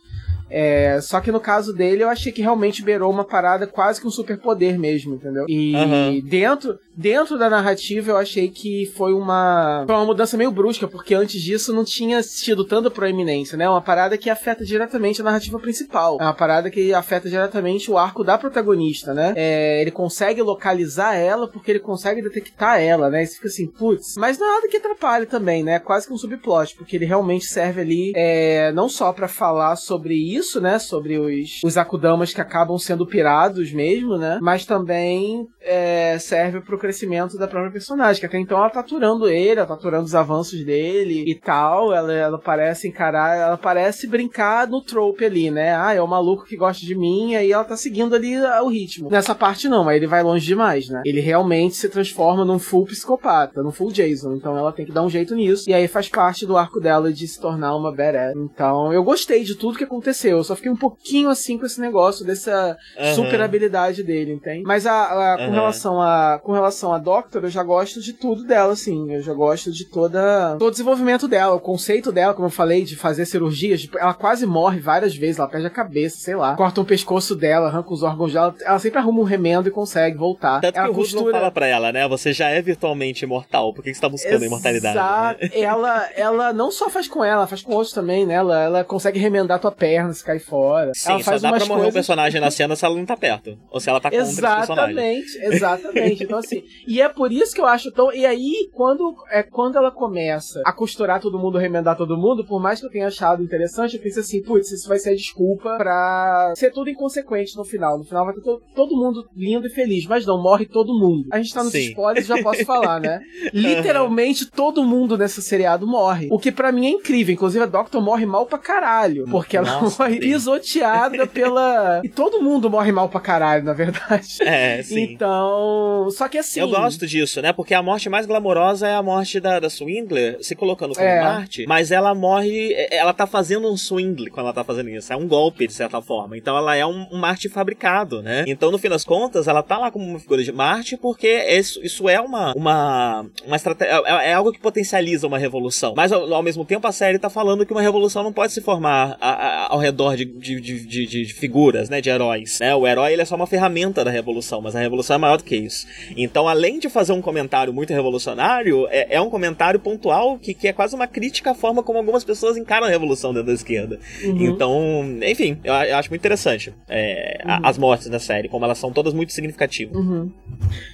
[SPEAKER 4] É, só que no caso dele eu achei que realmente beirou uma parada quase que um superpoder mesmo, entendeu? E
[SPEAKER 2] Aham.
[SPEAKER 4] dentro, dentro da narrativa eu achei que foi uma, foi uma mudança meio brusca, porque antes disso não tinha tido tanta proeminência, né? Uma parada que afeta diretamente a narrativa principal. É uma parada que afeta diretamente o arco da protagonista, né? É, ele consegue localizar ela porque ele consegue detectar ela, né? E você fica assim, putz. Mas não é nada que atrapalhe também, né? Quase que um subplot, porque ele realmente serve ali é, não só pra falar sobre isso, né? Sobre os, os Akudamas que acabam sendo pirados mesmo, né? Mas também é, serve pro crescimento da própria personagem, que até então ela tá aturando ele, ela tá aturando os avanços dele e tal. Ela, ela parece encarar, ela parece brincar no trope ali, né? Ah, é o maluco que gosta de mim, e aí ela tá seguindo ali o ritmo. Nessa parte não, aí ele vai longe demais, né? Ele realmente se transforma num full psicopata, num full Jason. Então ela tem que dar um jeito nisso. E aí faz parte do arco dela de se tornar uma badass. Então eu gostei de tudo que aconteceu. Eu só fiquei um pouquinho assim com esse negócio dessa
[SPEAKER 2] Aham.
[SPEAKER 4] super habilidade dele, entende? Mas a, a- com
[SPEAKER 2] Aham.
[SPEAKER 4] relação a com relação à Doctor, eu já gosto de tudo dela, assim. Eu já gosto de toda todo o desenvolvimento dela, o conceito dela, como eu falei, de fazer cirurgias. Tipo, ela quase morre várias vezes, ela perde a cabeça, sei lá. Corta o pescoço dela, arranca os órgãos dela. Ela sempre arruma um remendo e consegue voltar.
[SPEAKER 2] Tanto
[SPEAKER 4] ela
[SPEAKER 2] que o Ruth não fala pra ela, né? Você já é virtualmente imortal, por que você tá buscando a imortalidade? Né?
[SPEAKER 4] ela, ela não só faz com ela, faz com outros também, né? Ela, ela consegue remendar tua perna se cair fora.
[SPEAKER 2] Sim,
[SPEAKER 4] ela
[SPEAKER 2] só
[SPEAKER 4] faz
[SPEAKER 2] dá
[SPEAKER 4] umas
[SPEAKER 2] pra morrer
[SPEAKER 4] coisas...
[SPEAKER 2] personagem na cena se ela não tá perto. Ou se ela tá contra.
[SPEAKER 4] Exatamente, exatamente. Então, assim, e é por isso que eu acho tão. E aí, quando, é, quando ela começa a costurar todo mundo, remendar todo mundo, por mais que eu tenha achado interessante, eu pensei assim, putz, isso vai ser a desculpa pra ser tudo inconsequente no final. No final vai ter to- todo mundo lindo e feliz, mas não, morre todo mundo. A gente tá nos
[SPEAKER 2] Sim.
[SPEAKER 4] spoilers, já posso falar, né? Literalmente todo mundo nesse seriado morre. O que pra mim é incrível. Inclusive, a Doctor morre mal pra caralho. Porque ela
[SPEAKER 2] Nossa,
[SPEAKER 4] morre
[SPEAKER 2] sim.
[SPEAKER 4] pisoteada pela. E todo mundo morre mal pra caralho, na verdade.
[SPEAKER 2] É, sim.
[SPEAKER 4] Então. Só que assim.
[SPEAKER 2] Eu gosto disso, né? Porque a morte mais glamourosa é a morte da, da Swindler, se colocando como
[SPEAKER 4] É.
[SPEAKER 2] Marte, mas ela morre. Ela tá fazendo um swindle quando ela tá fazendo isso. É um golpe, de certa forma. Então ela é um, um Marte fabricado, né? Então, no fim das contas, ela tá lá como uma figura de Marte porque isso, isso é uma. uma, uma estratégia. É, é algo que potencializa uma revolução. Mas ao, ao mesmo tempo, a série tá falando que uma revolução não pode se formar a- a- ao redor de, de, de, de- de figuras, né? De heróis. Né? O herói ele é só uma ferramenta da revolução, mas a revolução é maior do que isso. Então, além de fazer um comentário muito revolucionário, é, é um comentário pontual que, que é quase uma crítica à forma como algumas pessoas encaram a revolução dentro da esquerda.
[SPEAKER 4] Uhum.
[SPEAKER 2] Então, enfim, eu, eu acho muito interessante é, a- as mortes da série, como elas são todas muito significativas.
[SPEAKER 4] Uhum.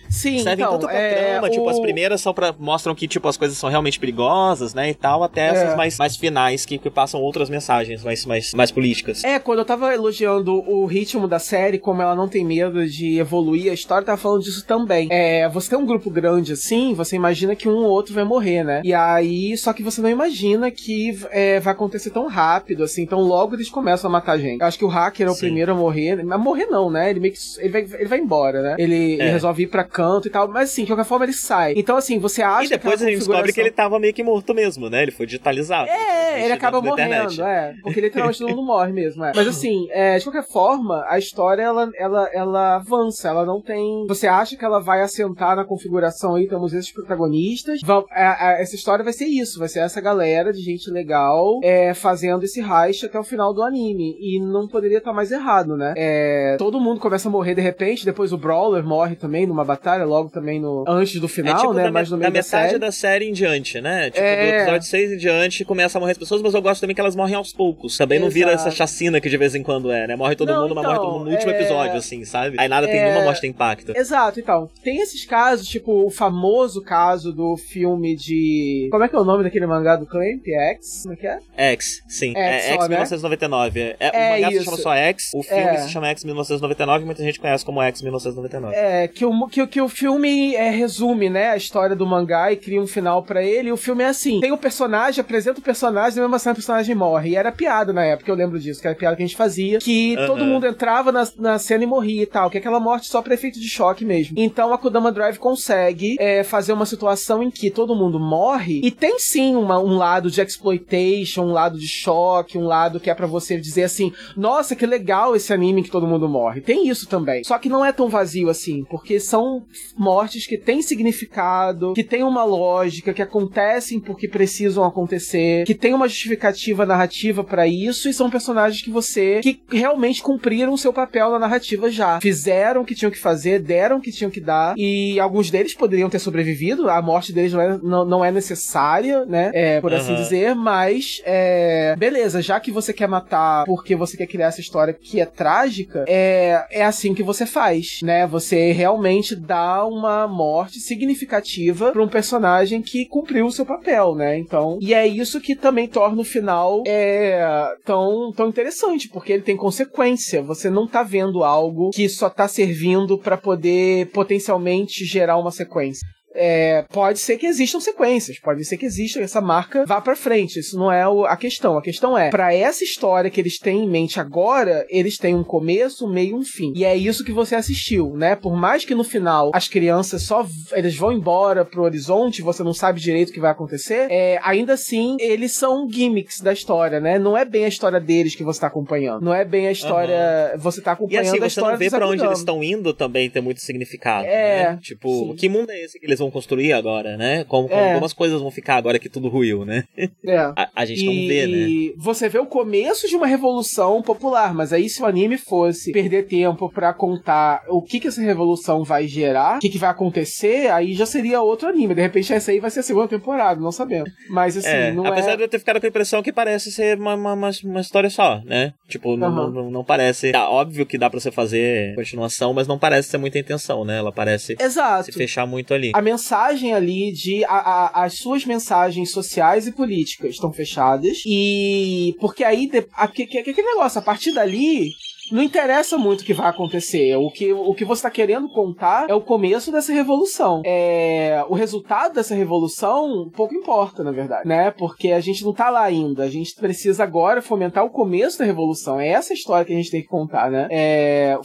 [SPEAKER 4] Sim,
[SPEAKER 2] Servem
[SPEAKER 4] então,
[SPEAKER 2] tanto pra
[SPEAKER 4] é,
[SPEAKER 2] trama, tipo,
[SPEAKER 4] o-
[SPEAKER 2] as primeiras são pra. mostram que, tipo, as coisas são realmente perigosas, né? E tal, até essas
[SPEAKER 4] É.
[SPEAKER 2] mais, mais finais que, que passam outras mensagens mais, mais, mais políticas.
[SPEAKER 4] É, quando eu tava elogiando o ritmo da série, como ela não tem medo de evoluir, a história tava falando disso também. É, você tem um grupo grande assim, você imagina que um ou outro vai morrer, né? E aí, só que você não imagina que é, vai acontecer tão rápido, assim, então logo eles começam a matar gente. Eu acho que o hacker é o
[SPEAKER 2] Sim.
[SPEAKER 4] primeiro a morrer, mas morrer não, né? Ele meio que. Ele vai, ele vai embora, né? Ele, ele
[SPEAKER 2] É.
[SPEAKER 4] resolve ir pra canto e tal, mas assim, de qualquer forma ele sai. Então, assim, você acha
[SPEAKER 2] E depois
[SPEAKER 4] que
[SPEAKER 2] a gente descobre que ele
[SPEAKER 4] configuração-
[SPEAKER 2] tava meio que morto mesmo, né? Ele foi digitalizado.
[SPEAKER 4] é, ele acaba morrendo, é. Porque literalmente todo mundo morre mesmo, é. Mas assim, é, de qualquer forma, a história, ela, ela, ela avança, ela não tem... Você acha que ela vai assentar na configuração aí, temos esses protagonistas, vão, a- a- essa história vai ser isso, vai ser essa galera de gente legal é, fazendo esse heist até o final do anime. E não poderia estar mais errado, né? É, todo mundo começa a morrer de repente, depois o Brawler morre também numa batalha, logo também no antes do final,
[SPEAKER 2] é tipo
[SPEAKER 4] né?
[SPEAKER 2] da,
[SPEAKER 4] Mas no
[SPEAKER 2] da
[SPEAKER 4] meio da,
[SPEAKER 2] metade
[SPEAKER 4] série.
[SPEAKER 2] da série em diante, né? Tipo,
[SPEAKER 4] É.
[SPEAKER 2] do episódio 6 em diante começa a morrer as pessoas, mas eu gosto também que elas morrem aos poucos. Também não vira
[SPEAKER 4] Exato.
[SPEAKER 2] Essa chacina que de vez em quando é, né? Morre todo
[SPEAKER 4] Não,
[SPEAKER 2] mundo, mas
[SPEAKER 4] então,
[SPEAKER 2] morre todo mundo no último
[SPEAKER 4] é-
[SPEAKER 2] episódio, assim, sabe? Aí nada tem
[SPEAKER 4] é-
[SPEAKER 2] nenhuma morte tem impacto.
[SPEAKER 4] Exato, então. Tem esses casos, tipo o famoso caso do filme de. Como é que é o nome daquele mangá do Clamp? X? Como é que é?
[SPEAKER 2] X, sim.
[SPEAKER 4] X
[SPEAKER 2] É, X
[SPEAKER 4] né?
[SPEAKER 2] 1999. É,
[SPEAKER 4] É
[SPEAKER 2] o mangá se
[SPEAKER 4] isso.
[SPEAKER 2] chama só X, o filme
[SPEAKER 4] É.
[SPEAKER 2] se chama X 1999 e muita gente conhece como X 1999.
[SPEAKER 4] É, que o, que, que o filme é, resume, né, a história do mangá e cria um final pra ele. E o filme é assim: tem o personagem, apresenta o personagem, e mesmo assim o personagem morre. E era piada na época, eu lembro disso, que era piada que a gente fazia. Que
[SPEAKER 2] Aham.
[SPEAKER 4] todo mundo entrava na, na cena e morria e tal. Que é aquela morte só pra efeito de choque mesmo. Então a Kudama Drive consegue é, fazer uma situação em que todo mundo morre. E tem sim uma- um lado de exploitation, um lado de choque, um lado que é pra você dizer assim: nossa, que legal esse anime que todo mundo morre. Tem isso também. Só que não é tão vazio assim, porque são mortes que têm significado, que têm uma lógica, que acontecem porque precisam acontecer, que tem uma justificativa narrativa pra isso e são personagens que você que realmente cumpriram o seu papel na narrativa já. Fizeram o que tinham que fazer, deram o que tinham que dar e alguns deles poderiam ter sobrevivido, a morte deles não é, não, não é necessária, né? É, por assim
[SPEAKER 2] Aham.
[SPEAKER 4] dizer, mas é, beleza, já que você quer matar porque você quer criar essa história que é trágica, é, é assim que você faz, né? Você realmente dá uma morte significativa pra um personagem que cumpriu o seu papel, né? Então, e é isso que também torna o final é, tão, tão interessante, porque ele tem consequência. Você não tá vendo algo que só tá servindo pra poder potencialmente gerar uma sequência. É, pode ser que existam sequências, pode ser que exista essa marca vá para frente. Isso não é o, a questão. A questão é, para essa história que eles têm em mente agora, eles têm um começo, um meio e um fim. E é isso que você assistiu, né? Por mais que no final as crianças só eles vão embora pro horizonte, você não sabe direito o que vai acontecer, é, ainda assim eles são gimmicks da história, né? Não é bem a história deles que você tá acompanhando. Não é bem a história. Uhum. Você tá acompanhando
[SPEAKER 2] e assim,
[SPEAKER 4] a
[SPEAKER 2] você
[SPEAKER 4] história
[SPEAKER 2] não vê pra onde eles estão indo também tem muito significado.
[SPEAKER 4] É,
[SPEAKER 2] né? Tipo,
[SPEAKER 4] sim.
[SPEAKER 2] que mundo é esse que eles vão construir agora, né? Como, como,
[SPEAKER 4] É.
[SPEAKER 2] como as coisas vão ficar agora que tudo ruiu, né?
[SPEAKER 4] É.
[SPEAKER 2] A, a gente não vê, né?
[SPEAKER 4] E você vê o começo de uma revolução popular, mas aí se o anime fosse perder tempo pra contar o que que essa revolução vai gerar, o que que vai acontecer, aí já seria outro anime. De repente essa aí vai ser a segunda temporada, não sabemos. Mas assim,
[SPEAKER 2] É,
[SPEAKER 4] não
[SPEAKER 2] apesar
[SPEAKER 4] é...
[SPEAKER 2] de eu ter ficado com a impressão que parece ser uma, uma, uma, uma história só, né? Tipo, não,
[SPEAKER 4] Aham.
[SPEAKER 2] não, não parece. Tá, óbvio que dá pra você fazer continuação, mas não parece ser muita intenção, né? Ela parece
[SPEAKER 4] Exato.
[SPEAKER 2] se fechar muito ali.
[SPEAKER 4] A mensagem ali de. A, a- as suas mensagens sociais e políticas estão fechadas. E. Porque aí. de- a- que, que, que aquele negócio, a partir dali. Não interessa muito o que vai acontecer. O que, o que você está querendo contar é o começo dessa revolução. É, o resultado dessa revolução pouco importa, na verdade, né? Porque a gente não tá lá ainda. A gente precisa agora fomentar o começo da revolução. É essa história que a gente tem que contar, né? É,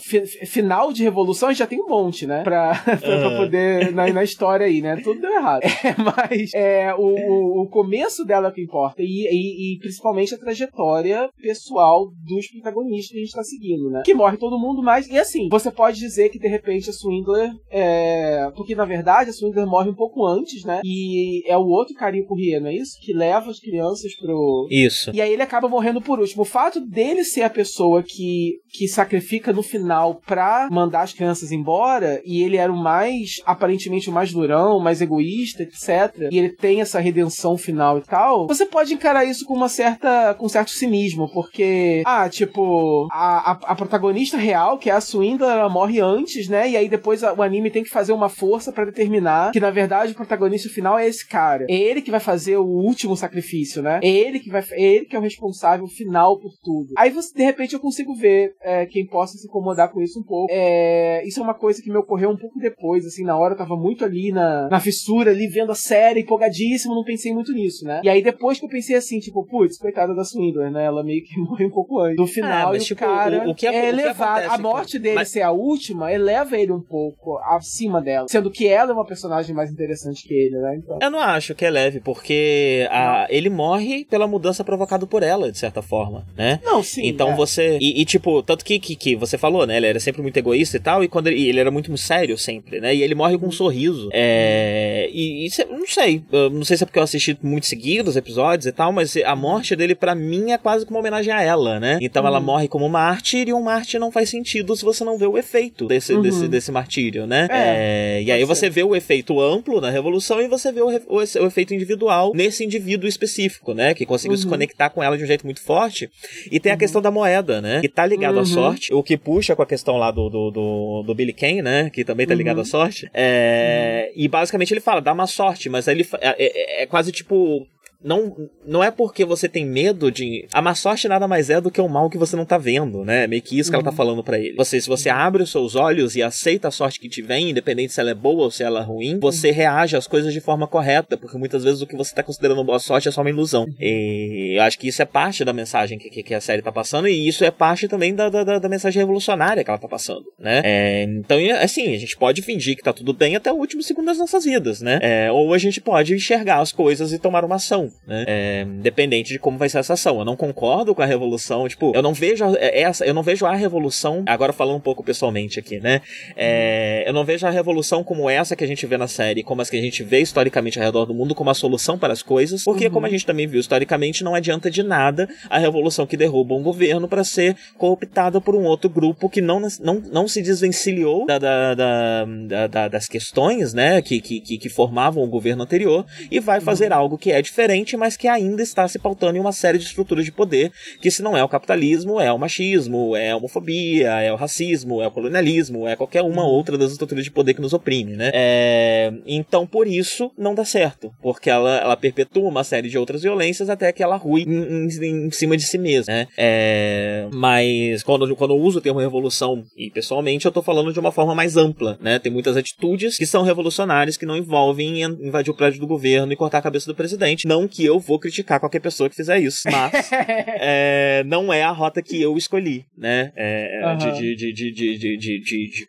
[SPEAKER 4] final de revolução a gente já tem um monte, né? Pra, pra, poder. Na, na história aí, né? Tudo deu errado. É, mas é, o, o, começo dela é o que importa. E, e, e principalmente a trajetória pessoal dos protagonistas que a gente tá seguindo, né? Que morre todo mundo, mas. E assim, você pode dizer que de repente a Swindler. É, porque na verdade a Swindler morre um pouco antes, né? E é o outro carinho Courrier, não é isso? Que leva as crianças pro.
[SPEAKER 2] Isso.
[SPEAKER 4] E aí ele acaba morrendo por último. O fato dele ser a pessoa que, que sacrifica no final pra mandar as crianças embora, e ele era o mais, aparentemente, o mais durão, o mais egoísta, etc. E ele tem essa redenção final e tal. Você pode encarar isso com uma certa. com certo cinismo, porque. Ah, tipo, a, a, a protagonista real, que é a Swindler, ela morre antes, né? E aí depois a- o anime tem que fazer uma força pra determinar que, na verdade, o protagonista final é esse cara. É ele que vai fazer o último sacrifício, né? É ele que vai. É ele que é o responsável final por tudo. Aí você, de repente, eu consigo ver é, quem possa se incomodar com isso um pouco. É, isso é uma coisa que me ocorreu um pouco depois, assim, na hora eu tava muito ali na, na fissura, ali vendo a série, empolgadíssimo, não pensei muito nisso, né? E aí depois que eu pensei assim, tipo, putz, coitada da Swindler, né? Ela meio que morreu um pouco antes. Do final,
[SPEAKER 2] Ah, mas,
[SPEAKER 4] e o
[SPEAKER 2] tipo,
[SPEAKER 4] cara
[SPEAKER 2] o- o que-
[SPEAKER 4] é
[SPEAKER 2] que
[SPEAKER 4] elevado.
[SPEAKER 2] acontece
[SPEAKER 4] A morte dele
[SPEAKER 2] mas-
[SPEAKER 4] ser a última eleva ele um pouco acima dela. Sendo que ela é uma personagem mais interessante que ele, né? Então.
[SPEAKER 2] Eu não acho que é leve, porque a- ele morre pela mudança provocada por ela, de certa forma, né?
[SPEAKER 4] Não, sim.
[SPEAKER 2] então
[SPEAKER 4] é.
[SPEAKER 2] você. E, e, tipo, tanto que, que, que você falou, né? Ele era sempre muito egoísta e tal, e quando ele, e ele era muito sério sempre, né? E ele morre com um sorriso. É. E, e não sei. não sei se é porque eu assisti muito seguido os episódios e tal, mas a morte dele, pra mim, é quase como uma homenagem a ela, né? Então ela
[SPEAKER 4] Uhum.
[SPEAKER 2] morre como mártir, e um mártir não faz sentido se você não vê o efeito desse,
[SPEAKER 4] Uhum.
[SPEAKER 2] desse, desse martírio, né?
[SPEAKER 4] É,
[SPEAKER 2] É, e aí você vê o efeito amplo na revolução e você vê o, o, o efeito individual nesse indivíduo específico, né? Que conseguiu se
[SPEAKER 4] Uhum.
[SPEAKER 2] conectar com ela de um jeito muito forte. E tem a questão da moeda, né? Que tá ligado à
[SPEAKER 4] Uhum.
[SPEAKER 2] sorte. O que puxa com a questão lá do, do, do, do Billy Kane, né? Que também tá ligado
[SPEAKER 4] Uhum.
[SPEAKER 2] à sorte. É, E basicamente ele fala, dá uma sorte, mas aí ele é, é- é quase tipo. Não, não é porque você tem medo de. A má sorte nada mais é do que o mal que você não tá vendo, né? Meio que isso que ela tá falando pra ele. Você, se você abre os seus olhos e aceita a sorte que te vem, independente se ela é boa ou se ela é ruim, você reage às coisas de forma correta, porque muitas vezes o que você tá considerando boa sorte é só uma ilusão. E eu acho que isso é parte da mensagem que, que, que a série tá passando, e isso é parte também da, da, da- mensagem revolucionária que ela tá passando, né? É, então, assim, a gente pode fingir que tá tudo bem até o último segundo das nossas vidas, né? É, ou a gente pode enxergar as coisas e tomar uma ação, né? É, dependente de como vai ser essa ação. Eu não concordo com a revolução, tipo, eu não vejo a- é, essa, eu não vejo a revolução, agora falando um pouco pessoalmente aqui, né? É, eu não vejo a revolução como essa que a gente vê na série, como as que a gente vê historicamente ao redor do mundo, como a solução para as coisas, porque como a gente também viu historicamente, não adianta de nada a revolução que derruba um governo para ser cooptada por um outro grupo que não, não, não se desvencilhou da, da- da- da- da- das questões, né, que, que, que, que formavam o governo anterior e vai fazer algo que é diferente presidente, mas que ainda está se pautando em uma série de estruturas de poder, que se não é o capitalismo, é o machismo, é a homofobia, é o racismo, é o colonialismo, é qualquer uma outra das estruturas de poder que nos oprime, né? É, então, por isso, não dá certo, porque ela, ela perpetua uma série de outras violências até que ela rui em, em, em cima de si mesma, né? É, mas quando, quando eu uso o termo revolução, e pessoalmente, eu tô falando de uma forma mais ampla, né? Tem muitas atitudes que são revolucionárias que não envolvem invadir o prédio do governo e cortar a cabeça do presidente. Não que eu vou criticar qualquer pessoa que fizer isso, mas é, não é a rota que eu escolhi, né? É, de, de, de, de, de,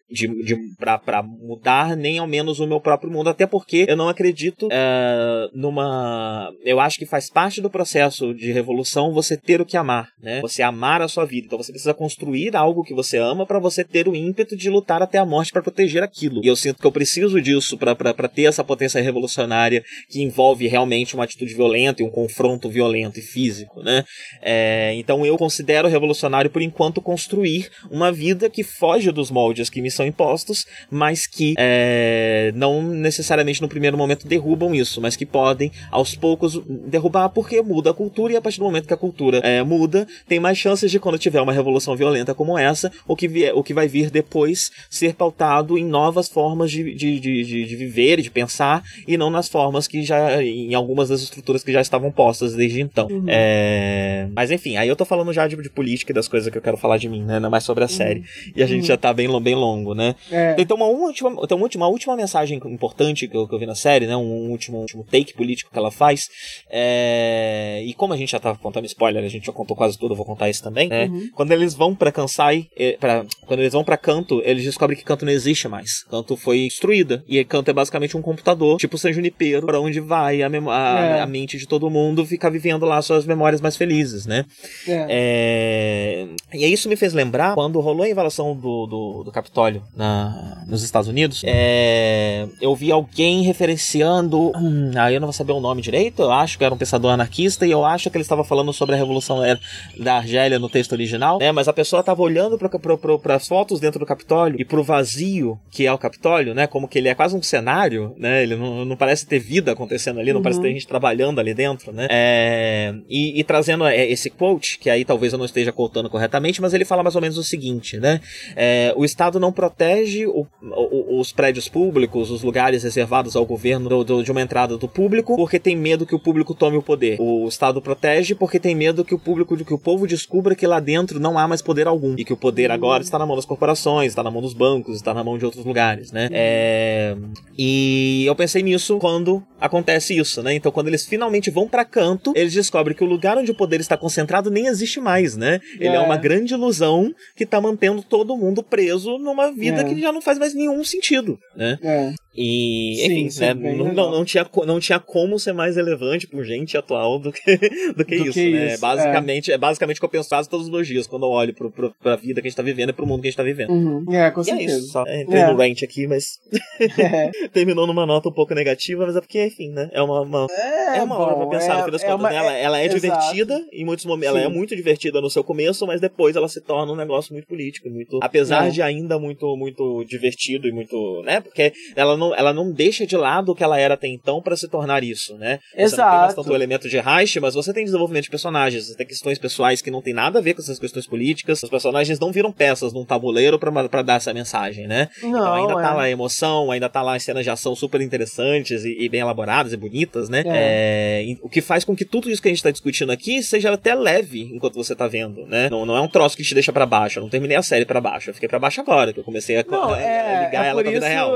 [SPEAKER 2] de, de, pra, pra mudar nem ao menos o meu próprio mundo, até porque eu não acredito é, numa. Eu acho que faz parte do processo de revolução você ter o que amar, né? Você amar a sua vida. Então você precisa construir algo que você ama para você ter o ímpeto de lutar até a morte para proteger aquilo. E eu sinto que eu preciso disso para ter essa potência revolucionária que envolve realmente uma atitude violenta e um confronto violento e físico, né? É, então eu considero revolucionário por enquanto construir uma vida que foge dos moldes que me são impostos, mas que é, não necessariamente no primeiro momento derrubam isso, mas que podem aos poucos derrubar porque muda a cultura e a partir do momento que a cultura é, muda, tem mais chances de quando tiver uma revolução violenta como essa, o que, vier, o que vai vir depois ser pautado em novas formas de, de, de, de, de viver, de pensar, e não nas formas que já, em algumas das estruturas que já estavam postas desde então.
[SPEAKER 4] Uhum.
[SPEAKER 2] É, mas enfim, aí eu tô falando já de, de política e das coisas que eu quero falar de mim, né? Não é mais sobre a série. E a gente já tá bem, bem longo, né?
[SPEAKER 4] É.
[SPEAKER 2] Então, uma última, então, uma última, uma última mensagem importante que eu, que eu vi na série, né? Um último, último take político que ela faz. É... E como a gente já tá contando spoiler, a gente já contou quase tudo, eu vou contar isso também, né?
[SPEAKER 4] Uhum.
[SPEAKER 2] Quando eles vão pra Kansai, pra, quando eles vão pra Canto, eles descobrem que Canto não existe mais. Canto foi destruída. E Canto é basicamente um computador, tipo San Junipero, pra onde vai a, a-
[SPEAKER 4] É.
[SPEAKER 2] a mente de todo mundo ficar vivendo lá suas memórias mais felizes, né?
[SPEAKER 4] É.
[SPEAKER 2] É, E isso me fez lembrar quando rolou a invasão do, do, do Capitólio na, nos Estados Unidos. é, Eu vi alguém referenciando. Hum, aí eu não vou saber o nome direito. Eu acho que era um pensador anarquista e eu acho que ele estava falando sobre a Revolução da Argélia no texto original. Né? Mas a pessoa estava olhando para as fotos dentro do Capitólio e pro vazio que é o Capitólio, né? Como que ele é quase um cenário, né? Ele não, não parece ter vida acontecendo ali, não parece ter gente trabalhando ali dentro, né? É, e, e trazendo é, esse quote, que aí talvez eu não esteja contando corretamente, mas ele fala mais ou menos o seguinte, né? É, o Estado não protege o- o- os prédios públicos, os lugares reservados ao governo do- do- de uma entrada do público, porque tem medo que o público tome o poder. O Estado protege porque tem medo que o público, que o povo descubra que lá dentro não há mais poder algum e que o poder agora está na mão das corporações, está na mão dos bancos, está na mão de outros lugares, né? É, e eu pensei nisso quando acontece isso, né? Então, quando eles finalmente vão pra canto, eles descobrem que o lugar onde o poder está concentrado nem existe mais, né? Ele é,
[SPEAKER 4] É.
[SPEAKER 2] uma grande ilusão que tá mantendo todo mundo preso numa vida
[SPEAKER 4] É.
[SPEAKER 2] que já não faz mais nenhum sentido, né?
[SPEAKER 4] É.
[SPEAKER 2] E,
[SPEAKER 4] Sim,
[SPEAKER 2] enfim,
[SPEAKER 4] sim,
[SPEAKER 2] né?
[SPEAKER 4] bem
[SPEAKER 2] Não, não, não, tinha, não tinha como ser mais relevante por gente atual do que, do que
[SPEAKER 4] Do
[SPEAKER 2] isso,
[SPEAKER 4] que
[SPEAKER 2] né?
[SPEAKER 4] isso,
[SPEAKER 2] basicamente, é. basicamente o que eu penso quase todos os dias quando eu olho pro, pro, pra vida que a gente tá vivendo e pro mundo que a gente tá vivendo.
[SPEAKER 4] Uhum. É, com
[SPEAKER 2] E é
[SPEAKER 4] certeza.
[SPEAKER 2] isso, só entrei
[SPEAKER 4] É.
[SPEAKER 2] no rant aqui, mas
[SPEAKER 4] É.
[SPEAKER 2] terminou numa nota um pouco negativa, mas é porque, enfim, né? É uma, uma, é uma obra pra
[SPEAKER 4] bom,
[SPEAKER 2] pensar,
[SPEAKER 4] é-
[SPEAKER 2] no fim das
[SPEAKER 4] é
[SPEAKER 2] contas.
[SPEAKER 4] uma-
[SPEAKER 2] né? Ela, ela é
[SPEAKER 4] exato.
[SPEAKER 2] divertida em muitos momentos. Ela é
[SPEAKER 4] Sim.
[SPEAKER 2] muito divertida no seu começo, mas depois ela se torna um negócio muito político, muito. Apesar
[SPEAKER 4] É.
[SPEAKER 2] de ainda muito, muito divertido e muito. né? Porque ela não, ela não deixa de lado o que ela era até então pra se tornar isso, né? Você não tem
[SPEAKER 4] Exato.
[SPEAKER 2] tanto o elemento de Reich, mas você tem desenvolvimento de personagens, você tem questões pessoais que não tem nada a ver com essas questões políticas. Os personagens não viram peças num tabuleiro pra, pra dar essa mensagem, né?
[SPEAKER 4] Não,
[SPEAKER 2] Então ainda tá
[SPEAKER 4] é.
[SPEAKER 2] lá a emoção, ainda tá lá as cenas de ação super interessantes e, e bem elaboradas e bonitas, né? É, e o que faz com que tudo isso que a gente tá discutindo aqui seja até leve enquanto você tá vendo, né? Não, não é um troço que te deixa pra baixo. Eu não terminei a série pra baixo. Eu fiquei pra baixo agora, que eu comecei a,
[SPEAKER 4] Não,
[SPEAKER 2] a- a
[SPEAKER 4] é,
[SPEAKER 2] ligar
[SPEAKER 4] é
[SPEAKER 2] ela com a vida
[SPEAKER 4] isso,
[SPEAKER 2] real.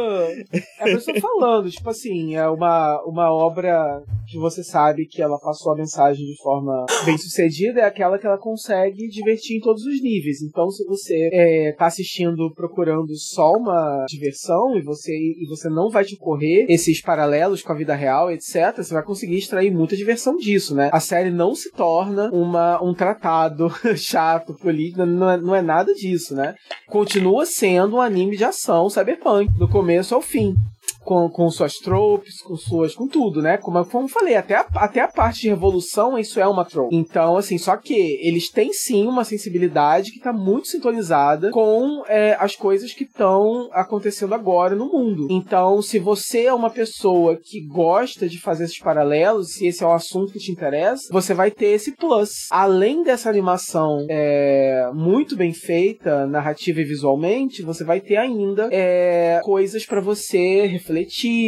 [SPEAKER 4] É isso que eu tô falando, tipo assim, é uma, uma obra que você sabe que ela passou a mensagem de forma bem sucedida, é aquela que ela consegue divertir em todos os níveis. Então, se você é, tá assistindo procurando só uma diversão e você, e você não vai te correr esses paralelos com a vida real, etc., você vai conseguir extrair muita diversão disso, né? A série não se torna uma, um tratado chato, político, não é, não é nada disso, né? Continua sendo um anime de ação cyberpunk, do começo ao fim. Com, com suas tropes, com suas. com tudo, né? Como, como eu falei, até a, até a parte de revolução, isso é uma trope. Então, assim, só que eles têm sim uma sensibilidade que tá muito sintonizada com é, as coisas que estão acontecendo agora no mundo. Então, se você é uma pessoa que gosta de fazer esses paralelos, se esse é o assunto que te interessa, você vai ter esse plus. Além dessa animação é, muito bem feita, narrativa e visualmente, você vai ter ainda é, coisas para você refletir,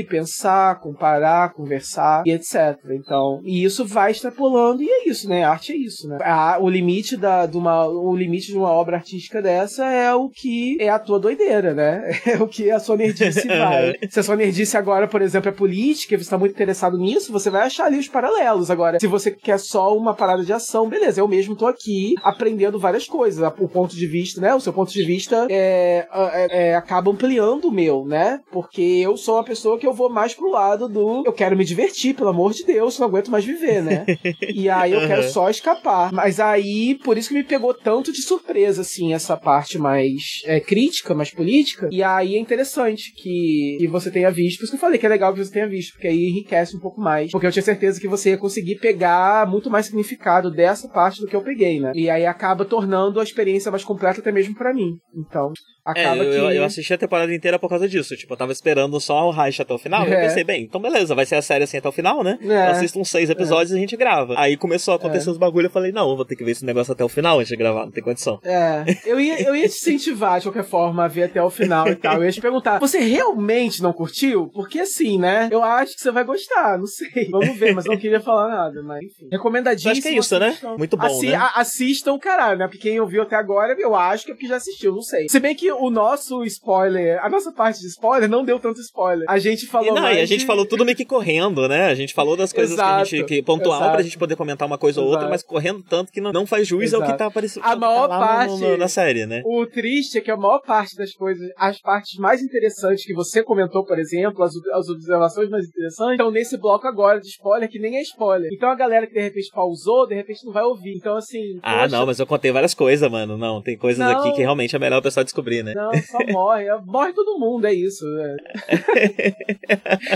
[SPEAKER 4] pensar, comparar, conversar e etc. Então, e isso vai extrapolando e é isso, né? A arte é isso, né? A, o limite da, de uma, o limite de uma obra artística dessa é o que é a tua doideira, né? É o que a sua nerdice vai. Se a sua nerdice agora, por exemplo, é política e você está muito interessado nisso, você vai achar ali os paralelos. Agora, se você quer só uma parada de ação, beleza, eu mesmo tô aqui aprendendo várias coisas. O ponto de vista, né? O seu ponto de vista é, é, é, acaba ampliando o meu, né? Porque eu sou uma pessoa que eu vou mais pro lado do eu quero me divertir, pelo amor de Deus, não aguento mais viver, né? e aí eu quero só escapar. Mas aí, por isso que me pegou tanto de surpresa, assim, essa parte mais é, crítica, mais política. E aí é interessante que, que você tenha visto. Por isso que eu falei que é legal que você tenha visto, porque aí enriquece um pouco mais. Porque eu tinha certeza que você ia conseguir pegar muito mais significado dessa parte do que eu peguei, né? E aí acaba tornando a experiência mais completa até mesmo para mim. Então, acaba
[SPEAKER 2] é, eu,
[SPEAKER 4] que...
[SPEAKER 2] eu assisti a temporada inteira por causa disso. Tipo, eu tava esperando só o Reich até o final. É. Eu pensei, bem, então beleza, vai ser a série assim até o final, né? É. Eu assisto uns seis episódios é. e a gente grava. Aí começou a acontecer é. os bagulho, eu falei, não, vou ter que ver esse negócio até o final antes de gravar, não tem condição.
[SPEAKER 4] É, eu ia, eu ia te incentivar de qualquer forma a ver até o final e tal. Eu ia te perguntar, você realmente não curtiu? Porque assim, né? Eu acho que você vai gostar, não sei. Vamos ver, mas não queria falar nada, mas enfim. Recomendadíssimo.
[SPEAKER 2] Acho que é isso, né? Muito bom,
[SPEAKER 4] Assi
[SPEAKER 2] né?
[SPEAKER 4] Assistam, caralho, né? Porque quem ouviu até agora, eu acho que é porque já assistiu, não sei. Se bem que o nosso spoiler, a nossa parte de spoiler não deu tanto spoiler. A gente falou
[SPEAKER 2] e não,
[SPEAKER 4] mais
[SPEAKER 2] e a gente
[SPEAKER 4] de...
[SPEAKER 2] falou tudo meio que correndo, né? A gente falou das coisas
[SPEAKER 4] Exato,
[SPEAKER 2] que a gente que pontual
[SPEAKER 4] exato.
[SPEAKER 2] pra gente poder comentar uma coisa ou outra,
[SPEAKER 4] Exato.
[SPEAKER 2] mas correndo tanto que não, não faz juiz ao que
[SPEAKER 4] Exato.
[SPEAKER 2] tá aparecendo
[SPEAKER 4] A
[SPEAKER 2] tá
[SPEAKER 4] maior
[SPEAKER 2] no-
[SPEAKER 4] parte-
[SPEAKER 2] no- na série, né?
[SPEAKER 4] O triste é que a maior parte das coisas, as partes mais interessantes que você comentou, por exemplo, as, as observações mais interessantes, estão nesse bloco agora de spoiler, que nem é spoiler. Então a galera que de repente pausou, de repente não vai ouvir. Então, assim.
[SPEAKER 2] Ah,
[SPEAKER 4] poxa,
[SPEAKER 2] não, mas eu contei várias coisas, mano. Não, tem coisas
[SPEAKER 4] Não.
[SPEAKER 2] aqui que realmente é melhor o pessoal descobrir, né?
[SPEAKER 4] Não, só morre. Morre todo mundo, é isso. é.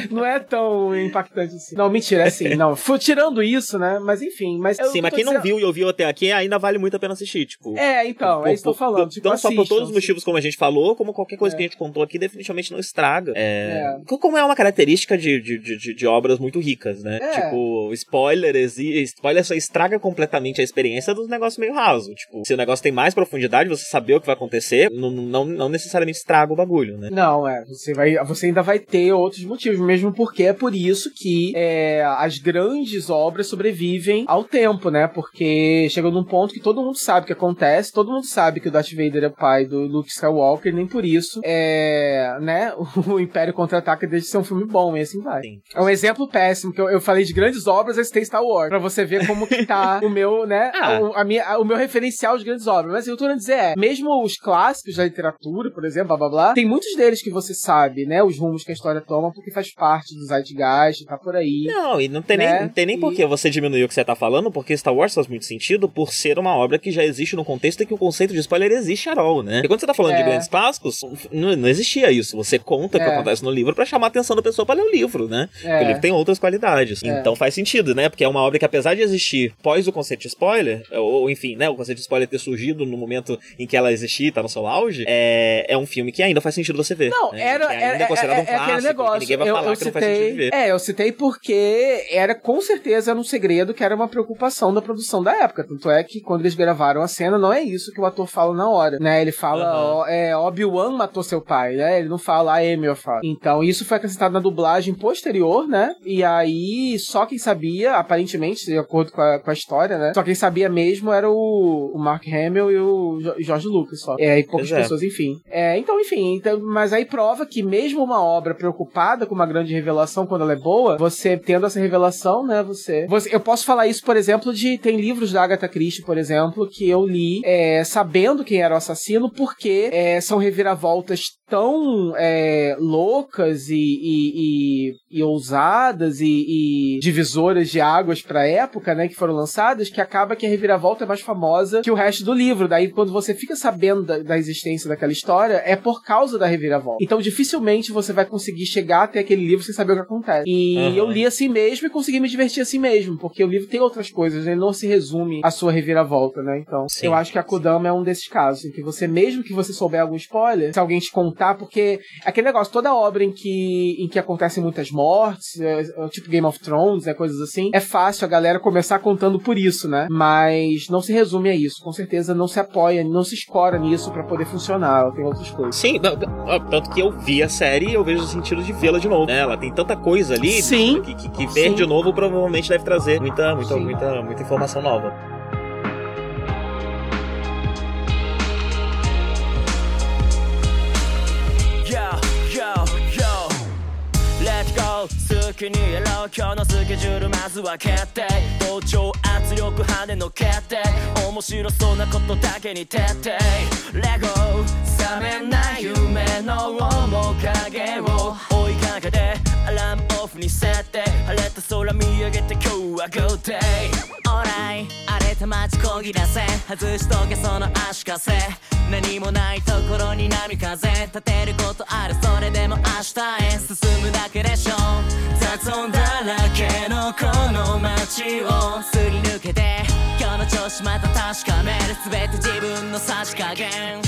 [SPEAKER 4] não é tão impactante assim. Não, mentira, é assim. Não, tirando isso, né? Mas enfim. Mas
[SPEAKER 2] Sim, mas quem não
[SPEAKER 4] dizendo-
[SPEAKER 2] viu e ouviu até aqui, ainda vale muito a pena assistir, tipo.
[SPEAKER 4] É, então, é isso que eu tô falando. Tipo,
[SPEAKER 2] não só por
[SPEAKER 4] assistam,
[SPEAKER 2] todos os motivos como a gente falou, como qualquer coisa
[SPEAKER 4] É.
[SPEAKER 2] que a gente contou aqui, definitivamente não estraga. É,
[SPEAKER 4] É.
[SPEAKER 2] Como é uma característica de, de, de, de obras muito ricas, né?
[SPEAKER 4] É.
[SPEAKER 2] Tipo, spoiler, spoiler só estraga completamente a experiência dos negócios meio raso. Tipo, se o negócio tem mais profundidade, você saber o que vai acontecer, não, não, não necessariamente estraga o bagulho, né?
[SPEAKER 4] Não, é. Você, vai, você ainda vai ter outros motivos, mesmo porque é por isso que é, as grandes obras sobrevivem ao tempo, né? Porque chega num ponto que todo mundo sabe o que acontece, todo mundo sabe que o Darth Vader é o pai do Luke Skywalker, nem por isso é, né? O Império Contra-Ataca deixa de ser um filme bom, e assim vai.
[SPEAKER 2] Sim.
[SPEAKER 4] É um exemplo péssimo, que eu, eu falei de grandes obras, esse tem Star Wars, pra você ver como que tá o meu, né?
[SPEAKER 2] Ah.
[SPEAKER 4] O, a minha, o meu referencial de grandes obras. Mas eu tô querendo dizer é, mesmo os clássicos da literatura, por exemplo, blá blá blá, tem muitos deles que você sabe, né? Os rumos que a história toma, porque faz parte do Zeitgeist, tá por aí.
[SPEAKER 2] Não, e não tem,
[SPEAKER 4] Né?
[SPEAKER 2] nem, não tem nem
[SPEAKER 4] E-
[SPEAKER 2] por que você diminuir o que você tá falando, porque Star Wars faz muito sentido por ser uma obra que já existe no contexto e que o conceito de spoiler existe at all, né? E quando você tá falando de
[SPEAKER 4] É.
[SPEAKER 2] grandes clássicos, não, não existia isso. Você conta o que
[SPEAKER 4] É.
[SPEAKER 2] acontece no livro pra chamar a atenção da pessoa pra ler o livro, né? Porque o
[SPEAKER 4] É.
[SPEAKER 2] livro tem outras qualidades.
[SPEAKER 4] É.
[SPEAKER 2] Então faz sentido, né? Porque é uma obra que, apesar de existir pós o conceito de spoiler, ou enfim, né? O conceito de spoiler ter surgido no momento em que ela existia, tá no seu auge, é, é um filme que ainda faz sentido você ver.
[SPEAKER 4] Não,
[SPEAKER 2] né?
[SPEAKER 4] era,
[SPEAKER 2] Que ainda
[SPEAKER 4] era
[SPEAKER 2] é considerado
[SPEAKER 4] é,
[SPEAKER 2] um
[SPEAKER 4] é
[SPEAKER 2] clássico,
[SPEAKER 4] aquele
[SPEAKER 2] que
[SPEAKER 4] negócio.
[SPEAKER 2] ninguém vai
[SPEAKER 4] eu,
[SPEAKER 2] falar
[SPEAKER 4] eu
[SPEAKER 2] que não faz sentido
[SPEAKER 4] citei,
[SPEAKER 2] ver.
[SPEAKER 4] é, eu citei porque era com certeza era um segredo que era uma preocupação da produção da época. Tanto é que quando eles gravaram a cena, não é isso que o ator fala na hora, né? Ele fala, ó, é, Obi-Wan matou seu pai, né? Ele não fala, a Amy fala. Então, isso foi acrescentado na dublagem posterior, né? E aí, só quem sabia, aparentemente, de acordo com a, com a história, né? Só quem sabia mesmo era o, o Mark Hamill e o George Lucas só. É, e poucas
[SPEAKER 2] Pois é.
[SPEAKER 4] pessoas, enfim. É, então, enfim, então, mas aí prova que mesmo uma obra preocupada com uma grande revelação quando ela é boa, você tendo essa revelação, né, você... você eu posso falar isso, por exemplo, de... Tem livros da Agatha Christie, por exemplo, que eu li é, sabendo quem era o assassino, porque é, são reviravoltas tão é, loucas e, e, e, e ousadas e, divisoras de águas pra época, né, que foram lançadas, que acaba que a reviravolta é mais famosa que o resto do livro. Daí, quando você fica sabendo da, da existência daquela história, é por causa da reviravolta. Então, dificilmente você vai conseguir chegar até aquele livro sem saber o que acontece. E
[SPEAKER 2] Uhum.
[SPEAKER 4] eu li assim mesmo e consegui me divertir assim mesmo, porque o livro tem outras coisas, ele não se resume à sua reviravolta, né? Então,
[SPEAKER 2] Sim.
[SPEAKER 4] eu acho que a Kodama é um desses casos, em que você, mesmo que você souber algum spoiler, se alguém te contar, porque aquele negócio, toda obra em que, em que acontecem muitas mortes, é, é, tipo Game of Thrones, é, coisas assim, é fácil a galera começar contando por isso, né? Mas não se resume a isso. Com certeza não se apoia, não se escora nisso pra poder funcionar Tem outras coisas.
[SPEAKER 2] Sim, t- t- ó, tanto que eu vi a série e eu vejo o sentido de vê-la de novo. né? Ela tem tanta coisa ali
[SPEAKER 4] Sim.
[SPEAKER 2] que, que, que ver
[SPEAKER 4] Sim.
[SPEAKER 2] de novo provavelmente deve trazer muita, muita,
[SPEAKER 4] Sim.
[SPEAKER 2] muita, muita informação nova.
[SPEAKER 3] Yo, yo, yo Let's go 好きにやろう今日のスケジュールまずは決定同調 圧力跳ねの決定面白そうなことだけに徹底。レゴ覚めない夢の面影を追いかけてアラームオフに設定。晴れた空見上げて今日は Good day オーライ。荒れた街こぎ出せ。外しとけその足かせ。何もないところに波風。立てることある。それでも明日へ進むだけでしょ。雑音だらけのこの街をすり抜けて今日の調子また確かめる。全て自分のさじ加減。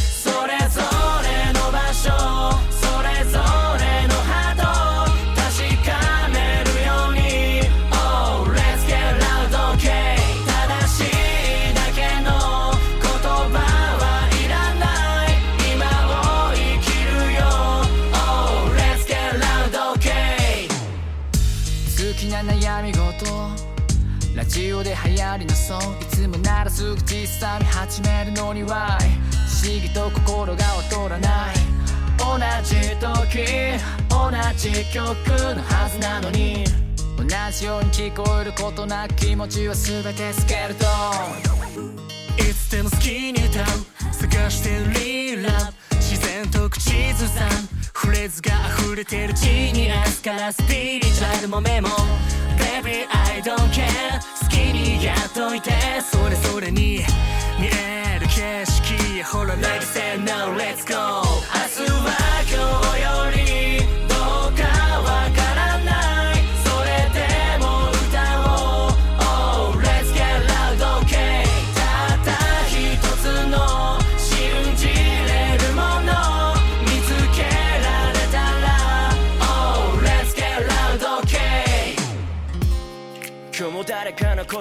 [SPEAKER 3] 同じ曲のはずなのに
[SPEAKER 5] 同じように聞こえることなく気持ちは全てスケルトン。
[SPEAKER 3] いつでも好きに歌う探してるリーラップ。自然と口ずさんフレーズが溢れてるジーニアスからスピリチュアルもメモ。Baby I don't care 好きにやっといて。それぞれに見える景色。ほら Let's say no let's go 明日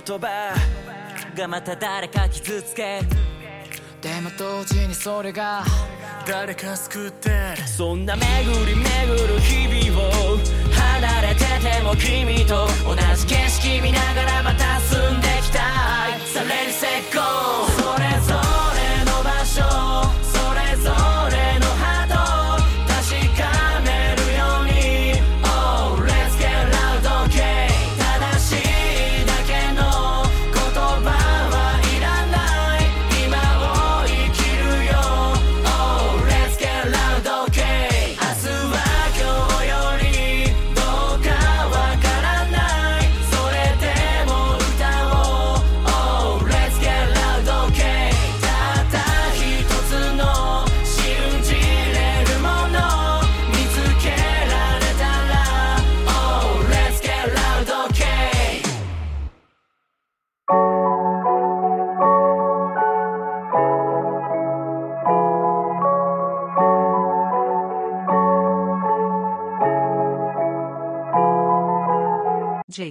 [SPEAKER 3] 言葉がまた誰か傷つけ。
[SPEAKER 5] でも同時にそれが
[SPEAKER 3] 誰か救って。そんな巡り巡る日々を離れてても君と同じ景色見ながらまた進んできたい。されにせっ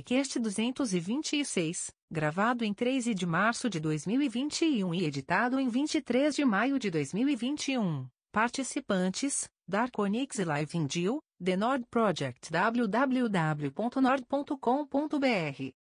[SPEAKER 1] 'Jcast 226, gravado em 13 de março de 2021 e editado em 23 de maio de 2021. Participantes: Darkonix Live Indio, The Nord Project www.nord.com.br.